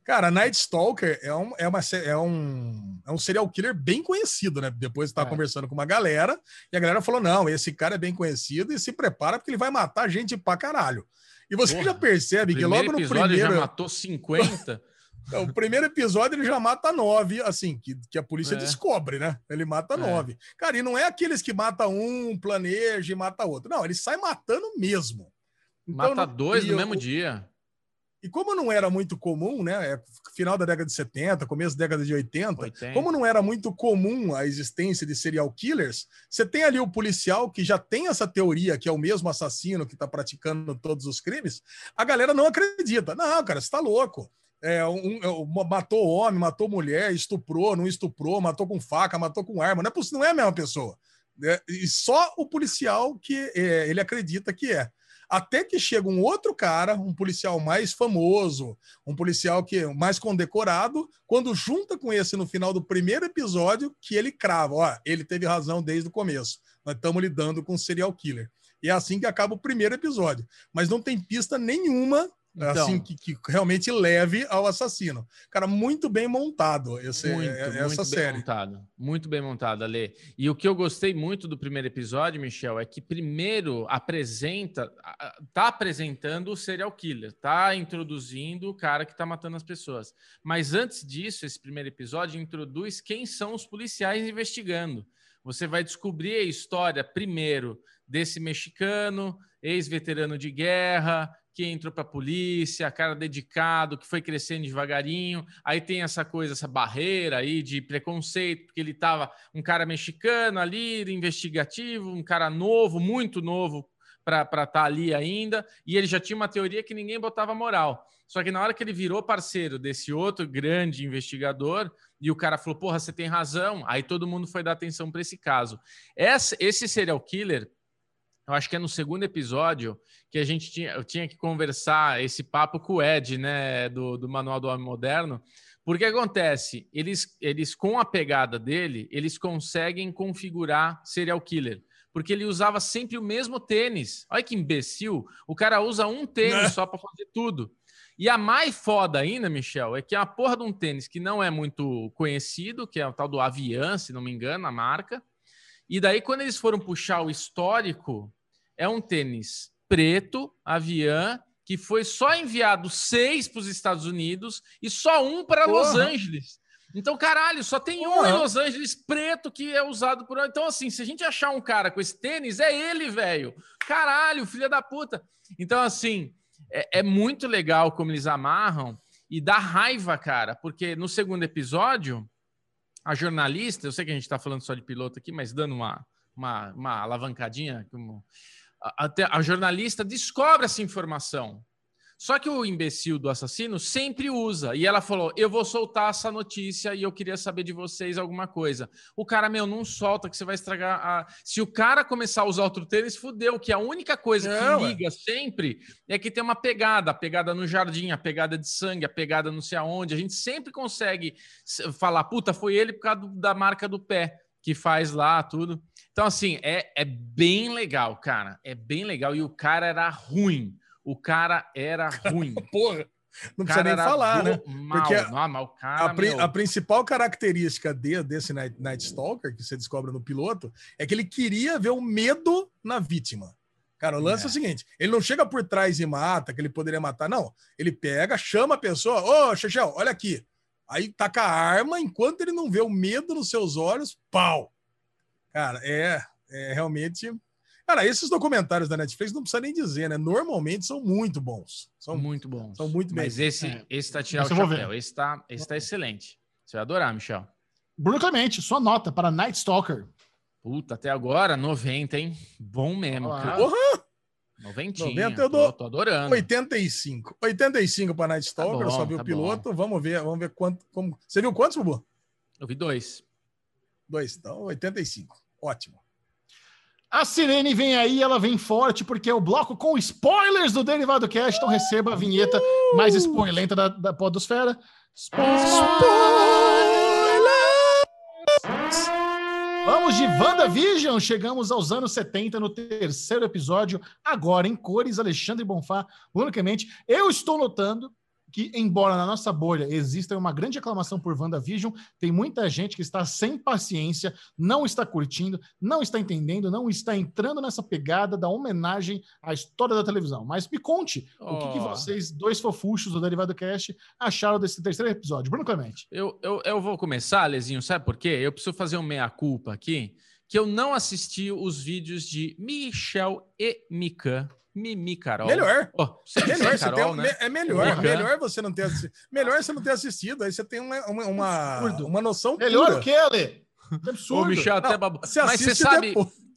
Cara, Night Stalker é um, é, uma, é, um, é um serial killer bem conhecido, né? Depois estava É. conversando com uma galera e a galera falou: não, esse cara é bem conhecido e se prepara porque ele vai matar gente pra caralho. E você Porra, já percebe que Primeiro logo no episódio primeiro. já matou 50. Não, O primeiro episódio ele já mata nove, assim, que, que a polícia É. descobre, né? Ele mata É. nove. Cara, e não é aqueles que mata um, planeja e mata outro. Não, ele sai matando mesmo. Então, Mata dois no mesmo dia. E como não era muito comum, né? é Final da década de 70, começo da década de 80, 80. como não era muito comum a existência de serial killers, você tem ali o policial que já tem essa teoria que é o mesmo assassino que está praticando todos os crimes, a galera não acredita. Não, cara, você está louco. É, um, é, um- matou homem, matou mulher, estuprou, não estuprou, matou com faca, matou com arma. Não é, poss- não é a mesma pessoa. É, e só o policial que é, ele acredita que é. Até que chega um outro cara, um policial mais famoso, um policial que mais condecorado, quando junta com esse no final do primeiro episódio, que ele crava, ó, ele teve razão desde o começo. Nós estamos lidando com um serial killer. E é assim que acaba o primeiro episódio. Mas não tem pista nenhuma então, assim que, que, realmente leve ao assassino. Cara, muito bem montado esse, muito, essa muito série. Bem montado, muito bem montado, Ale. E o que eu gostei muito do primeiro episódio, Michel, é que primeiro apresenta, tá apresentando o serial killer, tá introduzindo o cara que tá matando as pessoas. Mas antes disso, esse primeiro episódio introduz quem são os policiais investigando. Você vai descobrir a história primeiro desse mexicano, ex-veterano de guerra, que entrou para a polícia, cara dedicado, que foi crescendo devagarinho. Aí tem essa coisa, essa barreira aí de preconceito, porque ele estava um cara mexicano ali, investigativo, um cara novo, muito novo para estar tá ali ainda, e ele já tinha uma teoria que ninguém botava moral. Só que na hora que ele virou parceiro desse outro grande investigador, e o cara falou: Porra, você tem razão, aí todo mundo foi dar atenção para esse caso. Esse serial killer eu acho que é no segundo episódio que a gente tinha, eu tinha que conversar esse papo com o Ed, né, do, do Manual do Homem Moderno, porque acontece, eles, eles com a pegada dele, eles conseguem configurar serial killer, porque ele usava sempre o mesmo tênis. Olha que imbecil, o cara usa um tênis né? só para fazer tudo. E a mais foda ainda, Michel, é que é uma porra de um tênis que não é muito conhecido, que é o tal do Avian, se não me engano, a marca. E daí, quando eles foram puxar o histórico é um tênis preto, Avian, que foi só enviado seis para os Estados Unidos e só um para Los Angeles. Então, caralho, só tem um em Los Angeles preto que é usado por. Então, assim, se a gente achar um cara com esse tênis, é ele, velho. Caralho, filha da puta. Então, assim, é, é, muito legal como eles amarram e dá raiva, cara, porque no segundo episódio, a jornalista, eu sei que a gente está falando só de piloto aqui, mas dando uma, uma, uma alavancadinha, como a, a jornalista descobre essa informação. Só que o imbecil do assassino sempre usa. E ela falou: Eu vou soltar essa notícia e eu queria saber de vocês alguma coisa. O cara, meu, não solta, que você vai estragar. A... Se o cara começar a usar outro tênis, fudeu. Que a única coisa não, que liga é. sempre é que tem uma pegada: a pegada no jardim, a pegada de sangue, a pegada não sei aonde. A gente sempre consegue falar: puta, foi ele por causa do, da marca do pé que faz lá tudo. Então, assim, é, é bem legal, cara. É bem legal. E o cara era ruim. O cara era ruim. Porra. Não precisa nem falar, né? Mal. Porque a, não, cara, a, pri a, principal característica de, desse Night, Night Stalker, que você descobre no piloto, é que ele queria ver o medo na vítima. Cara, o lance é, é o seguinte: ele não chega por trás e mata, que ele poderia matar, não. Ele pega, chama a pessoa, ô, Chechel, olha aqui. Aí taca a arma, enquanto ele não vê o medo nos seus olhos, pau! Cara, é, é realmente. Cara, esses documentários da Netflix não precisa nem dizer, né? Normalmente são muito bons. São muito bons. São muito bem. Mas esse, é. esse tá tirando o chapéu. Esse tá, esse tá excelente. Você vai adorar, Michel. Bruno Clemente, sua nota para Night Stalker. Puta, até agora, 90, hein? Bom mesmo, ah, cara. Porra! 90, 90 eu dou tô, tô adorando. 85. 85 para Night Stalker, tá bom, eu só vi tá o piloto. Bom. Vamos ver, vamos ver quanto. Como... Você viu quantos, Bubu? Eu vi dois. Dois, então 85. Ótimo. A Sirene vem aí, ela vem forte, porque é o bloco com spoilers do Derivado Cast. Então receba a vinheta mais spoilenta da, da Podosfera. Spoilers! Vamos de WandaVision, chegamos aos anos 70 no terceiro episódio, agora em cores, Alexandre Bonfá, unicamente. Eu estou notando que, embora na nossa bolha exista uma grande aclamação por WandaVision, tem muita gente que está sem paciência, não está curtindo, não está entendendo, não está entrando nessa pegada da homenagem à história da televisão. Mas me conte oh. o que, que, vocês, dois fofuchos do Derivado Cast, acharam desse terceiro episódio. Bruno Clemente. Eu, eu, eu vou começar, Lezinho, sabe por quê? Eu preciso fazer um meia-culpa aqui, que eu não assisti os vídeos de Michel e Mika Mimi Carol. Melhor. Oh, melhor Carol, um, né? É melhor. Uhum. Melhor você não ter assistido. Melhor você não ter assistido. Aí você tem uma, uma, uma, uma noção. Melhor pura. o que, Ale? absurdo. O Michel até babu... Você Mas você sabe. Depois.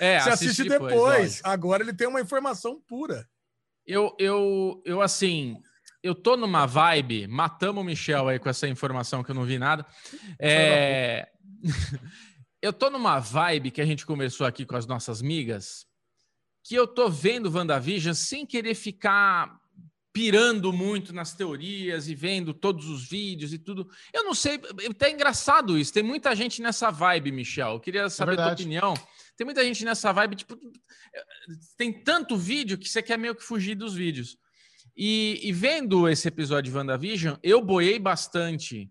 É, você assiste depois. depois. Agora ele tem uma informação pura. Eu, eu, eu assim. Eu tô numa vibe, matamos o Michel aí com essa informação que eu não vi nada. É... eu tô numa vibe que a gente conversou aqui com as nossas migas, que eu tô vendo WandaVision sem querer ficar pirando muito nas teorias e vendo todos os vídeos e tudo. Eu não sei, é engraçado isso. Tem muita gente nessa vibe, Michel. Eu queria é saber é a tua opinião. Tem muita gente nessa vibe, tipo, tem tanto vídeo que você quer meio que fugir dos vídeos. E, e vendo esse episódio de WandaVision, eu boiei bastante.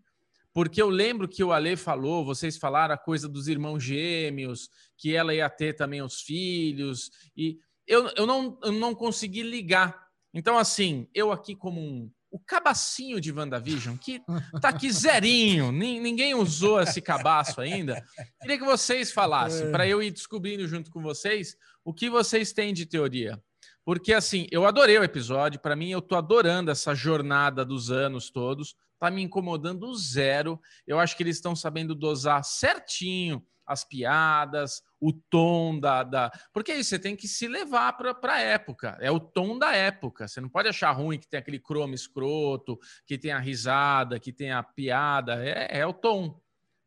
Porque eu lembro que o Ale falou, vocês falaram a coisa dos irmãos gêmeos, que ela ia ter também os filhos, e eu, eu, não, eu não consegui ligar. Então, assim, eu aqui como um, o cabacinho de WandaVision, que tá aqui zerinho, ninguém usou esse cabaço ainda. Queria que vocês falassem, para eu ir descobrindo junto com vocês, o que vocês têm de teoria. Porque, assim, eu adorei o episódio, para mim, eu tô adorando essa jornada dos anos todos, tá me incomodando zero. Eu acho que eles estão sabendo dosar certinho as piadas, o tom da. da... Porque aí você tem que se levar para a época. É o tom da época. Você não pode achar ruim que tem aquele cromo escroto, que tem a risada, que tem a piada. É, é o tom.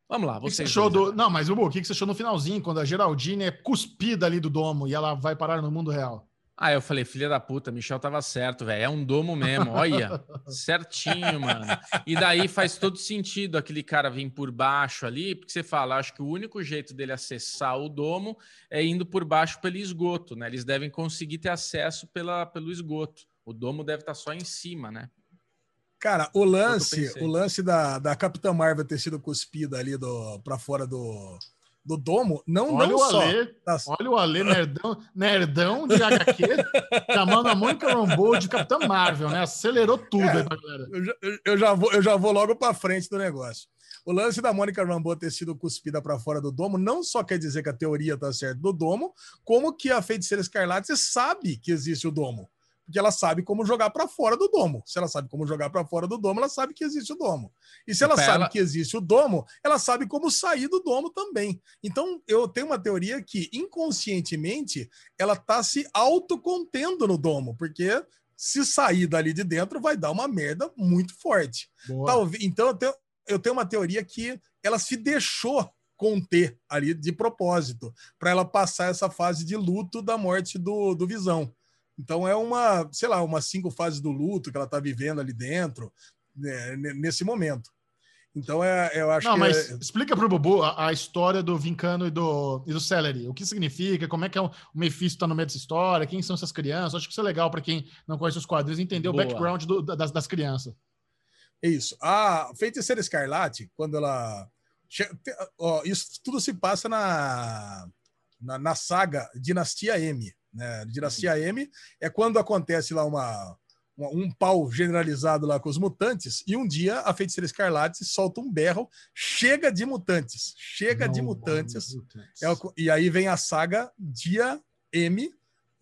Vamos lá, você achou do... Não, mas o que você achou no finalzinho, quando a Geraldine é cuspida ali do domo e ela vai parar no mundo real? Ah, eu falei, filha da puta, Michel tava certo, velho. É um domo mesmo, olha. certinho, mano. E daí faz todo sentido aquele cara vir por baixo ali, porque você fala, acho que o único jeito dele acessar o domo é indo por baixo pelo esgoto, né? Eles devem conseguir ter acesso pela, pelo esgoto. O domo deve estar tá só em cima, né? Cara, o lance, o lance da, da Capitã Marvel ter sido cuspida ali do, pra fora do, do domo, não, olha não o só. Alê, tá... Olha o Alê, nerdão, nerdão de HQ, chamando a Mônica Rambeau de Capitã Marvel, né? Acelerou tudo é, aí pra galera. Eu já, eu, já vou, eu já vou logo para frente do negócio. O lance da Mônica Rambeau ter sido cuspida para fora do domo não só quer dizer que a teoria tá certa do domo, como que a feiticeira Escarlate sabe que existe o domo porque ela sabe como jogar para fora do domo. Se ela sabe como jogar para fora do domo, ela sabe que existe o domo. E se ela sabe ela... que existe o domo, ela sabe como sair do domo também. Então, eu tenho uma teoria que inconscientemente ela tá se autocontendo no domo, porque se sair dali de dentro vai dar uma merda muito forte. Talvez, então eu tenho, eu tenho uma teoria que ela se deixou conter ali de propósito, para ela passar essa fase de luto da morte do, do Visão. Então é uma, sei lá, umas cinco fases do luto que ela está vivendo ali dentro, né, nesse momento. Então é, eu acho Não, que. mas é... explica para o Bubu a, a, história do Vincano e do, e do Celery. O que significa, como é que é o, o Mephisto está no meio dessa história, quem são essas crianças. Acho que isso é legal para quem não conhece os quadrinhos entender Boa. o background do, das, das crianças. É isso. A Feiticeira Escarlate, quando ela. Ó, isso tudo se passa na, na, na saga Dinastia M. Né? Dinastia M é quando acontece lá uma, uma, um pau generalizado lá com os mutantes, e um dia a feiticeira Escarlate solta um berro, chega de mutantes, chega Não, de mutantes, mutantes. É, e aí vem a saga Dia M,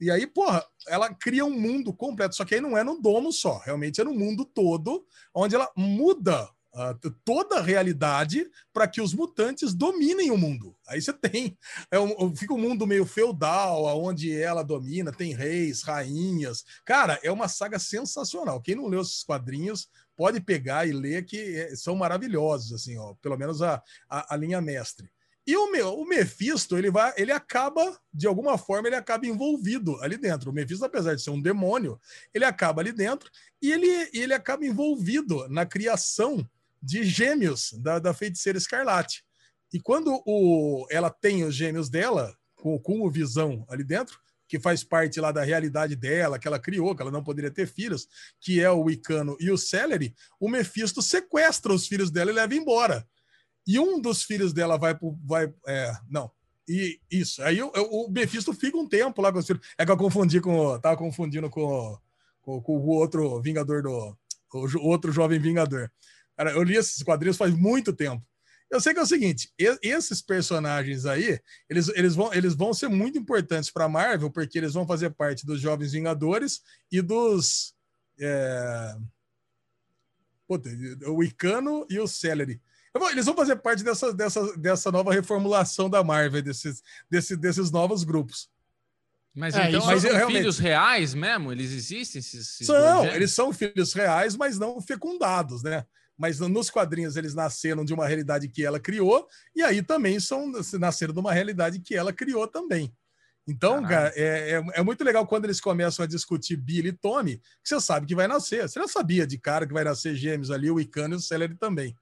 e aí, porra, ela cria um mundo completo, só que aí não é no domo só, realmente é no mundo todo, onde ela muda uh, toda a realidade para que os mutantes dominem o mundo. Aí você tem, é um, fica um mundo meio feudal, onde ela domina, tem reis, rainhas. Cara, é uma saga sensacional. Quem não leu esses quadrinhos pode pegar e ler, que é, são maravilhosos, assim, ó, pelo menos a, a, a linha mestre. E o, meu, o Mephisto, ele vai, ele acaba, de alguma forma, ele acaba envolvido ali dentro. O Mephisto, apesar de ser um demônio, ele acaba ali dentro e ele, ele acaba envolvido na criação de gêmeos da, da feiticeira escarlate. E quando o, ela tem os gêmeos dela, com, com o Visão ali dentro, que faz parte lá da realidade dela, que ela criou, que ela não poderia ter filhos, que é o Icano e o Celery, o Mephisto sequestra os filhos dela e leva embora. E um dos filhos dela vai. Vai, é, não. E isso. Aí o, o Mephisto fica um tempo lá com os filhos. É que eu confundi com. Tava confundindo com, com, com o outro Vingador do. O outro jovem Vingador. Cara, eu li esses quadrinhos faz muito tempo. Eu sei que é o seguinte, esses personagens aí, eles, eles, vão, eles vão ser muito importantes para a Marvel, porque eles vão fazer parte dos Jovens Vingadores e dos. É... Puta, o Icano e o Celery. Eles vão fazer parte dessa, dessa, dessa nova reformulação da Marvel, desses, desses, desses novos grupos. Mas é, então mas são realmente... filhos reais mesmo? Eles existem? Esses, esses são, eles são filhos reais, mas não fecundados, né? Mas nos quadrinhos eles nasceram de uma realidade que ela criou, e aí também são nasceram de uma realidade que ela criou também. Então, cara, é, é, é, muito legal quando eles começam a discutir Billy e Tommy, que você sabe que vai nascer. Você já sabia de cara que vai nascer gêmeos ali, o Icano e o Celery também.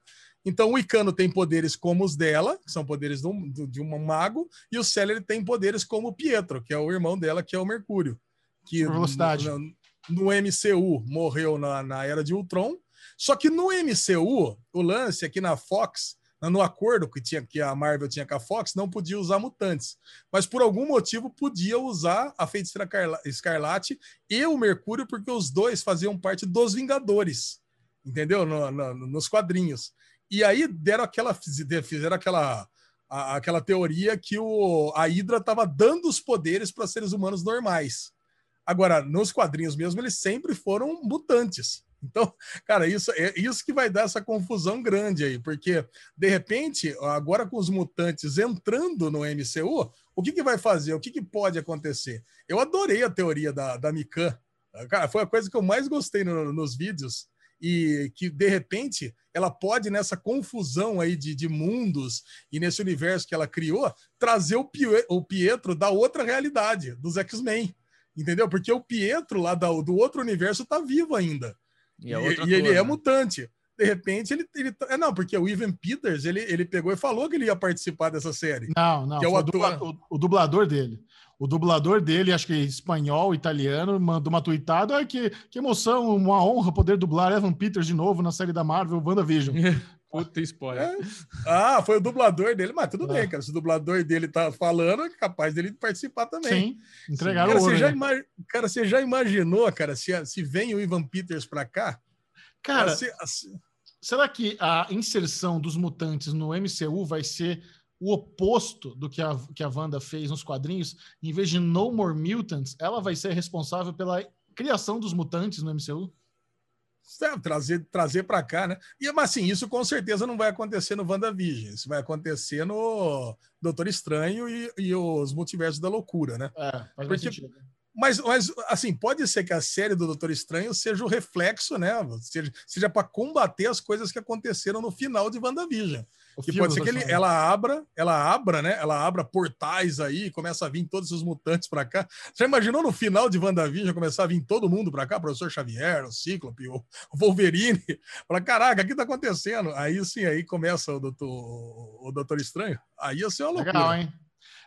Então, o Icano tem poderes como os dela, que são poderes do, do, de um mago, e o Celery tem poderes como o Pietro, que é o irmão dela, que é o Mercúrio. Que, velocidade. no MCU morreu na, na Era de Ultron. Só que no MCU, o lance aqui na Fox, no acordo que, tinha, que a Marvel tinha com a Fox, não podia usar mutantes. Mas por algum motivo podia usar a Feiticeira Escarlate e o Mercúrio, porque os dois faziam parte dos Vingadores. Entendeu? No, no, nos quadrinhos. E aí deram aquela, fizeram aquela, aquela teoria que o, a Hydra estava dando os poderes para seres humanos normais. Agora, nos quadrinhos mesmo, eles sempre foram mutantes. Então, cara, isso é isso que vai dar essa confusão grande aí, porque de repente, agora com os mutantes entrando no MCU, o que, que vai fazer? O que, que pode acontecer? Eu adorei a teoria da, da Mikan. Cara, foi a coisa que eu mais gostei no, nos vídeos e que de repente ela pode nessa confusão aí de, de mundos e nesse universo que ela criou trazer o, o Pietro da outra realidade dos X-Men entendeu porque o Pietro lá da, do outro universo tá vivo ainda e, é e, e ele é né? mutante de repente ele, ele é não porque o Ivan Peters ele, ele pegou e falou que ele ia participar dessa série não não que é o, ator... o, o dublador dele o dublador dele, acho que espanhol, italiano, mandou uma tweetada. Ai, que, que emoção, uma honra poder dublar Evan Peters de novo na série da Marvel, WandaVision. Puta spoiler. É. Ah, foi o dublador dele, mas tudo é. bem, cara. Se o dublador dele tá falando, é capaz dele participar também. Sim, entregaram cara, o ouro, você já né? cara, você já imaginou, cara, se, se vem o Ivan Peters pra cá? Cara, assim, assim... será que a inserção dos mutantes no MCU vai ser o oposto do que a, que a Wanda fez nos quadrinhos, em vez de No More Mutants, ela vai ser responsável pela criação dos mutantes no MCU? Trazer trazer para cá, né? E, mas assim, isso com certeza não vai acontecer no WandaVision. Isso vai acontecer no Doutor Estranho e, e os Multiversos da Loucura, né? É, faz Porque, sentido. Mas, mas, assim, pode ser que a série do Doutor Estranho seja o reflexo, né? Seja, seja para combater as coisas que aconteceram no final de WandaVision. Que pode ser que ele, ela abra, ela abra, né? Ela abra portais aí, começa a vir todos os mutantes para cá. Já imaginou no final de WandaVision começar a vir todo mundo para cá? O professor Xavier, o Cíclope, o Wolverine. Fala, caraca, o que tá acontecendo? Aí sim, aí começa o Doutor, o Doutor Estranho. Aí ia ser uma loucura. Legal, hein?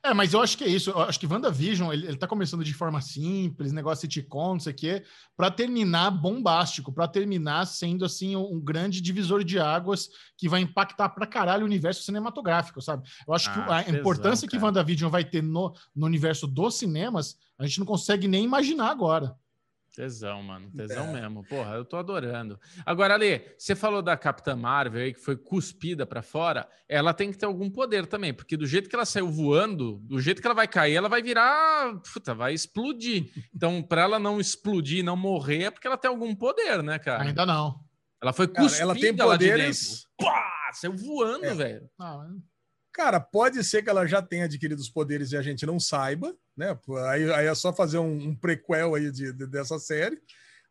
É, mas eu acho que é isso. Eu acho que WandaVision, ele, ele tá começando de forma simples, negócio de sitcom, não sei o quê, para terminar bombástico, para terminar sendo, assim, um, um, grande divisor de águas que vai impactar pra caralho o universo cinematográfico, sabe? Eu acho ah, que a importância cara. que WandaVision vai ter no, no universo dos cinemas, a gente não consegue nem imaginar agora. Tesão, mano. Tesão é. mesmo. Porra, eu tô adorando. Agora, Ale, você falou da Capitã Marvel aí, que foi cuspida para fora. Ela tem que ter algum poder também, porque do jeito que ela saiu voando, do jeito que ela vai cair, ela vai virar. Puta, vai explodir. Então, para ela não explodir, não morrer, é porque ela tem algum poder, né, cara? Ainda não. Ela foi cuspida cara, ela tem poderes... Pá! Saiu voando, é. velho. Ah, Cara, pode ser que ela já tenha adquirido os poderes e a gente não saiba, né? Aí, aí é só fazer um, um prequel aí de, de, dessa série.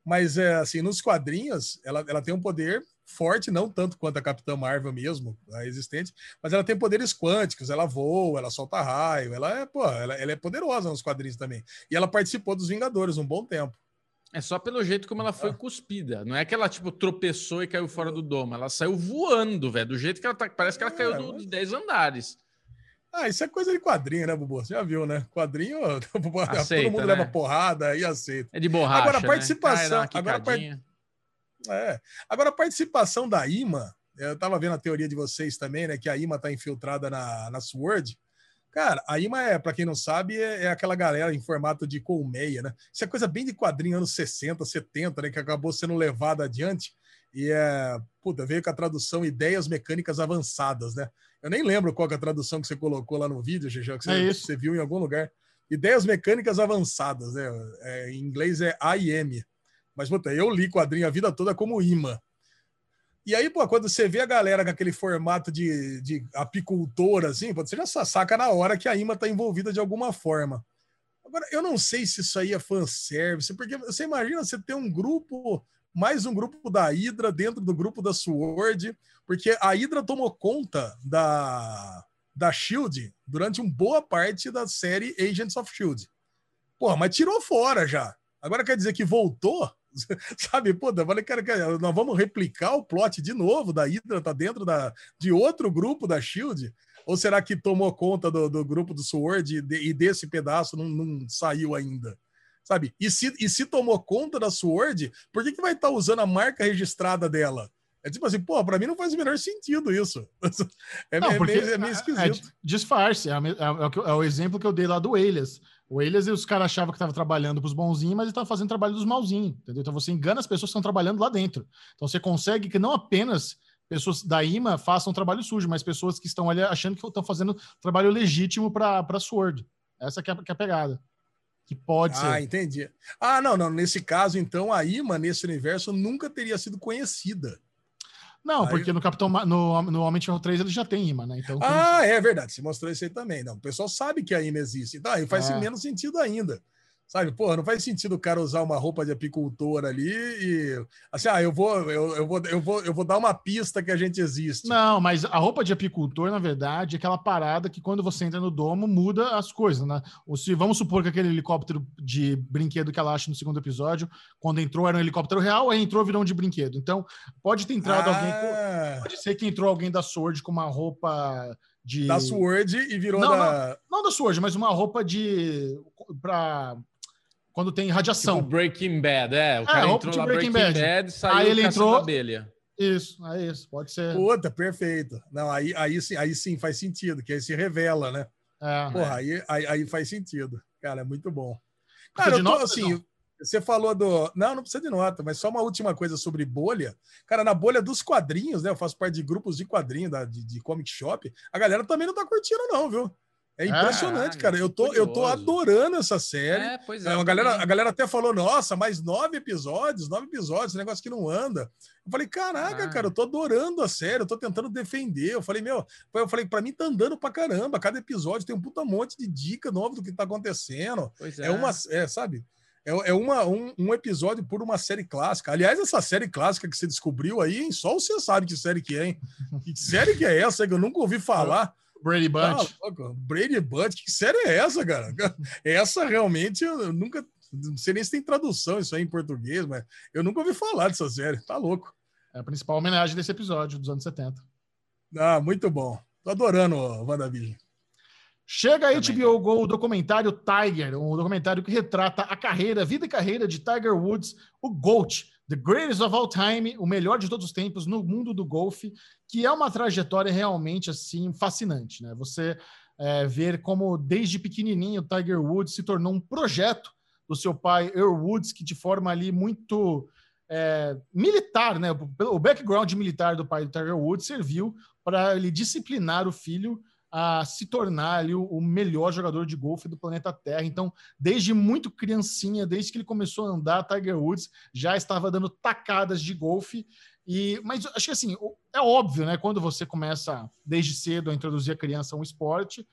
Mas, é, assim, nos quadrinhos, ela, ela tem um poder forte, não tanto quanto a Capitã Marvel mesmo, a existente, mas ela tem poderes quânticos, ela voa, ela solta raio, ela é, pô, ela, ela é poderosa nos quadrinhos também. E ela participou dos Vingadores um bom tempo. É só pelo jeito como ela foi ah. cuspida. Não é que ela, tipo, tropeçou e caiu fora do domo. Ela saiu voando, velho. Do jeito que ela tá. Parece que ela caiu é, dos 10 andares. Ah, isso é coisa de quadrinho, né, Bubu? Você já viu, né? Quadrinho, aceita, todo mundo né? leva porrada e aceita. É de borracha. Agora, a né? participação. Né? Agora, é. Agora, a participação da IMA, eu tava vendo a teoria de vocês também, né? Que a IMA tá infiltrada na, na SWORD. Cara, a IMA é, para quem não sabe, é, é, aquela galera em formato de colmeia, né? Isso é coisa bem de quadrinho anos 60, 70, né? Que acabou sendo levada adiante. E é, puta, veio com a tradução Ideias Mecânicas Avançadas, né? Eu nem lembro qual é a tradução que você colocou lá no vídeo, Gigi, que você, é você, viu em algum lugar. Ideias Mecânicas Avançadas, né? É, em inglês é AIM. Mas, puta, eu li quadrinho a vida toda como IMA. E aí, pô, quando você vê a galera com aquele formato de, de apicultor, assim, pô, você já saca na hora que a IMA tá envolvida de alguma forma. Agora, eu não sei se isso aí é fanservice, porque você imagina você ter um grupo, mais um grupo da Hydra dentro do grupo da Sword, porque a Hydra tomou conta da, da SHIELD durante uma boa parte da série Agents of SHIELD. Pô, mas tirou fora já. Agora quer dizer que voltou? Sabe, pô, falei, cara, nós vamos replicar o plot de novo da Hydra, tá dentro da, de outro grupo da Shield? Ou será que tomou conta do, do grupo do Sword e, de, e desse pedaço não, não, saiu ainda? sabe? E se, e se tomou conta da Sword, por que, que vai estar tá usando a marca registrada dela? É tipo assim, pô, pra mim não faz o menor sentido isso. É, não, é, meio, é meio é, esquisito. É, disfarce, é, é, é, o exemplo que eu dei lá do Elias. O Elias e os caras achavam que estava trabalhando para os bonzinhos, mas ele estava fazendo trabalho dos malzinhos, entendeu? Então você engana as pessoas que estão trabalhando lá dentro. Então você consegue que não apenas pessoas da IMA façam trabalho sujo, mas pessoas que estão ali achando que estão fazendo trabalho legítimo para a Sword. Essa que é, que é a pegada. Que pode ah, ser. Ah, entendi. Ah, não, não. Nesse caso, então, a IMA, nesse universo, nunca teria sido conhecida. Não, aí... porque no Capitão no, no Homem de Ferro 3 ele já tem imã, né? Então, ah, é verdade. Você mostrou isso aí também. Não, o pessoal sabe que a imã existe. Então, aí faz é. menos sentido ainda. Sabe, porra, não faz sentido o cara usar uma roupa de apicultor ali e assim, ah, eu vou, eu, eu, vou, eu vou, eu vou dar uma pista que a gente existe. Não, mas a roupa de apicultor, na verdade, é aquela parada que quando você entra no domo muda as coisas, né? Ou se vamos supor que aquele helicóptero de brinquedo que ela acha no segundo episódio, quando entrou era um helicóptero real, aí entrou virou um de brinquedo. Então, pode ter entrado ah. alguém, pode ser que entrou alguém da Sword com uma roupa de da Sword e virou não, da não, não da Sword, mas uma roupa de para quando tem radiação. Tipo Breaking Bad, é. O é, cara entrou lá Breaking, Breaking Bad. Bad saiu aí ele entrou abelha. Isso, é isso, pode ser. Puta, perfeito. Não, aí, aí, sim, aí sim faz sentido, que aí se revela, né? É, Porra, Aí, aí, aí, faz sentido. Cara, é muito bom. Cara, eu tô, nota, assim, não. você falou do. Não, não precisa de nota, mas só uma última coisa sobre bolha. Cara, na bolha dos quadrinhos, né? Eu faço parte de grupos de quadrinhos da, de, de comic shop. A galera também não tá curtindo, não, viu? É impressionante, ah, cara. Eu tô, eu tô adorando essa série. É, pois é. A galera, a galera até falou: nossa, mais nove episódios, nove episódios, esse negócio que não anda. Eu falei, caraca, ah. cara, eu tô adorando a série, eu tô tentando defender. Eu falei, meu, eu falei, pra mim tá andando pra caramba. Cada episódio tem um puta monte de dica nova do que tá acontecendo. Pois é. é uma, é, sabe? É, é uma, um, um, episódio por uma série clássica. Aliás, essa série clássica que você descobriu aí, hein? só você sabe que série que é, hein? Que série que é essa que eu nunca ouvi falar? Brady Bunch. Ah, Brady Bunch, que série é essa, cara? Essa realmente eu nunca. Não sei nem se tem tradução isso aí em português, mas eu nunca ouvi falar dessa série. Tá louco. É a principal homenagem desse episódio dos anos 70. Ah, muito bom. Tô adorando o WandaVision. Chega a HBO Go o documentário Tiger, um documentário que retrata a carreira, vida e carreira de Tiger Woods, o GOAT, The Greatest of All Time, o melhor de todos os tempos no mundo do golfe, que é uma trajetória realmente assim fascinante, né? Você é, ver como desde pequenininho Tiger Woods se tornou um projeto do seu pai Earl Woods, que de forma ali muito é, militar, né? O background militar do pai do Tiger Woods serviu para ele disciplinar o filho a se tornar ali o, o, melhor jogador de golfe do planeta Terra. Então, desde muito criancinha, desde que ele começou a andar, Tiger Woods já estava dando tacadas de golfe. E, mas acho que assim, é óbvio, né? Quando você começa desde cedo a introduzir a criança a um esporte,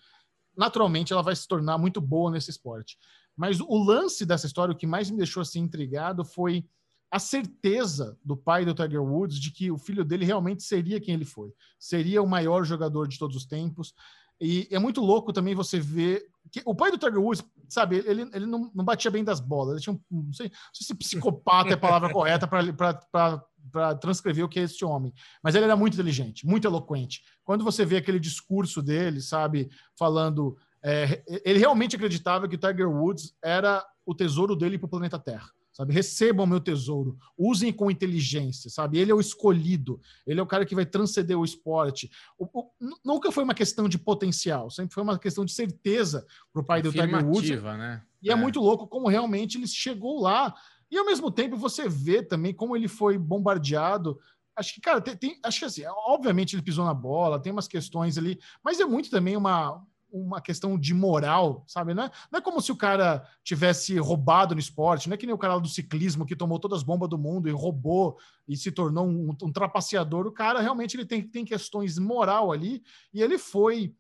naturalmente ela vai se tornar muito boa nesse esporte. Mas o lance dessa história, o que mais me deixou assim intrigado foi a certeza do pai do Tiger Woods de que o filho dele realmente seria quem ele foi, seria o maior jogador de todos os tempos. E é muito louco também você ver que o pai do Tiger Woods, sabe, ele, ele não, não batia bem das bolas. Ele tinha um, não sei, não sei se psicopata é a palavra correta para transcrever o que é esse homem, mas ele era muito inteligente, muito eloquente. Quando você vê aquele discurso dele, sabe, falando, é, ele realmente acreditava que o Tiger Woods era o tesouro dele para o planeta Terra sabe? Recebam meu tesouro, usem com inteligência, sabe? Ele é o escolhido, ele é o cara que vai transcender o esporte. O, o, nunca foi uma questão de potencial, sempre foi uma questão de certeza para o pai do Tiger Woods. Né? E é. é muito louco como realmente ele chegou lá. E ao mesmo tempo você vê também como ele foi bombardeado acho que, cara, tem, tem, acho que assim, obviamente ele pisou na bola, tem umas questões ali, mas é muito também uma, uma questão de moral, sabe? Não é, não é como se o cara tivesse roubado no esporte, não é que nem o cara do ciclismo que tomou todas as bombas do mundo e roubou e se tornou um, um trapaceador. O cara realmente ele tem, tem questões moral ali e ele foi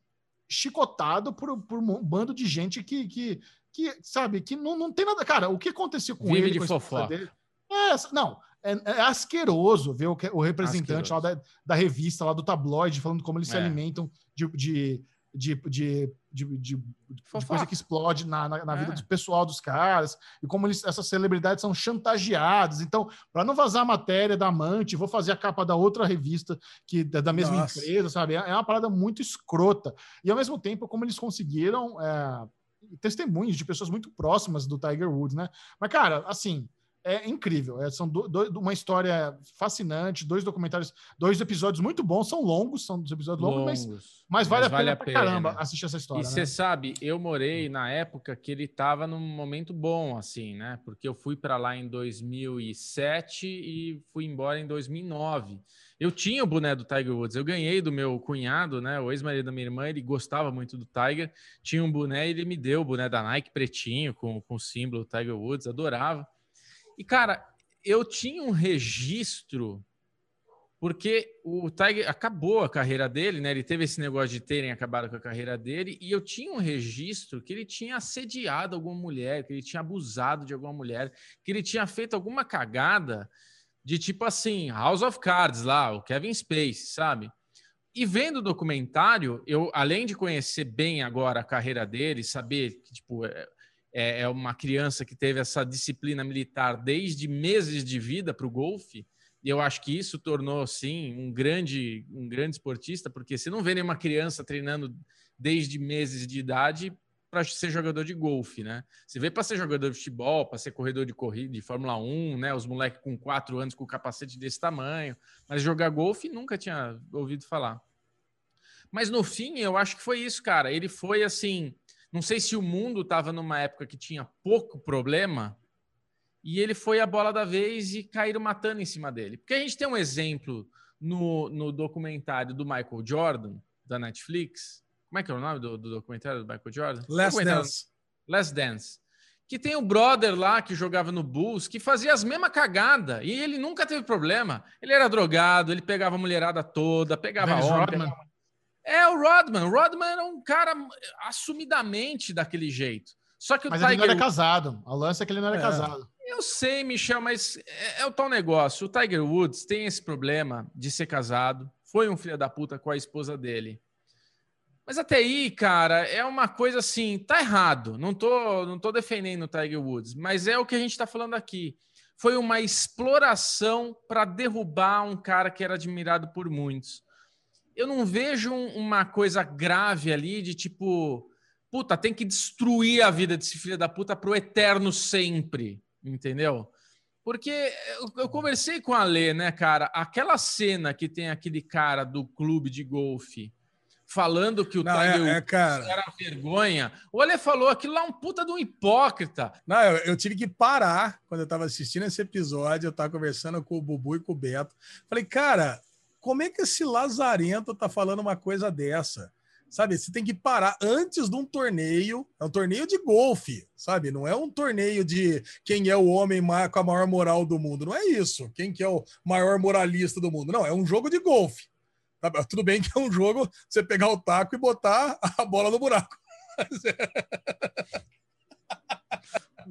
chicotado por, por um bando de gente que, que, que sabe, que não, não tem nada. Cara, o que aconteceu com Vive ele? de fofoca. É, não, é, é, asqueroso ver o, o representante lá da, da, revista, lá do tabloide, falando como eles é. se alimentam de, de de, de, de, de, de coisa que explode na, na, na vida é. do pessoal dos caras, e como eles, essas celebridades são chantageadas. Então, para não vazar a matéria da amante, vou fazer a capa da outra revista que da, da mesma Nossa. empresa, sabe? É, é, uma parada muito escrota. E ao mesmo tempo, como eles conseguiram. É, testemunhos de pessoas muito próximas do Tiger Woods, né? Mas, cara, assim, é incrível. É, são do, do, uma história fascinante, dois documentários, dois episódios muito bons, são longos, são dos episódios longos, longos mas, mas, vale a vale pena, a pena caramba assistir essa história. E você né? sabe, eu morei na época que ele estava num momento bom, assim, né? Porque eu fui para lá em 2007 e fui embora em 2009. Eu tinha o boné do Tiger Woods, eu ganhei do meu cunhado, né? O ex-marido da minha irmã, ele gostava muito do Tiger, tinha um boné e ele me deu o boné da Nike pretinho com, com o símbolo Tiger Woods, adorava. E, cara, eu tinha um registro, porque o Tiger acabou a carreira dele, né? Ele teve esse negócio de terem acabado com a carreira dele, e eu tinha um registro que ele tinha assediado alguma mulher, que ele tinha abusado de alguma mulher, que ele tinha feito alguma cagada de tipo assim, House of Cards lá, o Kevin Space, sabe? E vendo o documentário, eu, além de conhecer bem agora a carreira dele, saber que, tipo, é, é, uma criança que teve essa disciplina militar desde meses de vida para o golfe. E eu acho que isso tornou, sim, um grande, um grande esportista, porque você não vê nenhuma criança treinando desde meses de idade para ser jogador de golfe, né? Você vê para ser jogador de futebol, para ser corredor de corrida de Fórmula 1, né? Os moleques com quatro anos com capacete desse tamanho, mas jogar golfe nunca tinha ouvido falar. Mas no fim, eu acho que foi isso, cara. Ele foi assim, não sei se o mundo estava numa época que tinha pouco problema e ele foi a bola da vez e caíram matando em cima dele. Porque a gente tem um exemplo no, no documentário do Michael Jordan, da Netflix. Como é que é o nome do, do documentário do Michael Jordan? Last Dance. Last Dance. Que tem um brother lá que jogava no Bulls que fazia as mesmas cagadas e ele nunca teve problema. Ele era drogado, ele pegava a mulherada toda, pegava Dennis homem, pegava é o Rodman. O Rodman era um cara assumidamente daquele jeito. Só que mas o Tiger... ele não era casado. A lance é que ele não era é. casado. Eu sei, Michel, mas é, é, o tal negócio. O Tiger Woods tem esse problema de ser casado. Foi um filho da puta com a esposa dele. Mas até aí, cara, é uma coisa assim, tá errado. Não tô, não tô defendendo o Tiger Woods, mas é o que a gente tá falando aqui. Foi uma exploração para derrubar um cara que era admirado por muitos eu não vejo uma coisa grave ali de tipo, puta, tem que destruir a vida desse filho da puta pro eterno sempre, entendeu? Porque eu, eu conversei com a Lê, né, cara? Aquela cena que tem aquele cara do clube de golfe falando que o não, Tiger é, é, cara... era vergonha. O Ale falou aquilo lá é um puta de um hipócrita. Não, eu, eu, tive que parar quando eu tava assistindo esse episódio, eu tava conversando com o Bubu e com o Beto. Falei, cara, como é que esse lazarento tá falando uma coisa dessa? Sabe, você tem que parar antes de um torneio, é um torneio de golfe, sabe? Não é um torneio de quem é o homem com a maior moral do mundo, não é isso. Quem que é o maior moralista do mundo? Não, é um jogo de golfe. Tudo bem que é um jogo você pegar o taco e botar a bola no buraco.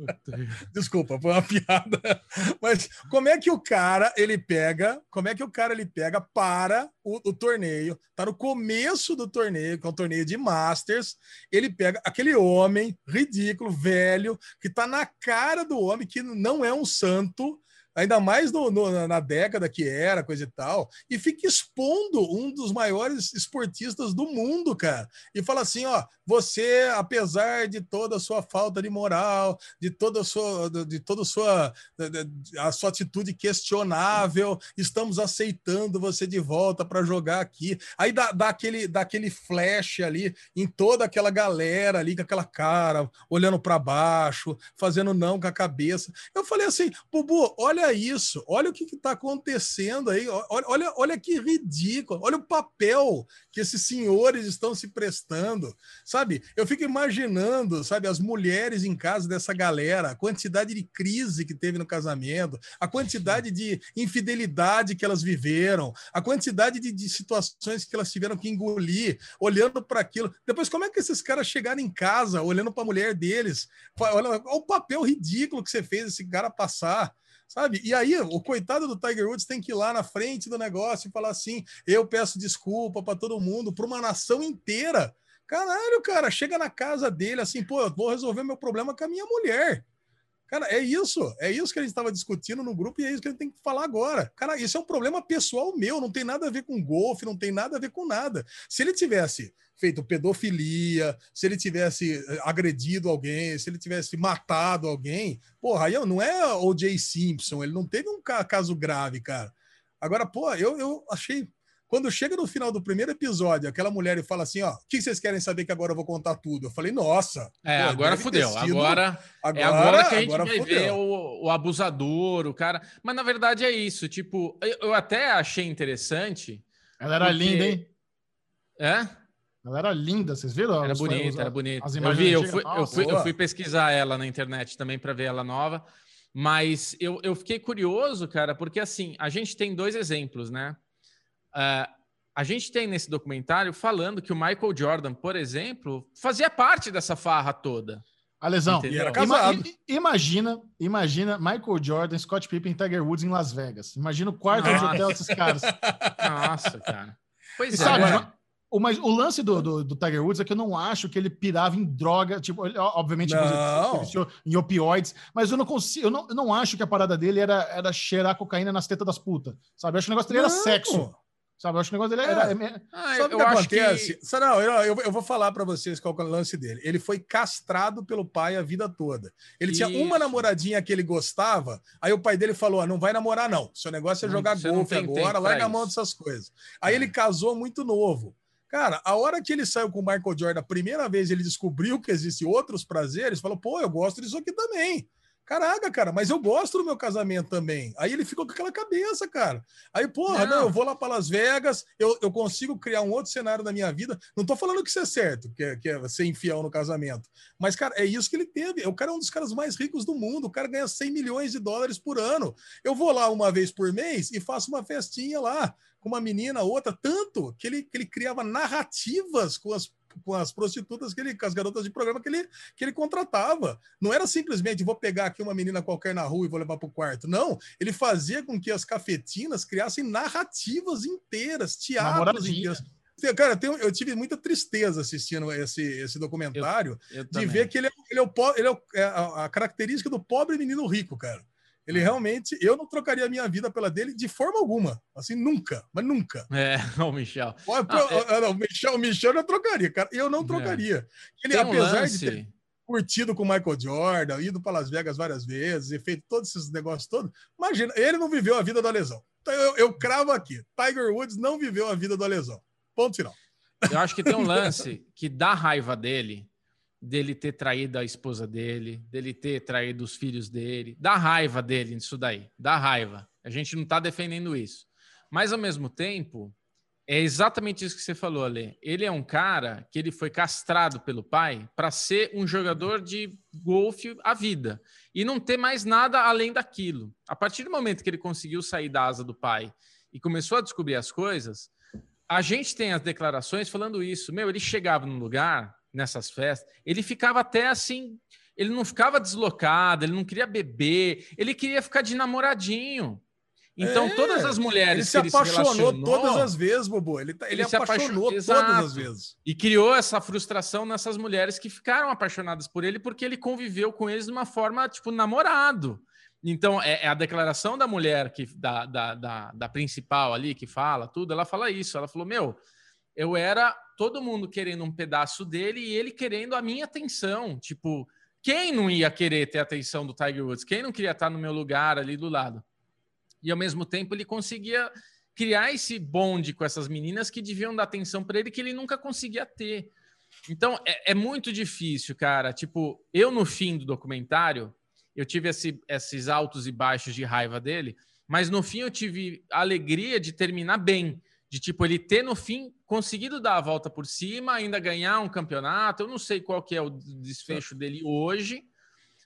Desculpa, foi uma piada. Mas como é que o cara ele pega? Como é que o cara ele pega para o, o, torneio? Tá no começo do torneio, que é um torneio de Masters. Ele pega aquele homem ridículo, velho, que tá na cara do homem que não é um santo ainda mais no, no, na década que era, coisa e tal, e fica expondo um dos maiores esportistas do mundo, cara. E fala assim: ó, você, apesar de toda a sua falta de moral, de toda a sua, de toda a sua, a sua atitude questionável, estamos aceitando você de volta para jogar aqui. Aí dá, dá, aquele, dá aquele flash ali em toda aquela galera ali com aquela cara, olhando para baixo, fazendo não com a cabeça. Eu falei assim, Bubu, olha Olha isso, olha o que está acontecendo aí, olha, olha, olha que ridículo, olha o papel que esses senhores estão se prestando, sabe? Eu fico imaginando, sabe, as mulheres em casa dessa galera, a quantidade de crise que teve no casamento, a quantidade de infidelidade que elas viveram, a quantidade de, de situações que elas tiveram que engolir, olhando para aquilo. Depois, como é que esses caras chegaram em casa, olhando para a mulher deles? Olha, olha o papel ridículo que você fez esse cara passar sabe? E aí, o coitado do Tiger Woods tem que ir lá na frente do negócio e falar assim: eu peço desculpa para todo mundo, para uma nação inteira. Caralho, cara, chega na casa dele assim, pô, eu vou resolver meu problema com a minha mulher. Cara, é isso. É isso que a gente estava discutindo no grupo e é isso que a gente tem que falar agora. Cara, isso é um problema pessoal meu, não tem nada a ver com golfe, não tem nada a ver com nada. Se ele tivesse feito pedofilia, se ele tivesse eh, agredido alguém, se ele tivesse matado alguém, porra, aí não é o J. Simpson, ele não teve um caso grave, cara. Agora, pô, eu, eu achei quando chega no final do primeiro episódio, aquela mulher e fala assim: ó, o que vocês querem saber que agora eu vou contar tudo? Eu falei, nossa. É, pô, agora fudeu. Sido... Agora, agora, é agora que a gente vai fudeu. ver o, o, abusador, o cara. Mas na verdade é isso. Tipo, eu, eu até achei interessante. Ela era porque... linda, hein? É? Ela era linda, vocês viram? Era bonita, era bonita. Eu vi, eu fui, eu, fui, eu fui pesquisar ela na internet também para ver ela nova. Mas eu, eu fiquei curioso, cara, porque assim, a gente tem dois exemplos, né? Uh, a gente tem nesse documentário falando que o Michael Jordan, por exemplo, fazia parte dessa farra toda. A lesão. Ima imagina, imagina Michael Jordan, Scott Pippen e Tiger Woods em Las Vegas. Imagina o quarto Nossa. de hotel desses caras. Nossa, cara. Pois e é. Sabe, agora... o, mas, o lance do, do, do, Tiger Woods é que eu não acho que ele pirava em droga, tipo, ele, obviamente não. em opioides, mas eu não consigo, eu não, eu não acho que a parada dele era, era cheirar cocaína nas tetas das putas, sabe? Eu acho que o negócio dele não. era sexo. Sabe, eu acho que o negócio dele era. É. é ah, Sabe o que acontece? Que... Não, eu, eu, eu, vou falar para vocês qual é o lance dele. Ele foi castrado pelo pai a vida toda. Ele Isso. tinha uma namoradinha que ele gostava, aí o pai dele falou: ah, não vai namorar, não. Seu negócio é jogar golfe agora, larga a mão dessas coisas. Aí é. ele casou muito novo. Cara, a hora que ele saiu com o Michael Jordan, a primeira vez ele descobriu que existem outros prazeres, falou: pô, eu gosto disso aqui também. Caraca, cara, mas eu gosto do meu casamento também. Aí ele ficou com aquela cabeça, cara. Aí, porra, não, não eu vou lá para Las Vegas, eu, eu consigo criar um outro cenário na minha vida. Não tô falando que isso é certo, que é, que é ser infiel no casamento. Mas, cara, é isso que ele teve. O cara é um dos caras mais ricos do mundo. O cara ganha 100 milhões de dólares por ano. Eu vou lá uma vez por mês e faço uma festinha lá com uma menina, outra, tanto que ele, que ele criava narrativas com as com as prostitutas que ele, com as garotas de programa que ele, que ele contratava. Não era simplesmente vou pegar aqui uma menina qualquer na rua e vou levar para o quarto. Não, ele fazia com que as cafetinas criassem narrativas inteiras, teatros inteiros. Cara, eu, tenho, eu, tive muita tristeza assistindo esse, esse documentário eu, eu de ver que ele, é, ele, é o, ele é, é a, a característica do pobre menino rico, cara. Ele realmente, eu não trocaria a minha vida pela dele de forma alguma. Assim, nunca, mas nunca. É, o Michel. Ah, é... Não, o Michel, o Michel não trocaria, cara. Eu não é. trocaria. É. Ele, um apesar lance... de ter curtido com o Michael Jordan, ido para Las Vegas várias vezes e feito todos esses negócios todos, imagina, ele não viveu a vida da lesão. Então eu, eu cravo aqui: Tiger Woods não viveu a vida da lesão. Ponto final. Eu acho que tem um lance que dá raiva dele dele ter traído a esposa dele, dele ter traído os filhos dele. Dá raiva dele nisso daí, dá raiva. A gente não está defendendo isso. Mas, ao mesmo tempo, é exatamente isso que você falou, Ale. Ele é um cara que ele foi castrado pelo pai para ser um jogador de golfe à vida e não ter mais nada além daquilo. A partir do momento que ele conseguiu sair da asa do pai e começou a descobrir as coisas, a gente tem as declarações falando isso. Meu, ele chegava num lugar nessas festas, ele ficava até assim, ele não ficava deslocado, ele não queria beber, ele queria ficar de namoradinho. Então, é, todas as mulheres. Ele se apaixonou se todas as vezes, Bobo. Ele, tá, ele, ele apaixonou, apaixonou todas as vezes. E criou essa frustração nessas mulheres que ficaram apaixonadas por ele porque ele conviveu com eles de uma forma, tipo, namorado. Então, é, é a declaração da mulher, que da, da, da, da principal ali, que fala tudo, ela fala isso. Ela falou: Meu, eu era todo mundo querendo um pedaço dele e ele querendo a minha atenção. Tipo, quem não ia querer ter a atenção do Tiger Woods? Quem não queria estar no meu lugar ali do lado? E ao mesmo tempo ele conseguia criar esse bonde com essas meninas que deviam dar atenção para ele que ele nunca conseguia ter. Então é, é, muito difícil, cara. Tipo, eu no fim do documentário eu tive esse, esses altos e baixos de raiva dele, mas no fim eu tive a alegria de terminar bem de tipo ele ter no fim conseguido dar a volta por cima, ainda ganhar um campeonato. Eu não sei qual que é o desfecho dele hoje,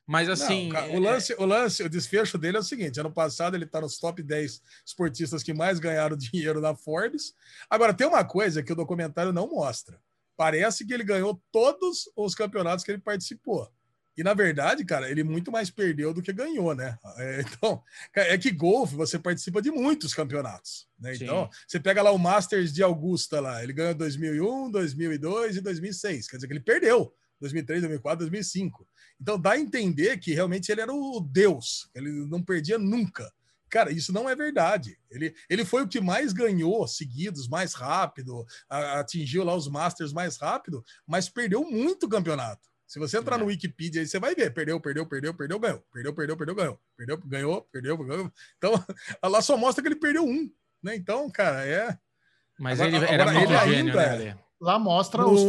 mas assim. Não, o, é, lance, o lance, o desfecho dele é o seguinte: ano passado ele está nos top 10 esportistas que mais ganharam dinheiro na Forbes. Agora, tem uma coisa que o documentário não mostra. Parece que ele ganhou todos os campeonatos que ele participou. E na verdade, cara, ele muito mais perdeu do que ganhou, né? É, então, é que golfe você participa de muitos campeonatos, né? Então, você pega lá o Masters de Augusta lá, ele ganhou 2001, 2002 e 2006, quer dizer que ele perdeu 2003, 2004, 2005. Então dá a entender que realmente ele era o deus, ele não perdia nunca. Cara, isso não é verdade. Ele, ele foi o que mais ganhou seguidos, mais rápido, a, atingiu lá os Masters mais rápido, mas perdeu muito campeonato. Se você entrar é. no Wikipedia aí, você vai ver. Perdeu, perdeu, perdeu, perdeu, ganhou. Perdeu, perdeu, perdeu, ganhou. Perdeu, ganhou, perdeu, ganhou. Então, lá só mostra que ele perdeu um. Né? Então, cara, é. Mas agora, ele era agora, ele gênio, ainda né, Lá mostra os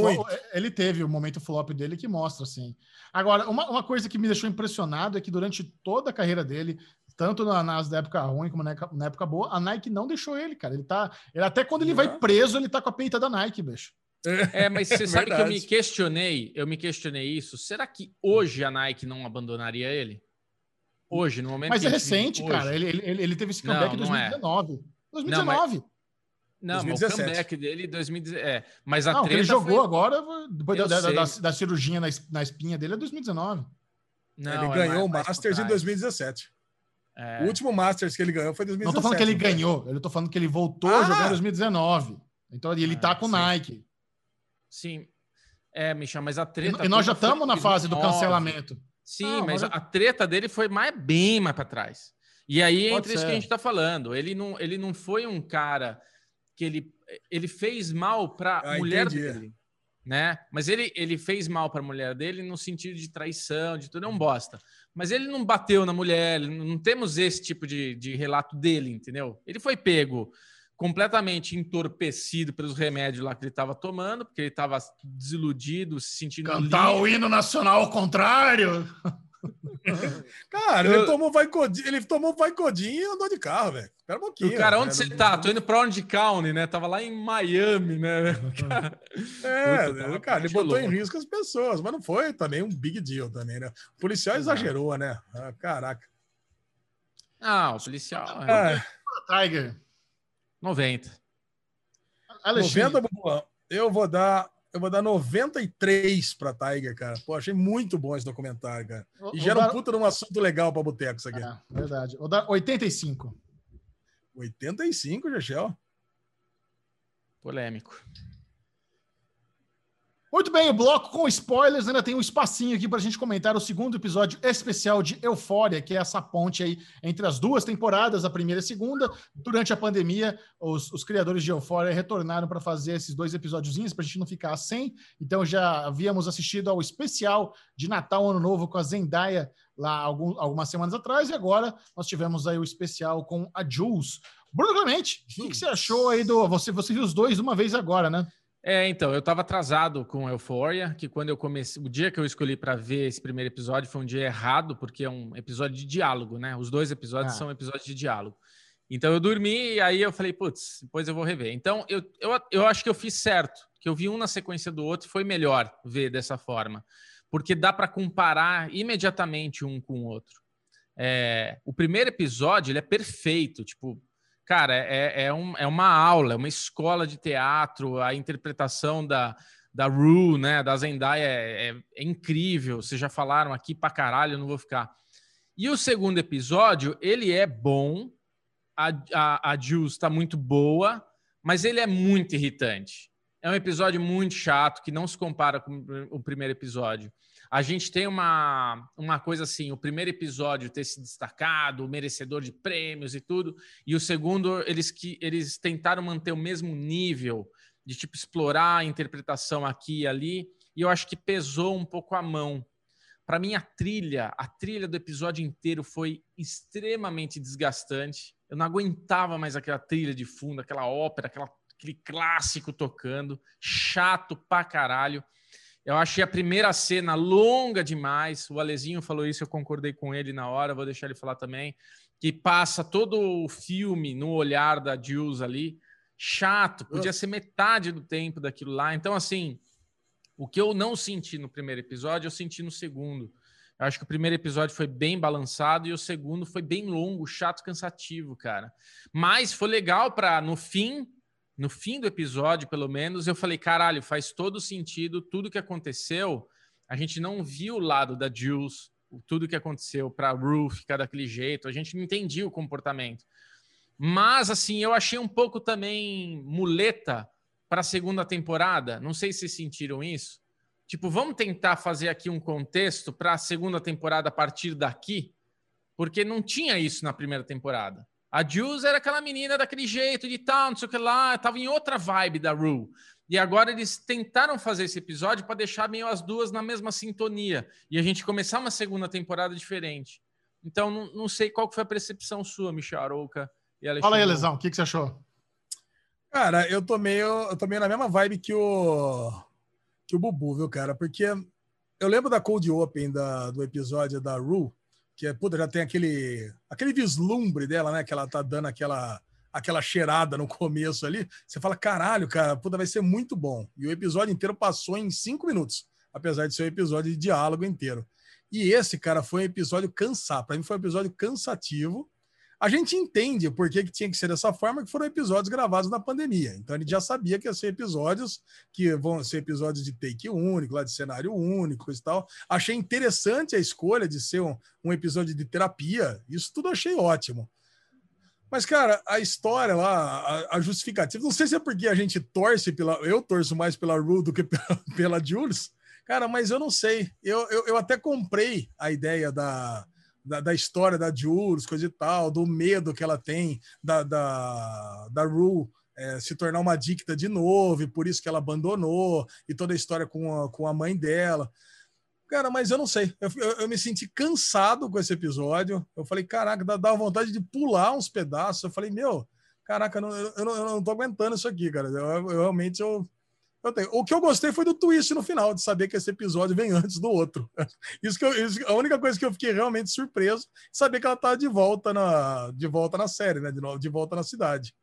ele teve o momento flop dele que mostra assim. Agora, uma, uma coisa que me deixou impressionado é que durante toda a carreira dele, tanto na, nas da época ruim como na, na, época boa, a Nike não deixou ele, cara. Ele tá, ele até quando ele vai preso, ele tá com a peita da Nike, bicho. É, mas você sabe que eu me questionei, eu me questionei isso. Será que hoje a Nike não abandonaria ele? Hoje, no momento Mas é recente, cara. Ele, ele, ele teve esse comeback em 2019. É. 2019. Não, não, 2017. o comeback dele 2017. É, mas a não, treta ele jogou foi... agora, depois da, da, da, da, cirurgia na, na espinha dele, é 2019. Não, ele é ganhou o Masters em 2017. É... O último Masters que ele ganhou foi em 2017. Não tô falando que ele ganhou, eu tô falando que ele voltou ah! a jogar em 2019. Então ele tá ah, com o Nike. Sim. É, Michel, mas a treta. E, nós já estamos na fase do cancelamento. Sim, ah, mas, a treta dele foi mais, bem mais para trás. E aí entra ser. isso que a gente está falando. Ele não, ele não foi um cara que ele, ele fez mal para a ah, mulher entendi. dele. Né? Mas ele, ele fez mal para a mulher dele no sentido de traição, de tudo, é um bosta. Mas ele não bateu na mulher, não temos esse tipo de, de relato dele, entendeu? Ele foi pego completamente entorpecido pelos remédios lá que ele estava tomando, porque ele estava desiludido, se sentindo. Cantar livre. o hino nacional ao contrário. Cara, eu... ele tomou vai codinho, ele tomou vai codinho e andou de carro, velho. Espera um pouquinho. O cara, onde você tá? Tô indo pra Orange County, né? Tava lá em Miami, né? é, Puta, né? cara, ele botou louco. em risco as pessoas, mas não foi também um big deal também, né? O policial exagerou, né? Ah, caraca. Ah, o policial. É. é. Tiger. 90. Alexandre. 90, Bubu, eu vou dar eu vou dar 93 para Tiger, cara. Pô, achei muito bom esse documentário, cara. E gera dar... um puta num assunto legal para boteco isso aqui. É, verdade. Vou dar 85. 85, Gechel? Polêmico. Muito bem, o bloco com spoilers ainda tem um espacinho aqui para a gente comentar o segundo episódio especial de Eufória, que é essa ponte aí entre as duas temporadas, a primeira e a segunda. Durante a pandemia, os, os criadores de Eufória retornaram para fazer esses dois episódiozinhos para a gente não ficar sem. Então já havíamos assistido ao especial de Natal Ano Novo com a Zendaya lá algum, algumas semanas atrás e agora nós tivemos aí o especial com a Jules. Bruno Clemente, o que, que você achou aí do. Você, você viu os dois uma vez agora, né? É, então, eu estava atrasado com Euphoria, que quando eu comecei, o dia que eu escolhi para ver esse primeiro episódio foi um dia errado, porque é um episódio de diálogo, né? Os dois episódios ah. são episódios de diálogo. Então eu dormi e aí eu falei, putz, depois eu vou rever. Então eu, eu, eu acho que eu fiz certo, que eu vi um na sequência do outro, foi melhor ver dessa forma, porque dá para comparar imediatamente um com o outro. É, o primeiro episódio ele é perfeito, tipo, cara, é, é, um, é uma aula, é uma escola de teatro, a interpretação da, da Rue, né, da Zendaya é, é, é, incrível. Vocês já falaram aqui pra caralho, eu não vou ficar. E o segundo episódio, ele é bom, a, a, a Jules tá muito boa, mas ele é muito irritante. É um episódio muito chato, que não se compara com o primeiro episódio a gente tem uma, uma coisa assim: o primeiro episódio ter se destacado, o merecedor de prêmios e tudo, e o segundo, eles, que, eles tentaram manter o mesmo nível de tipo explorar a interpretação aqui e ali, e eu acho que pesou um pouco a mão. Para mim, a trilha, a trilha do episódio inteiro foi extremamente desgastante. Eu não aguentava mais aquela trilha de fundo, aquela ópera, aquela, aquele clássico tocando, chato pra caralho. Eu achei a primeira cena longa demais. O Alezinho falou isso, eu concordei com ele na hora, vou deixar ele falar também. Que passa todo o filme no olhar da Jules ali. Chato, podia ser metade do tempo daquilo lá. Então, assim, o que eu não senti no primeiro episódio, eu senti no segundo. Eu acho que o primeiro episódio foi bem balançado e o segundo foi bem longo, chato, cansativo, cara. Mas foi legal para no fim no fim do episódio, pelo menos, eu falei: caralho, faz todo sentido tudo que aconteceu. A gente não viu o lado da Jules, tudo que aconteceu para Rue ficar daquele jeito, a gente não entendia o comportamento. Mas, assim, eu achei um pouco também muleta para a segunda temporada. Não sei se sentiram isso. Tipo, vamos tentar fazer aqui um contexto para a segunda temporada a partir daqui, porque não tinha isso na primeira temporada. A Jules era aquela menina daquele jeito, de tal, não sei o que lá, tava em outra vibe da Rue. E agora eles tentaram fazer esse episódio para deixar meio as duas na mesma sintonia e a gente começar uma segunda temporada diferente. Então, não, não sei qual foi a percepção sua, Michel Arouca e Alexandre. Fala aí, Lesão, o que, que você achou? Cara, eu tô meio, eu tô meio na mesma vibe que o que o Bubu, viu, cara? Porque eu lembro da Cold Open da, do episódio da Rue, que é, puta, já tem aquele aquele vislumbre dela, né, que ela tá dando aquela aquela cheirada no começo ali. Você fala, caralho, cara, puta, vai ser muito bom. E o episódio inteiro passou em cinco minutos, apesar de ser um episódio de diálogo inteiro. E esse, cara, foi um episódio cansado. Para mim foi um episódio cansativo. A gente entende por que, que tinha que ser dessa forma, que foram episódios gravados na pandemia. Então gente já sabia que ia ser episódios que vão ser episódios de take único, lá de cenário único e tal. Achei interessante a escolha de ser um, um episódio de terapia. Isso tudo achei ótimo. Mas, cara, a história lá, a, a, justificativa, não sei se é porque a gente torce pela. Eu torço mais pela Ru do que pela, pela Jules, Cara, mas eu não sei. Eu, eu, eu até comprei a ideia da, da, da, história da Jules, coisa e tal, do medo que ela tem da, da, da Rue é, se tornar uma dicta de novo, e por isso que ela abandonou, e toda a história com a, com a mãe dela. Cara, mas eu não sei. Eu, eu, eu me senti cansado com esse episódio. Eu falei, caraca, dá, dá vontade de pular uns pedaços. Eu falei, meu, caraca, eu não, eu não, eu não tô aguentando isso aqui, cara. Eu, eu realmente eu o que eu gostei foi do twist no final, de saber que esse episódio vem antes do outro. Isso que eu, isso, a única coisa que eu fiquei realmente surpreso, saber que ela tá de volta na, de volta na série, né? De, novo, de volta na cidade.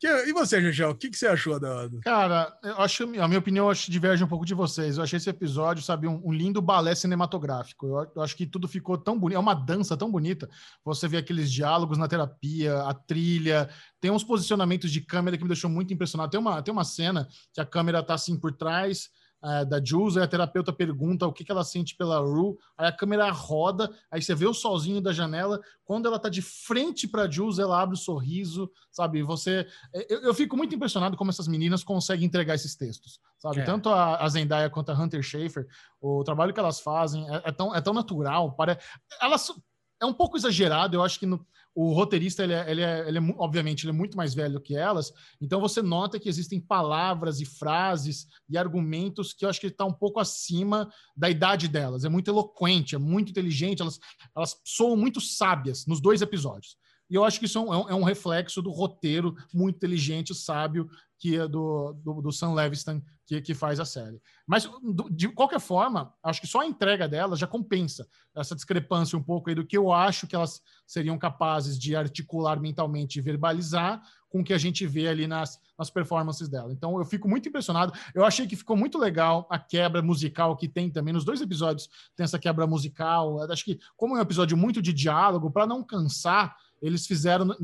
Que, e você, Gegel, o que, que você achou da. Cara, eu acho, a minha opinião acho diverge um pouco de vocês. Eu achei esse episódio, sabe, um, um lindo balé cinematográfico. Eu, eu, acho que tudo ficou tão bonito, é uma dança tão bonita. Você vê aqueles diálogos na terapia, a trilha, tem uns posicionamentos de câmera que me deixou muito impressionado. Tem uma, tem uma cena que a câmera tá assim por trás uh, da Jules, aí a terapeuta pergunta o que, que ela sente pela Ru, aí a câmera roda, aí você vê o solzinho da janela, quando ela tá de frente para Jules, ela abre o um sorriso, sabe? Você, eu, eu, fico muito impressionado como essas meninas conseguem entregar esses textos, sabe? É. Tanto a, a, Zendaya quanto a Hunter Schafer, o trabalho que elas fazem é, é tão, é tão natural, para elas é um pouco exagerado, eu acho que no, o roteirista, ele é, ele é, ele é, obviamente, ele é muito mais velho que elas, então você nota que existem palavras e frases e argumentos que eu acho que está um pouco acima da idade delas. É muito eloquente, é muito inteligente, elas, elas soam muito sábias nos dois episódios. E eu acho que isso é um, é um reflexo do roteiro muito inteligente, sábio, que é do, do, do Sam Levinson, que, que faz a série. Mas, de qualquer forma, acho que só a entrega dela já compensa essa discrepância um pouco aí do que eu acho que elas seriam capazes de articular mentalmente e verbalizar com o que a gente vê ali nas, nas performances dela. Então, eu fico muito impressionado. Eu achei que ficou muito legal a quebra musical que tem também. Nos dois episódios tem essa quebra musical. Acho que, como é um episódio muito de diálogo, para não cansar eles fizeram,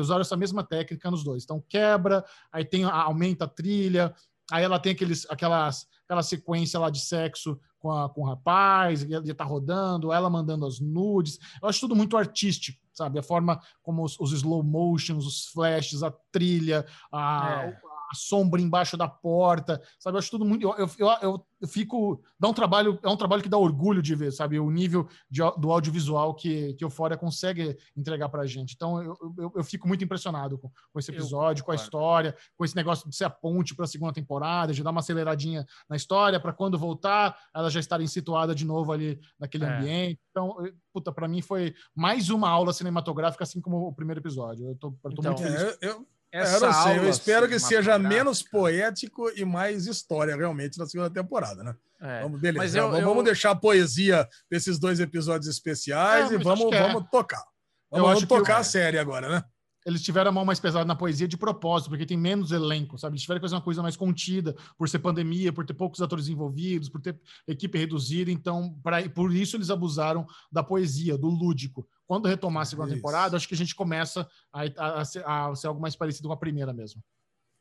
usaram essa mesma técnica nos dois. Então, quebra, aí tem aumenta a trilha, aí ela tem aqueles, aquelas, aquela sequência lá de sexo com, a, com o rapaz, ele tá rodando, ela mandando as nudes. Eu acho tudo muito artístico, sabe? A forma como os, os slow motions, os flashes, a trilha, a, é sombra embaixo da porta, sabe? Eu acho tudo muito. Eu, eu, eu, eu, fico. Dá um trabalho, é um trabalho que dá orgulho de ver, sabe? O nível de, do audiovisual que, que o Fora consegue entregar pra gente. Então, eu, eu, eu fico muito impressionado com, com esse episódio, com a história, com esse negócio de ser a ponte para a segunda temporada, de dar uma aceleradinha na história, para quando voltar, elas já estarem situadas de novo ali naquele é. ambiente. Então, puta, para mim foi mais uma aula cinematográfica, assim como o primeiro episódio. Eu tô, tô então, muito feliz. É, eu, essa eu sei, eu espero que seja menos poético e mais história realmente na segunda temporada, né? É. Vamos, beleza, eu, vamos, eu... deixar a poesia desses dois episódios especiais e vamos, é. vamos tocar. Vamos, vamos tocar a série agora, né? Eles tiveram a mão mais pesada na poesia de propósito, porque tem menos elenco, sabe? Eles tiveram que fazer uma coisa mais contida, por ser pandemia, por ter poucos atores envolvidos, por ter equipe reduzida. Então, pra, por isso eles abusaram da poesia, do lúdico. Quando retomar a segunda isso. temporada, acho que a gente começa a, a, a, ser, a, ser, algo mais parecido com a primeira mesmo.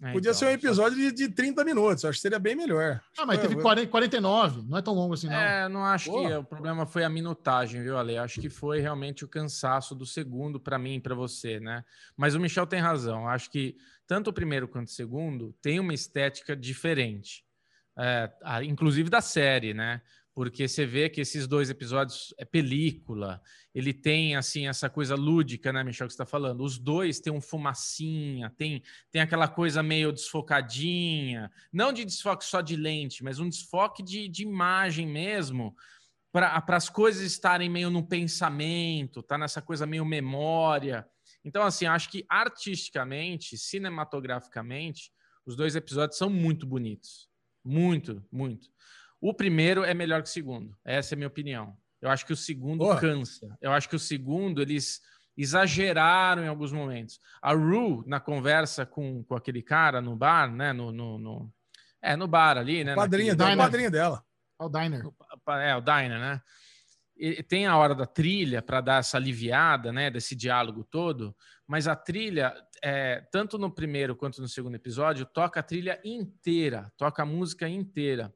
É, Podia então, ser um episódio de, de 30 minutos, acho que seria bem melhor. Ah, mas teve 40, 49, não é tão longo assim, não. É, não acho Pô. que o problema foi a minutagem, viu, Ale? Acho que foi realmente o cansaço do segundo para mim e para você, né? Mas o Michel tem razão. Acho que tanto o primeiro quanto o segundo tem uma estética diferente. é, inclusive da série, né? Porque você vê que esses dois episódios é película, ele tem assim essa coisa lúdica, né, Michel, que está falando. Os dois têm um fumacinha, tem, tem aquela coisa meio desfocadinha, não de desfoque só de lente, mas um desfoque de, de imagem mesmo, para as coisas estarem meio no pensamento, tá nessa coisa meio memória. Então, assim, acho que artisticamente, cinematograficamente, os dois episódios são muito bonitos. Muito, muito. O primeiro é melhor que o segundo. Essa é a minha opinião. Eu acho que o segundo Boa. cansa. Eu acho que o segundo, eles exageraram em alguns momentos. A Ru, na conversa com, com aquele cara no bar, né? No, no, no- é, no bar ali, né? Padrinho naquele- dela, Diner. padrinho dela. É o Diner. é, o Diner, né? E tem a hora da trilha para dar essa aliviada, né, desse diálogo todo, mas a trilha, é, tanto no primeiro quanto no segundo episódio, toca a trilha inteira, toca a música inteira.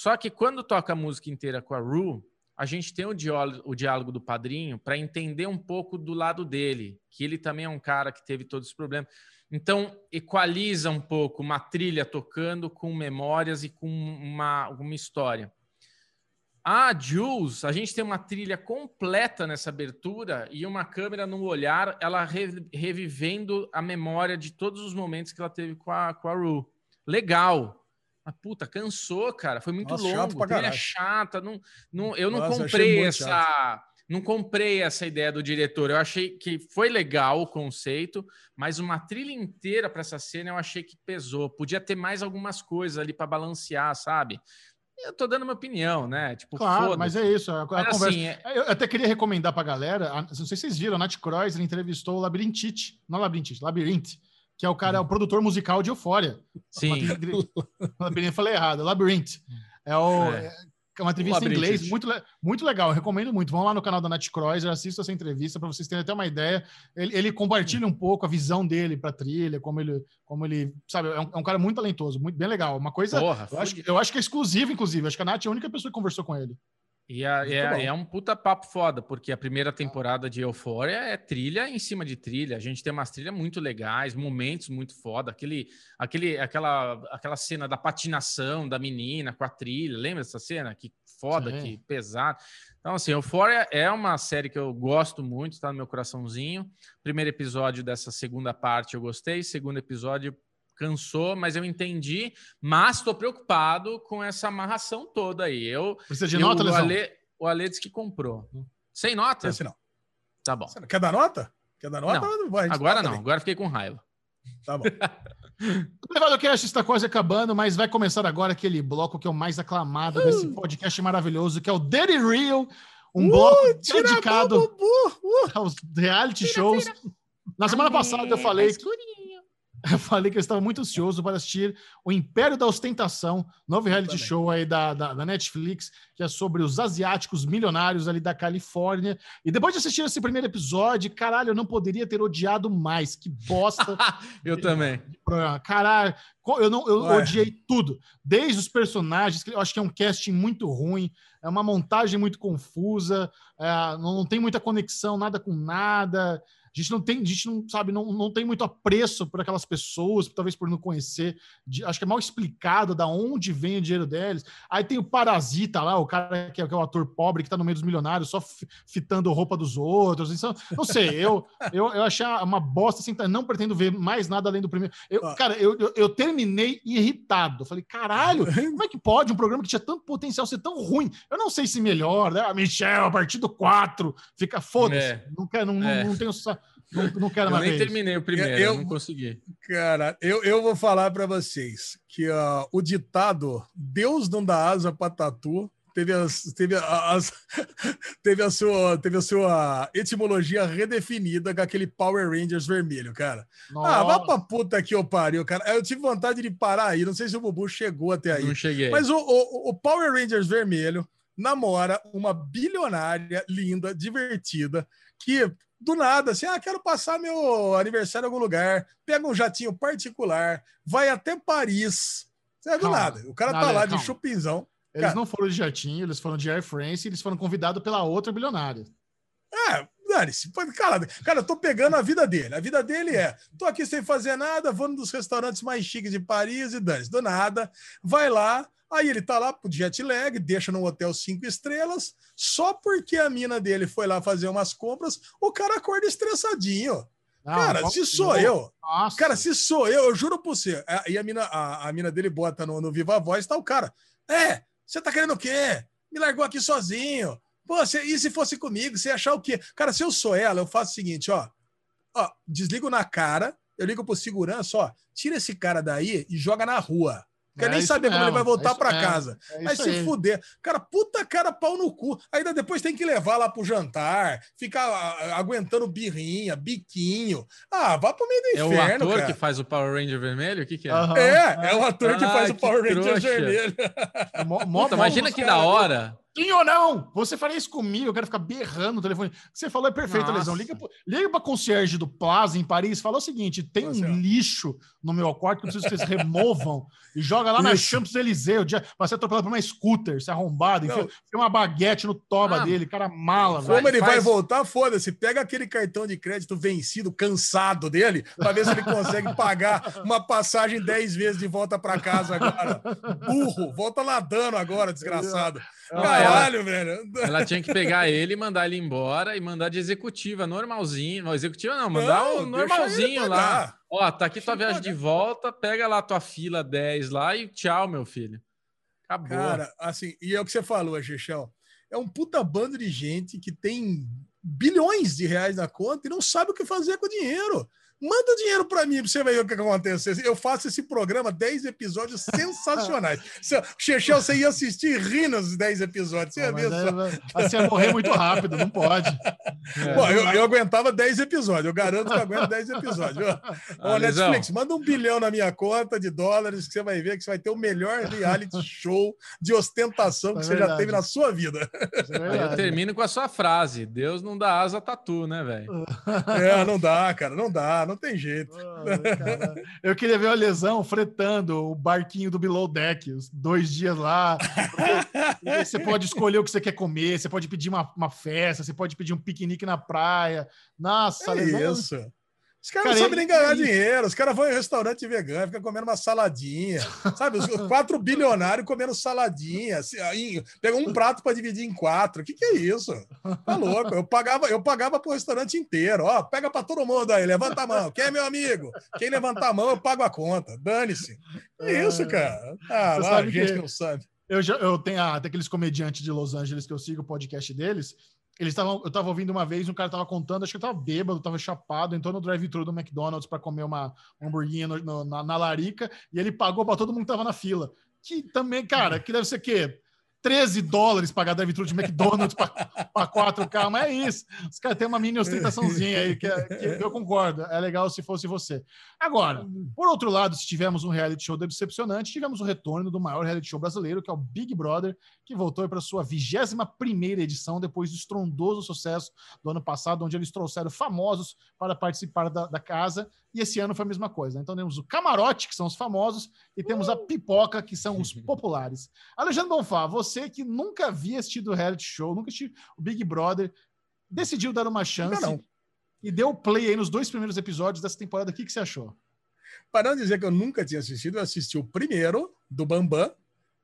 Só que quando toca a música inteira com a Ru, a gente tem o diálogo, o diálogo do padrinho para entender um pouco do lado dele, que ele também é um cara que teve todos os problemas. Então, equaliza um pouco uma trilha tocando com memórias e com uma, uma história. A Jules, a gente tem uma trilha completa nessa abertura e uma câmera no olhar, ela re- revivendo a memória de todos os momentos que ela teve com a, com a Ru. Legal. Mas, puta, cansou, cara. Foi muito Nossa, chato longo. Trilha chata. Não, não, eu não Nossa, comprei essa. Não comprei essa ideia do diretor. Eu achei que foi legal o conceito, mas uma trilha inteira para essa cena eu achei que pesou. Podia ter mais algumas coisas ali para balancear, sabe? Eu tô dando minha opinião, né? Tipo, Claro, mas é isso. A, a conversa. assim, é- Eu até queria recomendar pra galera, a- não sei se vocês viram, a Nath Croix entrevistou o Labirintite, não Labirintite, Labirinte, que é o cara, é o produtor musical de Eufória. Sim. Eu falei errado, Labyrinth. É, o, É. é uma entrevista em inglês, muito, muito legal, eu recomendo muito. Vão lá no canal da Nath Kreuzer, assista essa entrevista para vocês terem até uma ideia. Ele, ele compartilha um pouco a visão dele para trilha, como ele, como ele, sabe, é um, é um cara muito talentoso, muito bem legal. Uma coisa, Porra, eu acho, eu acho que é exclusivo, inclusive. Acho que a Nath é a única pessoa que conversou com ele. E é, Muito é, bom. é um puta papo foda, porque a primeira temporada de Euphoria é trilha em cima de trilha. A gente tem umas trilhas muito legais, momentos muito foda. Aquele, aquele, aquela, aquela cena da patinação da menina com a trilha. Lembra dessa cena? Que foda, Sim. que pesado. Então, assim, Euphoria é uma série que eu gosto muito, tá no meu coraçãozinho. Primeiro episódio dessa segunda parte eu gostei. Segundo episódio cansou, mas eu entendi. Mas estou preocupado com essa amarração toda aí. Eu Precisa de eu- nota, o? Ale, o Ale disse que comprou. Sem nota? Esse não. Tá bom. Quer dar nota? Quer dar nota? Não. Vai, Agora não, agora fiquei com raiva. Tá bom. O Levado Cast está quase acabando, mas vai começar agora aquele bloco que é o mais aclamado desse podcast maravilhoso, que é o Dirty Real, um bloco Tira a dedicado mão, Bubu. Uh, aos reality shows. Na semana passada eu falei falei que eu estava muito ansioso para assistir O Império da Ostentação, novo reality também. show aí da, da, da Netflix, que é sobre os asiáticos milionários ali da Califórnia. E depois de assistir esse primeiro episódio, caralho, eu não poderia ter odiado mais. Que bosta Eu também. programa. Caralho, eu, não, eu Ué. odiei tudo. Desde os personagens, que eu acho que é um casting muito ruim, é uma montagem muito confusa, é, não, não tem muita conexão, nada com nada. A gente não tem, a gente não sabe, não, não tem muito apreço por aquelas pessoas, talvez por não conhecer. de- acho que é mal explicado da onde vem o dinheiro deles. Aí tem o Parasita lá, o cara que é, que é o ator pobre que tá no meio dos milionários, só fi- fitando roupa dos outros. Então, não sei, eu, eu, eu achei uma bosta assim, não pretendo ver mais nada além do primeiro. Eu, Ah. Cara, eu, eu, eu terminei irritado. Falei, caralho, como é que pode um programa que tinha tanto potencial ser tão ruim? Eu não sei se melhor, né? A Michel, a partir do 4, fica foda-se. É. Não, quero, não, É. não, não tenho. Não, não quero Eu mais nem ver isso. terminei o primeiro, Eu- eu não consegui. Cara, eu, eu vou falar pra vocês que ah, o ditado Deus não dá asa pra tatu teve, as, teve, a- as, teve, a sua, teve a sua etimologia redefinida com aquele Power Rangers vermelho, cara. Ah, vá Nossa. pra puta que eu pariu, cara. Eu tive vontade de parar aí, não sei se o Bubu chegou até aí. Não cheguei. Mas o, o, o Power Rangers vermelho namora uma bilionária linda, divertida, que do nada, assim, ah, quero passar meu aniversário em algum lugar, pega um jatinho particular, vai até Paris. É do Calma. nada. O cara tá Nada, lá de calma. chupinzão. Eles Cara. não foram de jatinho, eles foram de Air France, eles foram convidados pela outra bilionária. É, Dane-se. Cara, cara, eu tô pegando a vida dele. A vida dele é: tô aqui sem fazer nada, vou num dos restaurantes mais chiques de Paris e dane-se. Do nada, vai lá. Aí ele tá lá pro jet lag, deixa no hotel cinco estrelas, só porque a mina dele foi lá fazer umas compras, o cara acorda estressadinho. Não, cara, se sou eu. Nossa. Cara, se sou eu, eu juro por você. E a mina, a, a mina dele bota no, no Viva Voz, tá o cara. É, você tá querendo o quê? Me largou aqui sozinho. Pô, cê, e se fosse comigo, você ia achar o quê? Cara, se eu sou ela, eu faço o seguinte, ó. Ó, desligo na cara, eu ligo pro segurança, ó. Tira esse cara daí e joga na rua. Quer é nem saber mesmo, como ele vai voltar é para casa. É aí se aí. fuder. Cara, puta cara, pau no cu. Ainda depois tem que levar lá pro jantar, ficar aguentando birrinha, biquinho. Ah, vá pro meio do inferno. É o ator cara. que faz o Power Ranger vermelho? O que, que é? Uhum. É, é o ator ah, que faz o Power Ranger trouxa. vermelho. Mó, mó Puta, imagina que da hora. Sim ou não? Você faria isso comigo? Eu quero ficar berrando no telefone. Você falou é perfeito, Nossa. Lesão. Liga, liga para concierge do Plaza em Paris. Fala o seguinte: tem Nossa, um lixo no meu quarto que eu preciso que vocês removam e joga lá isso. na Champs-Élysées. Para ser atropelado por uma scooter, se arrombado. Enfia, uma baguete no toba ah, dele, cara mala. Como vai, ele faz... vai voltar? Foda-se. Pega aquele cartão de crédito vencido, cansado dele, para ver se ele consegue pagar uma passagem 10 vezes de volta para casa agora. Burro, volta nadando agora, desgraçado. Caralho, velho. Ela tinha que pegar ele, mandar ele embora e mandar de executiva, normalzinho. Não, executiva não, mandar não, o normalzinho lá. Ó, tá aqui tua viagem de volta, pega lá tua fila 10 lá e tchau, meu filho. Acabou. Cara, assim, e é o que você falou, Xixão. É um puta bando de gente que tem bilhões de reais na conta e não sabe o que fazer com o dinheiro. Manda dinheiro para mim, para você ver o que acontece. Eu faço esse programa, 10 episódios sensacionais. Chechel, você ia assistir rindo os 10 episódios. Você ia ver só. Você ia morrer muito rápido, não pode. É, Bom, eu, eu, aguentava 10 episódios, eu garanto que eu aguento 10 episódios. Ô, Netflix, manda um bilhão na minha conta de dólares que você vai ver que você vai ter o melhor reality show de ostentação que é você já teve na sua vida. É eu termino com a sua frase: Deus não dá asa tatu, né, velho? É, não dá, cara, não dá não tem jeito. eu queria ver a lesão fretando o barquinho do Below Deck, os dois dias lá. Você pode escolher o que você quer comer, você pode pedir uma, uma festa, você pode pedir um piquenique na praia. Nossa, é lesão... isso. Os caras cara, não sabem nem ganhar dinheiro. Os caras vão em restaurante vegano, ficam comendo uma saladinha. Sabe? Os quatro bilionários comendo saladinha. Assim, um prato para dividir em quatro. O que, que é isso? Tá louco. Eu pagava, eu pagava pro restaurante inteiro. Ó, pega para todo mundo aí, levanta a mão. Quem é meu amigo? Quem levantar a mão, eu pago a conta. Dane-se. É isso, cara. Ah, lá, gente que não sabe. Eu, já, eu tenho até aqueles comediantes de Los Angeles que eu sigo o podcast deles. Eles estavam, eu estava ouvindo uma vez, um cara estava contando, acho que estava bêbado, estava chapado, entrou no drive-thru do McDonald's para comer uma, um hamburguinho no, no, na, na, larica e ele pagou para todo mundo que estava na fila. Que também, cara, que deve ser o quê? 13 dólares pagar drive-thru de McDonald's para 4K, mas é isso. Os caras têm uma mini ostentaçãozinha aí, que, é, que, eu concordo. É legal se fosse você. Agora, por outro lado, se tivemos um reality show decepcionante, tivemos o retorno do maior reality show brasileiro, que é o Big Brother, que voltou para sua 21 edição, depois do estrondoso sucesso do ano passado, onde eles trouxeram famosos para participar da, da casa. E esse ano foi a mesma coisa. Então temos o camarote, que são os famosos, e temos a pipoca, que são os populares. Alexandre Bonfá, você que nunca havia assistido o reality show, nunca assistiu o Big Brother, decidiu dar uma chance e deu play aí nos dois primeiros episódios dessa temporada. O que, que você achou? Para não dizer que eu nunca tinha assistido, eu assisti o primeiro, do Bambam,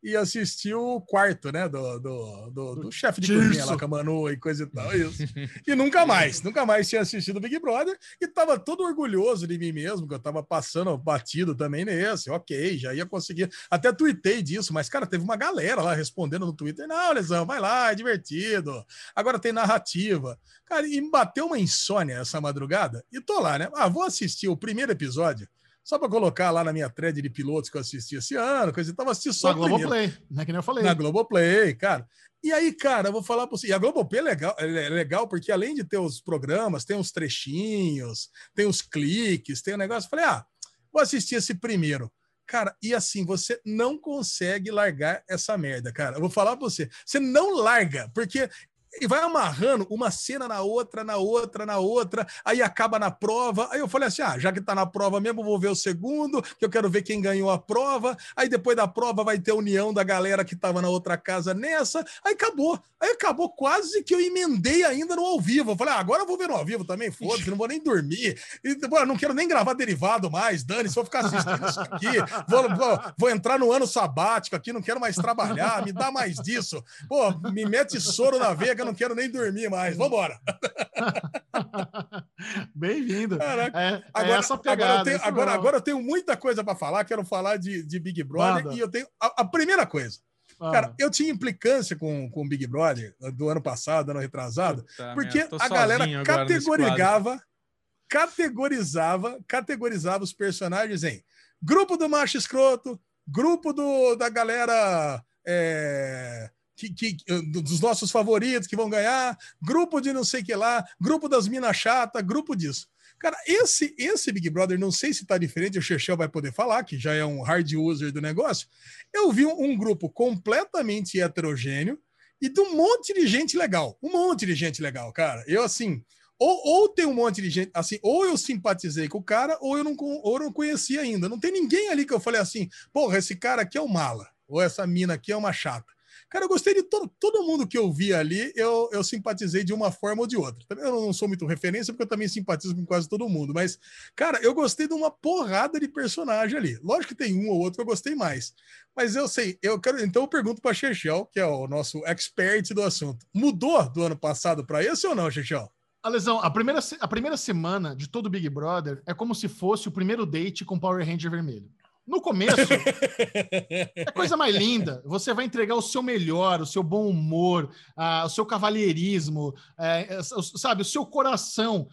e assisti o quarto, né? Do, do, do, do chefe de cozinha lá com a Manu e coisa e tal. Isso. E nunca mais, nunca mais tinha assistido Big Brother e tava todo orgulhoso de mim mesmo, que eu tava passando batido também nesse. Ok, já ia conseguir. Até tuitei disso, mas, cara, teve uma galera lá respondendo no Twitter: não, Lesão, vai lá, é divertido. Agora tem narrativa. Cara, e me bateu uma insônia essa madrugada e tô lá, né? Ah, vou assistir o primeiro episódio só para colocar lá na minha thread de pilotos que eu assisti esse ano, coisa e tava assistindo só na Globoplay, né, que nem eu falei. Na Globoplay, cara. E aí, cara, eu vou falar para você. E a Globoplay é legal, é legal porque além de ter os programas, tem os trechinhos, tem os cliques, tem o um negócio. Eu falei, ah, vou assistir esse primeiro. Cara, e assim, você não consegue largar essa merda, cara. Eu vou falar para você. Você não larga, porque e vai amarrando uma cena na outra, na outra, na outra, aí acaba na prova. Aí eu falei assim: ah, já que tá na prova mesmo, vou ver o segundo, que eu quero ver quem ganhou a prova. Aí depois da prova vai ter a união da galera que tava na outra casa nessa. Aí acabou. Aí acabou quase que eu emendei ainda no ao vivo. Eu falei, ah, agora eu vou ver no ao vivo também, foda-se, não vou nem dormir. E, pô, não quero nem gravar derivado mais, Dani, se vou ficar assistindo isso aqui. Vou, vou, vou entrar no ano sabático aqui, não quero mais trabalhar, me dá mais disso. Pô, me mete soro na veia não quero nem dormir mais. Vambora. Bem-vindo. É, agora, é essa pegada. Agora eu, tenho, agora, agora eu tenho muita coisa para falar. Quero falar de, de Big Brother. Manda. E eu tenho. A, a primeira coisa. Ah. Cara, eu tinha implicância com, com o Big Brother do ano passado, ano retrasado, Puta porque minha, a galera categorizava, categorizava, categorizava os personagens em grupo do macho escroto, grupo do, da galera é, que, que, dos nossos favoritos que vão ganhar, grupo de não sei que lá, grupo das minas chata, grupo disso. Cara, esse esse Big Brother, não sei se está diferente, o Chechel vai poder falar, que já é um hard user do negócio. Eu vi um, um grupo completamente heterogêneo e de um monte de gente legal. Um monte de gente legal, cara. Eu, assim, ou, ou tem um monte de gente, assim, ou eu simpatizei com o cara, ou eu não, ou eu não conhecia ainda. Não tem ninguém ali que eu falei assim, porra, esse cara aqui é o mala, ou essa mina aqui é uma chata. Cara, eu gostei de todo, todo mundo que eu vi ali, eu, eu simpatizei de uma forma ou de outra. Eu não sou muito referência, porque eu também simpatizo com quase todo mundo, mas, cara, eu gostei de uma porrada de personagem ali. Lógico que tem um ou outro que eu gostei mais. Mas eu sei, eu quero. Então eu pergunto para Chechel, que é o nosso expert do assunto. Mudou do ano passado para esse ou não, Chechel? Alesão, a primeira, a primeira semana de todo Big Brother é como se fosse o primeiro date com Power Ranger vermelho. No começo, é coisa mais linda. Você vai entregar o seu melhor, o seu bom humor, o seu cavalheirismo, uh, sabe, o seu coração.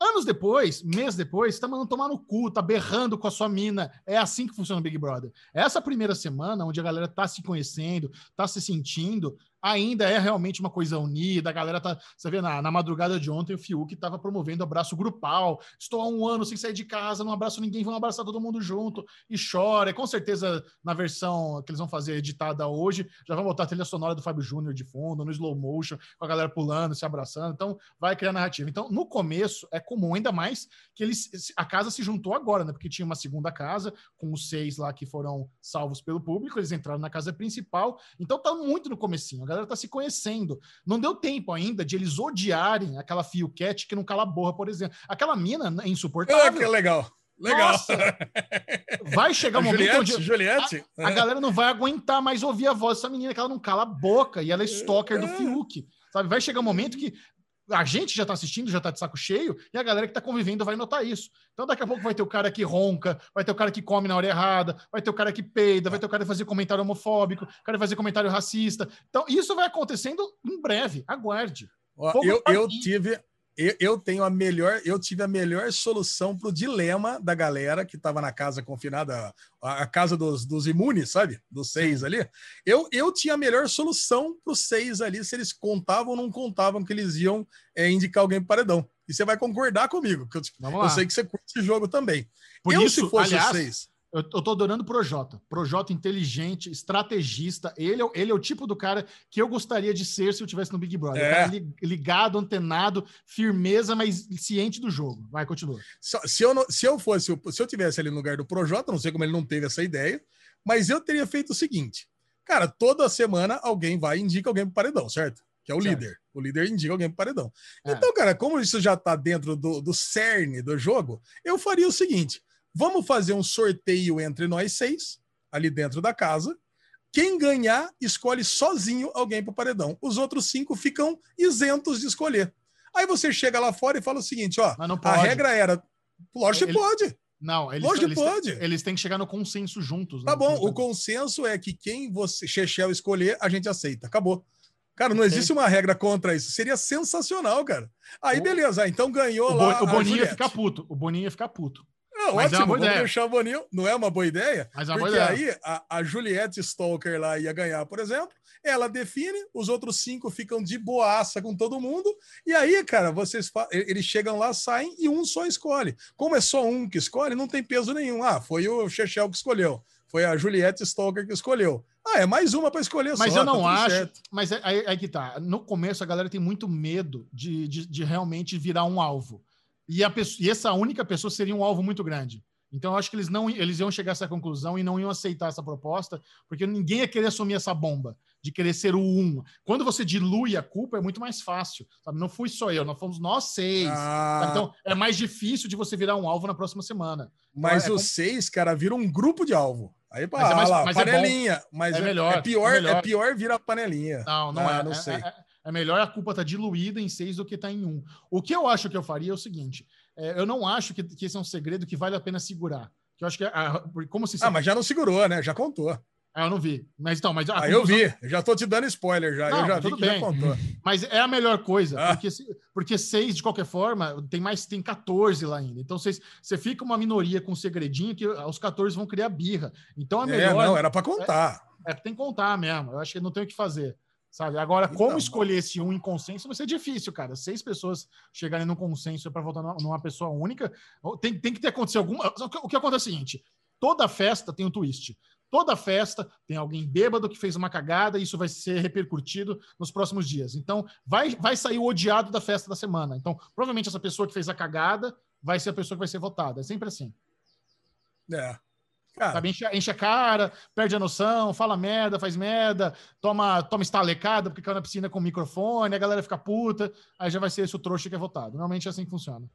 Anos depois, mês depois, tá mandando tomar no cu, tá berrando com a sua mina. É assim que funciona o Big Brother. Essa primeira semana, onde a galera tá se conhecendo, tá se sentindo, ainda é realmente uma coisa unida. A galera tá. Você vê, na, na madrugada de ontem, o Fiuk estava promovendo abraço grupal. Estou há um ano sem sair de casa, não abraço ninguém, vamos abraçar todo mundo junto e chora. E com certeza, na versão que eles vão fazer editada hoje, já vão botar a trilha sonora do Fábio Júnior de fundo, no slow motion, com a galera pulando, se abraçando. Então, vai criar narrativa. Então, no começo, é comum, ainda mais que eles, a casa se juntou agora, né? Porque tinha uma segunda casa, com os seis lá que foram salvos pelo público, eles entraram na casa principal. Então, tá muito no comecinho galera tá se conhecendo. Não deu tempo ainda de eles odiarem aquela Fio Cat que não cala a borra, por exemplo. Aquela mina é insuportável. Ah, que legal. Legal. Nossa, vai chegar um momento Juliette, onde Juliette. A, a, galera não vai aguentar mais ouvir a voz dessa menina, que ela não cala a boca e ela é stalker do é. Fiuk. Sabe? Vai chegar um momento que a gente já está assistindo, já está de saco cheio, e a galera que está convivendo vai notar isso. Então, daqui a pouco vai ter o cara que ronca, vai ter o cara que come na hora errada, vai ter o cara que peida, vai ter o cara que fazer comentário homofóbico, o cara que fazer comentário racista. Então, isso vai acontecendo em breve. Aguarde. eu, eu tive eu, eu, tenho a melhor, eu tive a melhor solução para o dilema da galera que estava na casa confinada, a, a casa dos, dos, imunes, sabe? Dos seis ali. Eu, eu tinha a melhor solução para os seis ali, se eles contavam ou não contavam que eles iam é, indicar alguém para paredão. E você vai concordar comigo, que eu, eu sei que você curte esse jogo também. Por eu, isso, se fosse aliás, seis. Eu, eu tô adorando o Projota. Projota inteligente, estrategista. Ele é, ele é o tipo do cara que eu gostaria de ser se eu tivesse no Big Brother. É. Um ligado, antenado, firmeza, mas ciente do jogo. Vai, continua. Se eu, não, se eu fosse, se eu tivesse ali no lugar do Projota, não sei como ele não teve essa ideia, mas eu teria feito o seguinte. Cara, toda semana alguém vai e indica alguém pro paredão, certo? Que é o certo. líder. O líder indica alguém pro paredão. É. Então, cara, como isso já tá dentro do, do cerne do jogo, eu faria o seguinte Vamos fazer um sorteio entre nós seis, ali dentro da casa. Quem ganhar, escolhe sozinho alguém para o paredão. Os outros cinco ficam isentos de escolher. Aí você chega lá fora e fala o seguinte: ó, a regra era. Lógico pode. Não, eles, Lógico eles, pode. Eles têm que chegar no consenso juntos. Né? Tá bom, o consenso é que quem você, Chechel, escolher, a gente aceita. Acabou. Cara, não existe uma regra contra isso. Seria sensacional, cara. Aí, beleza. Então ganhou o lá. O Boninho ia ficar puto. O Boninho ia ficar puto. Não, Mas ótimo, é vamos ideia. deixar o Boninho. Não é uma boa ideia? Mas é porque boa ideia. aí a, a Juliette Stalker lá ia ganhar, por exemplo. Ela define, os outros cinco ficam de boaça com todo mundo. E aí, cara, vocês eles chegam lá, saem e um só escolhe. Como é só um que escolhe, não tem peso nenhum. Ah, foi o Chechel que escolheu. Foi a Juliette Stalker que escolheu. Ah, é mais uma para escolher Mas só, eu não tá acho. certo. Mas é, aí, aí que tá. No começo, a galera tem muito medo de, de, de realmente virar um alvo. E, a pessoa, e essa única pessoa seria um alvo muito grande. Então, eu acho que eles não eles iam chegar a essa conclusão e não iam aceitar essa proposta, porque ninguém ia querer assumir essa bomba de querer ser o um. Quando você dilui a culpa, é muito mais fácil. Sabe? Não fui só eu, nós fomos nós seis. Ah? Então, é mais difícil de você virar um alvo na próxima semana. mas é os como- seis, cara, viram um grupo de alvo. Aí, pá, Mas é mais- lá, mas é panelinha. mas É é, melhor, é pior, é é, melhor. pior virar panelinha. Não, não Ah, é. não É- sei. É, é melhor a culpa estar diluída em seis do que estar em um. O que eu acho que eu faria é o seguinte: é, eu não acho que, que esse é um segredo que vale a pena segurar. Que eu acho que a- como se Ah, mas já não segurou, né? Já contou. Ah, eu não vi. Mas então, mas Ah, eu conclusão- vi. Eu já tô te dando spoiler já. Não, eu já vi que já bem. contou. Mas é a melhor coisa, Ah. porque, porque seis, de qualquer forma, tem mais, tem 14 lá ainda. Então, vocês, você fica uma minoria com um segredinho que os 14 vão criar birra. Então, é É, melhor. não, era para contar. É que tem que contar mesmo. Eu acho que não tem o que fazer. Sabe? Agora, Então, como escolher esse um em consenso vai ser difícil, cara. Seis pessoas chegarem num consenso para votar numa- pessoa única, tem, tem que ter acontecido alguma. O que, o que acontece é o seguinte: toda festa tem um twist. Toda festa tem alguém bêbado que fez uma cagada e isso vai ser repercutido nos próximos dias. Então, vai, vai sair o odiado da festa da semana. Então, provavelmente essa pessoa que fez a cagada vai ser a pessoa que vai ser votada. É sempre assim. É. Cara, Sabe? Enche, enche a cara, perde a noção, fala merda, faz merda, toma, toma estalecada porque caiu na piscina com o microfone, a galera fica puta, aí já vai ser esse o trouxa que é votado. Normalmente é assim que funciona.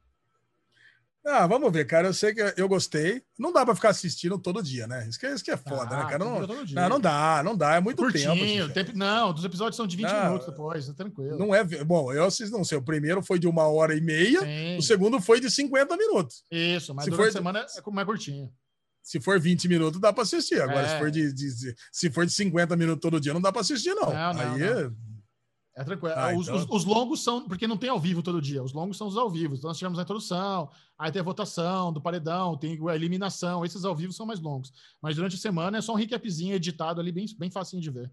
ah, vamos ver, cara. Eu sei que eu gostei. Não dá para ficar assistindo todo dia, né? Isso que, é- isso que é foda, Ah, né, cara? Não, não, não dá, não dá. É muito Curtinho, tempo. Tempo- não, os episódios são de 20 Não. minutos depois, é tranquilo. Não é. Bom, eu não sei. O primeiro foi de uma hora e meia, Sim, o segundo foi de 50 minutos. isso, mas se durante for- a semana é mais curtinho. Se for 20 minutos, dá para assistir. Agora, É. se for de, de- se for de 50 minutos todo dia, não dá para assistir, não. Não, não, Aí não. é- É tranquilo. Ah, os, então- os- os longos são, porque não tem ao vivo todo dia, os longos são os ao vivo. Então nós tivemos a introdução, aí tem a votação do paredão, tem a eliminação, esses ao vivo são mais longos. Mas durante a semana é só um recapzinho editado ali, bem, bem facinho de ver.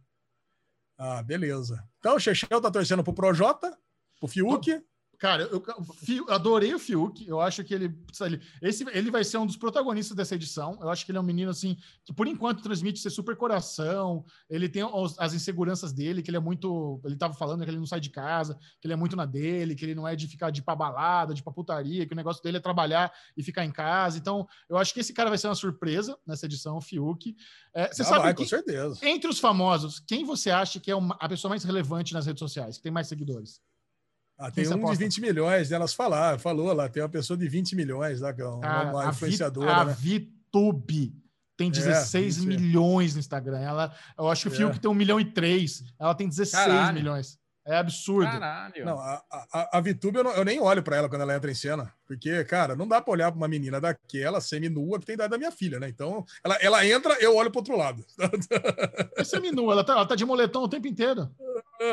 Ah, beleza. Então, o Chechel tá torcendo pro Projota, pro Fiuk. Cara, eu, adorei o Fiuk. Eu acho que ele, ele, esse, ele vai ser um dos protagonistas dessa edição. Eu acho que ele é um menino assim que, por enquanto, transmite ser super coração. Ele tem os- as inseguranças dele, que ele é muito. Ele tava falando que ele não sai de casa, que ele é muito na dele, que ele não é de ficar de pra balada, de pra putaria, que o negócio dele é trabalhar e ficar em casa. Então, eu acho que esse cara vai ser uma surpresa nessa edição, o Fiuk. É, você Ah, sabe vai, que, com certeza. entre os famosos, quem você acha que é uma- a pessoa mais relevante nas redes sociais, que tem mais seguidores? Ah, tem um de aposta? 20 milhões, né? elas falaram, falou lá, tem uma pessoa de 20 milhões lá, é uma, Cara, uma a Vi- influenciadora, a né? VTube tem 16 isso é. milhões no Instagram. Ela, eu acho que o É. Fiuk tem 1 milhão e 3. Ela tem 16 Caralho. milhões. É absurdo. Caralho. Não, a, a, a VTube eu, não- eu nem olho pra ela quando ela entra em cena, porque, cara, não dá pra olhar pra uma menina daquela semi-nua que tem idade da minha filha, né? Então, ela, ela entra, eu olho pro outro lado. Essa menina, ela tá, ela tá de moletom o tempo inteiro.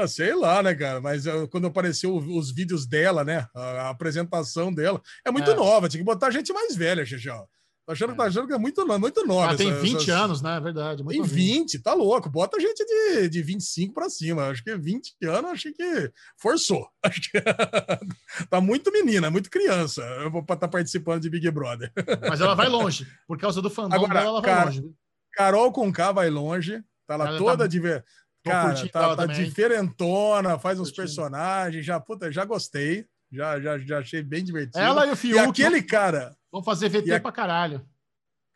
Ah, sei lá, né, cara? Mas eu- quando apareceu os vídeos dela, né? A, a apresentação dela, é muito É. nova, tinha que botar gente mais velha, Xixão. Tá achando, tá achando que é muito, muito nova. Ela tem essa- 20 essas- anos, né? É verdade. Tem novinha. 20, tá louco. Bota gente de, de 25 para cima. Acho que 20 anos, acho que forçou. Acho que tá muito menina, muito criança. Eu vou estar participando de Big Brother. Mas ela vai longe. Por causa do fandom Agora, dela, ela vai cara, longe. Carol com K vai longe. Tá lá Ela toda tá- de ver. Cara, tá, tá diferentona, faz uns personagens. Já, puta, já gostei. Já, já, já achei bem divertido. Ela e o e Fiuk aquele cara. vão fazer VT e a- pra caralho.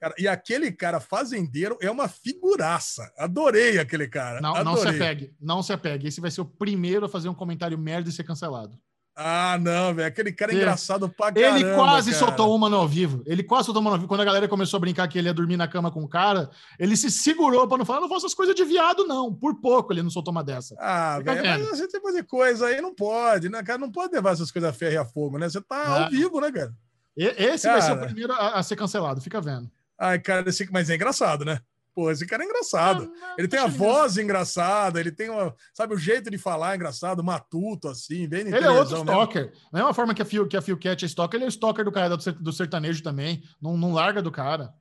Cara, e aquele cara fazendeiro é uma figuraça. Adorei aquele cara. Não, não se Adorei. apegue. Não se apegue. Esse vai ser o primeiro a fazer um comentário merda e ser cancelado. Ah, não, velho. Aquele cara é engraçado pra caramba. Ele quase cara. soltou uma no ao vivo. Ele quase soltou uma no ao vivo. Quando a galera começou a brincar que ele ia dormir na cama com o cara, ele se segurou pra não falar, não faço essas coisas de viado, não. Por pouco ele não soltou uma dessa. Ah, velho, mas esse tipo de coisa aí não pode, né, cara? Não pode levar essas coisas a ferro e a fogo, né? Você tá ao vivo, né, cara? E- Esse vai ser o Cara. primeiro a, a ser cancelado. Fica vendo. Ai, cara, esse... mas é engraçado, né? Pô, esse cara é engraçado. Não, Ele tem a voz engraçada, ele tem uma, sabe, o jeito de falar engraçado, matuto, assim, bem Ele é outro mesmo. stalker. Da mesma forma que a Phil, que a Phil Cat é stalker, ele é stalker do cara do sertanejo também. Não, não larga do cara.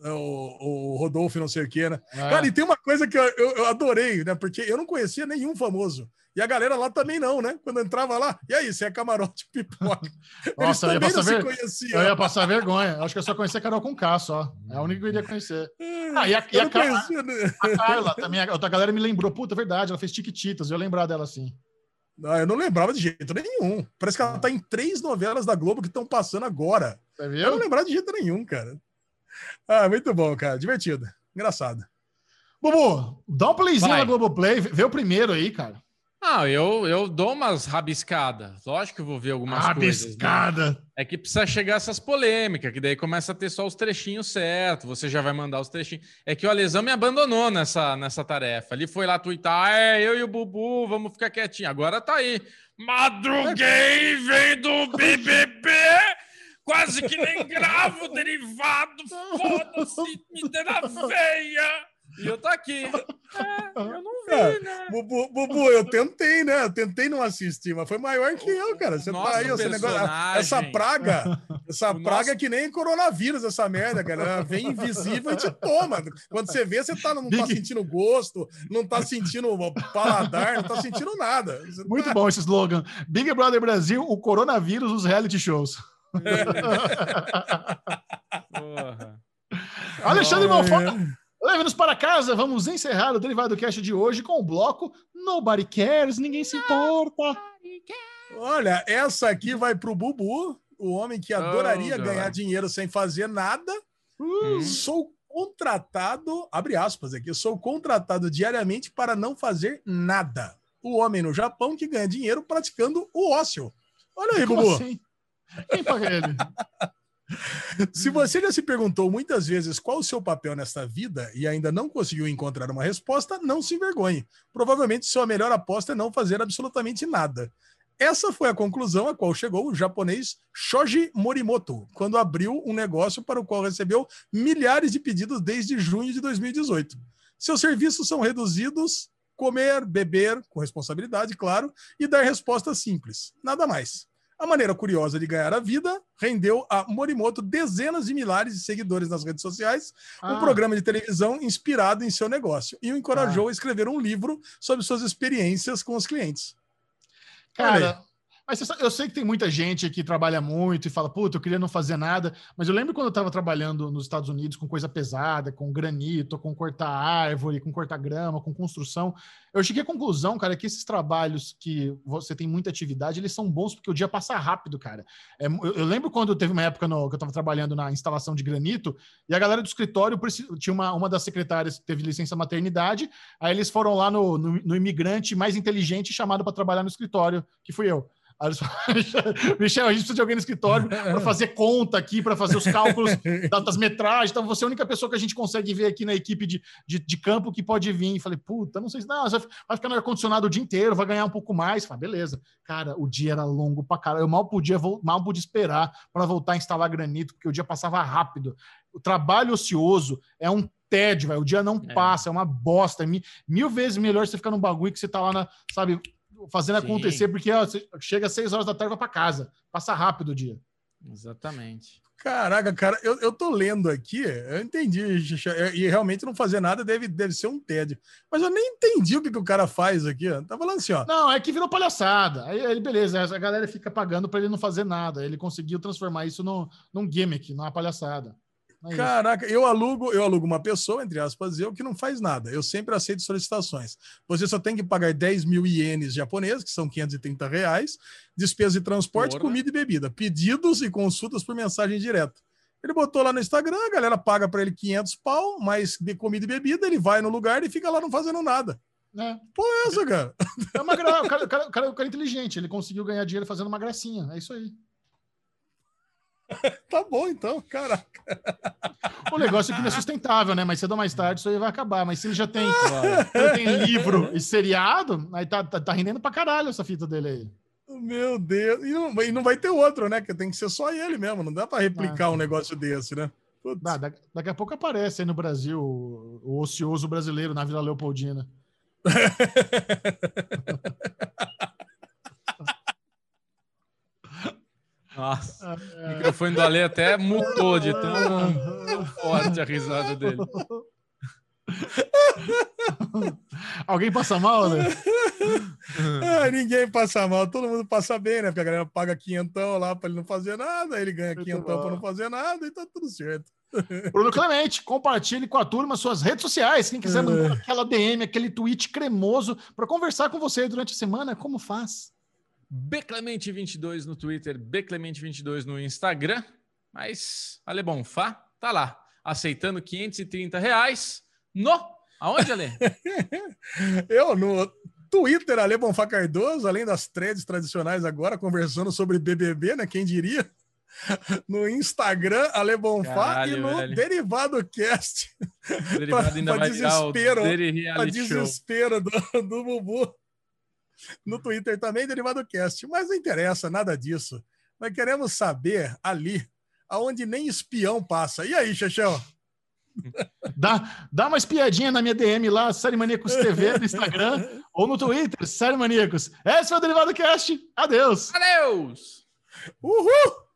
O, o Rodolfo, não sei o quê, né? É. Cara, e tem uma coisa que eu, eu- eu adorei, né? Porque eu não conhecia nenhum famoso. E a galera lá também não, né? Quando entrava lá, e aí, você é camarote pipoca. Nossa, eu ia Eles também passar não se ver- conheciam. Eu ia passar vergonha. Acho que eu só conhecia a Carol com K só. É a única que eu iria conhecer. Ah, e a, e a não Ca- conhecia, né? a Carla também, a outra galera me lembrou. Puta, verdade, ela fez Tiquititas, eu lembrar dela assim. Não, eu não lembrava de jeito nenhum. Parece que ela tá em três novelas da Globo que estão passando agora. Você Eu não viu? lembrava de jeito nenhum, cara. Ah, muito bom, cara. Divertido. Engraçado. Bubu, dá um playzinho Vai. na Globoplay, vê o primeiro aí, cara. Ah, eu, eu dou umas rabiscadas. Lógico que eu vou ver algumas coisas. né? Rabiscada. É que precisa chegar essas polêmicas, que daí começa a ter só os trechinhos certos. Você já vai mandar os trechinhos. É que o Alesão me abandonou nessa, nessa tarefa. Ele foi lá twittar, "Ah, é, eu e o Bubu, vamos ficar quietinho. Agora tá aí. Madruguei, vem do BBB, quase que nem gravo o derivado, foda-se, me dê na veia. E eu tô aqui. É, eu não vi, É, né? Bubu, Bubu, eu tentei, né? Eu tentei não assistir, mas foi maior que eu, cara. Você Nossa, tá aí, esse negócio, personagem. essa praga, essa O praga nosso- é que nem coronavírus, essa merda, cara. Ela vem invisível e te toma. Quando você vê, você tá, não tá Big- sentindo gosto, não tá sentindo paladar, não tá sentindo nada. Você Muito tá- bom esse slogan. Big Brother Brasil, o coronavírus dos reality shows. Porra. Alexandre Ai, Malfoy, leve-nos para casa. Vamos encerrar o Derivado Cast de hoje com o bloco Nobody Cares, ninguém se importa. Olha, essa aqui vai pro Bubu, o homem que adoraria Oh, ganhar dinheiro sem fazer nada. Hum. Sou contratado, abre aspas aqui, sou contratado diariamente para não fazer nada. O homem no Japão que ganha dinheiro praticando o ócio. Olha aí, Como Bubu. assim? Quem paga ele? Se você já se perguntou muitas vezes qual o seu papel nesta vida e ainda não conseguiu encontrar uma resposta, não se envergonhe. Provavelmente sua melhor aposta é não fazer absolutamente nada. Essa foi a conclusão a qual chegou o japonês Shoji Morimoto, quando abriu um negócio para o qual recebeu milhares de pedidos desde junho de 2018. Seus serviços são reduzidos, comer, beber, com responsabilidade, claro, e dar respostas simples. Nada mais. A maneira curiosa de ganhar a vida rendeu a Morimoto dezenas de milhares de seguidores nas redes sociais, um Ah, programa de televisão inspirado em seu negócio, e o encorajou a escrever um livro sobre suas experiências com os clientes. Cara, mas eu sei que tem muita gente que trabalha muito e fala, puta, eu queria não fazer nada, mas eu lembro quando eu estava trabalhando nos Estados Unidos com coisa pesada, com granito, com cortar árvore, com cortar grama, com construção, eu cheguei à conclusão, cara, que esses trabalhos que você tem muita atividade, eles são bons porque o dia passa rápido, cara. É, eu, eu lembro quando teve uma época no- que eu estava trabalhando na instalação de granito e a galera do escritório tinha uma, uma das secretárias que teve licença maternidade, aí eles foram lá no, no, no imigrante mais inteligente chamado para trabalhar no escritório, que fui eu. Aí eles falaram, Michel, a gente precisa de alguém no escritório para fazer conta aqui, para fazer os cálculos da- das metragens. Então, você é a única pessoa que a gente consegue ver aqui na equipe de, de, de campo que pode vir. E falei, puta, não sei se. Não, vai ficar no ar-condicionado o dia inteiro, vai ganhar um pouco mais. Falei, beleza. Cara, o dia era longo pra caralho. Eu mal podia, mal podia esperar para voltar a instalar granito, porque o dia passava rápido. O trabalho ocioso é um tédio, velho. O dia não É. passa, é uma bosta. É mi- mil vezes melhor você ficar num bagulho que você tá lá na, sabe, fazendo Sim. acontecer, porque ó, chega às seis horas da tarde vai pra casa. Passa rápido o dia. Exatamente. Caraca, cara, eu, eu tô lendo aqui, eu entendi, Xixa, e realmente não fazer nada deve, deve ser um tédio. Mas eu nem entendi o que, que o cara faz aqui. ó. Tá falando assim, ó. Não, é que virou palhaçada. Aí ele, beleza, a galera fica pagando pra ele não fazer nada. Ele conseguiu transformar isso num, num gimmick, numa palhaçada. É. Caraca, eu alugo, eu alugo uma pessoa, entre aspas, eu que não faz nada. Eu sempre aceito solicitações. Você só tem que pagar 10 mil ienes japoneses, que são 530 reais, despesa de transporte, Porra. comida e bebida, pedidos e consultas por mensagem direta. Ele botou lá no Instagram, a galera paga para ele 500 pau, mais de comida e bebida, ele vai no lugar e fica lá não fazendo nada. É, Pô, é essa, cara? é uma gra... o, cara, o, cara, o, cara, o cara é inteligente, ele conseguiu ganhar dinheiro fazendo uma gracinha. É isso aí. Tá bom, então, caraca. O negócio é que não é sustentável, né? Mas cedo ou mais tarde isso aí vai acabar. Mas se ele já tem, se ele tem livro e seriado, aí tá, tá, tá rendendo pra caralho essa fita dele aí. Meu Deus. E não, e não vai ter outro, né? Que tem que ser só ele mesmo. Não dá para replicar um negócio desse, né? Ah, da- daqui a pouco aparece aí no Brasil o ocioso brasileiro na Vila Leopoldina. Nossa, o microfone do Ale até mutou de tão forte a risada dele. Alguém passa mal, né? Ah, ninguém passa mal, todo mundo passa bem, né? Porque a galera paga quinhentão lá para ele não fazer nada, aí ele ganha Muito quinhentão para não fazer nada e tá tudo certo. Bruno Clemente, compartilhe com a turma suas redes sociais. Quem quiser mandar aquela DM, aquele tweet cremoso para conversar com você durante a semana, como faz? Bclemente22 no Twitter, Bclemente22 no Instagram. Mas Ale Bonfá tá lá, aceitando 530 reais no. Aonde, Ale? Eu no Twitter, Ale Bonfá Cardoso, além das threads tradicionais agora, conversando sobre BBB, né? Quem diria? No Instagram, Ale Bonfá Caralho, e no velho. Derivado Cast. Derivado ainda pra vai virar o desespero, Reality Show. desespero do, do Bubu. No Twitter também, Derivado Cast. Mas não interessa nada disso. Nós queremos saber ali, aonde nem espião passa. E aí, Xexão? Dá, dá uma espiadinha na minha DM lá, Série Maníacos TV no Instagram ou no Twitter, Série Maníacos. Esse foi o Derivado Cast. Adeus! Adeus! Uhul!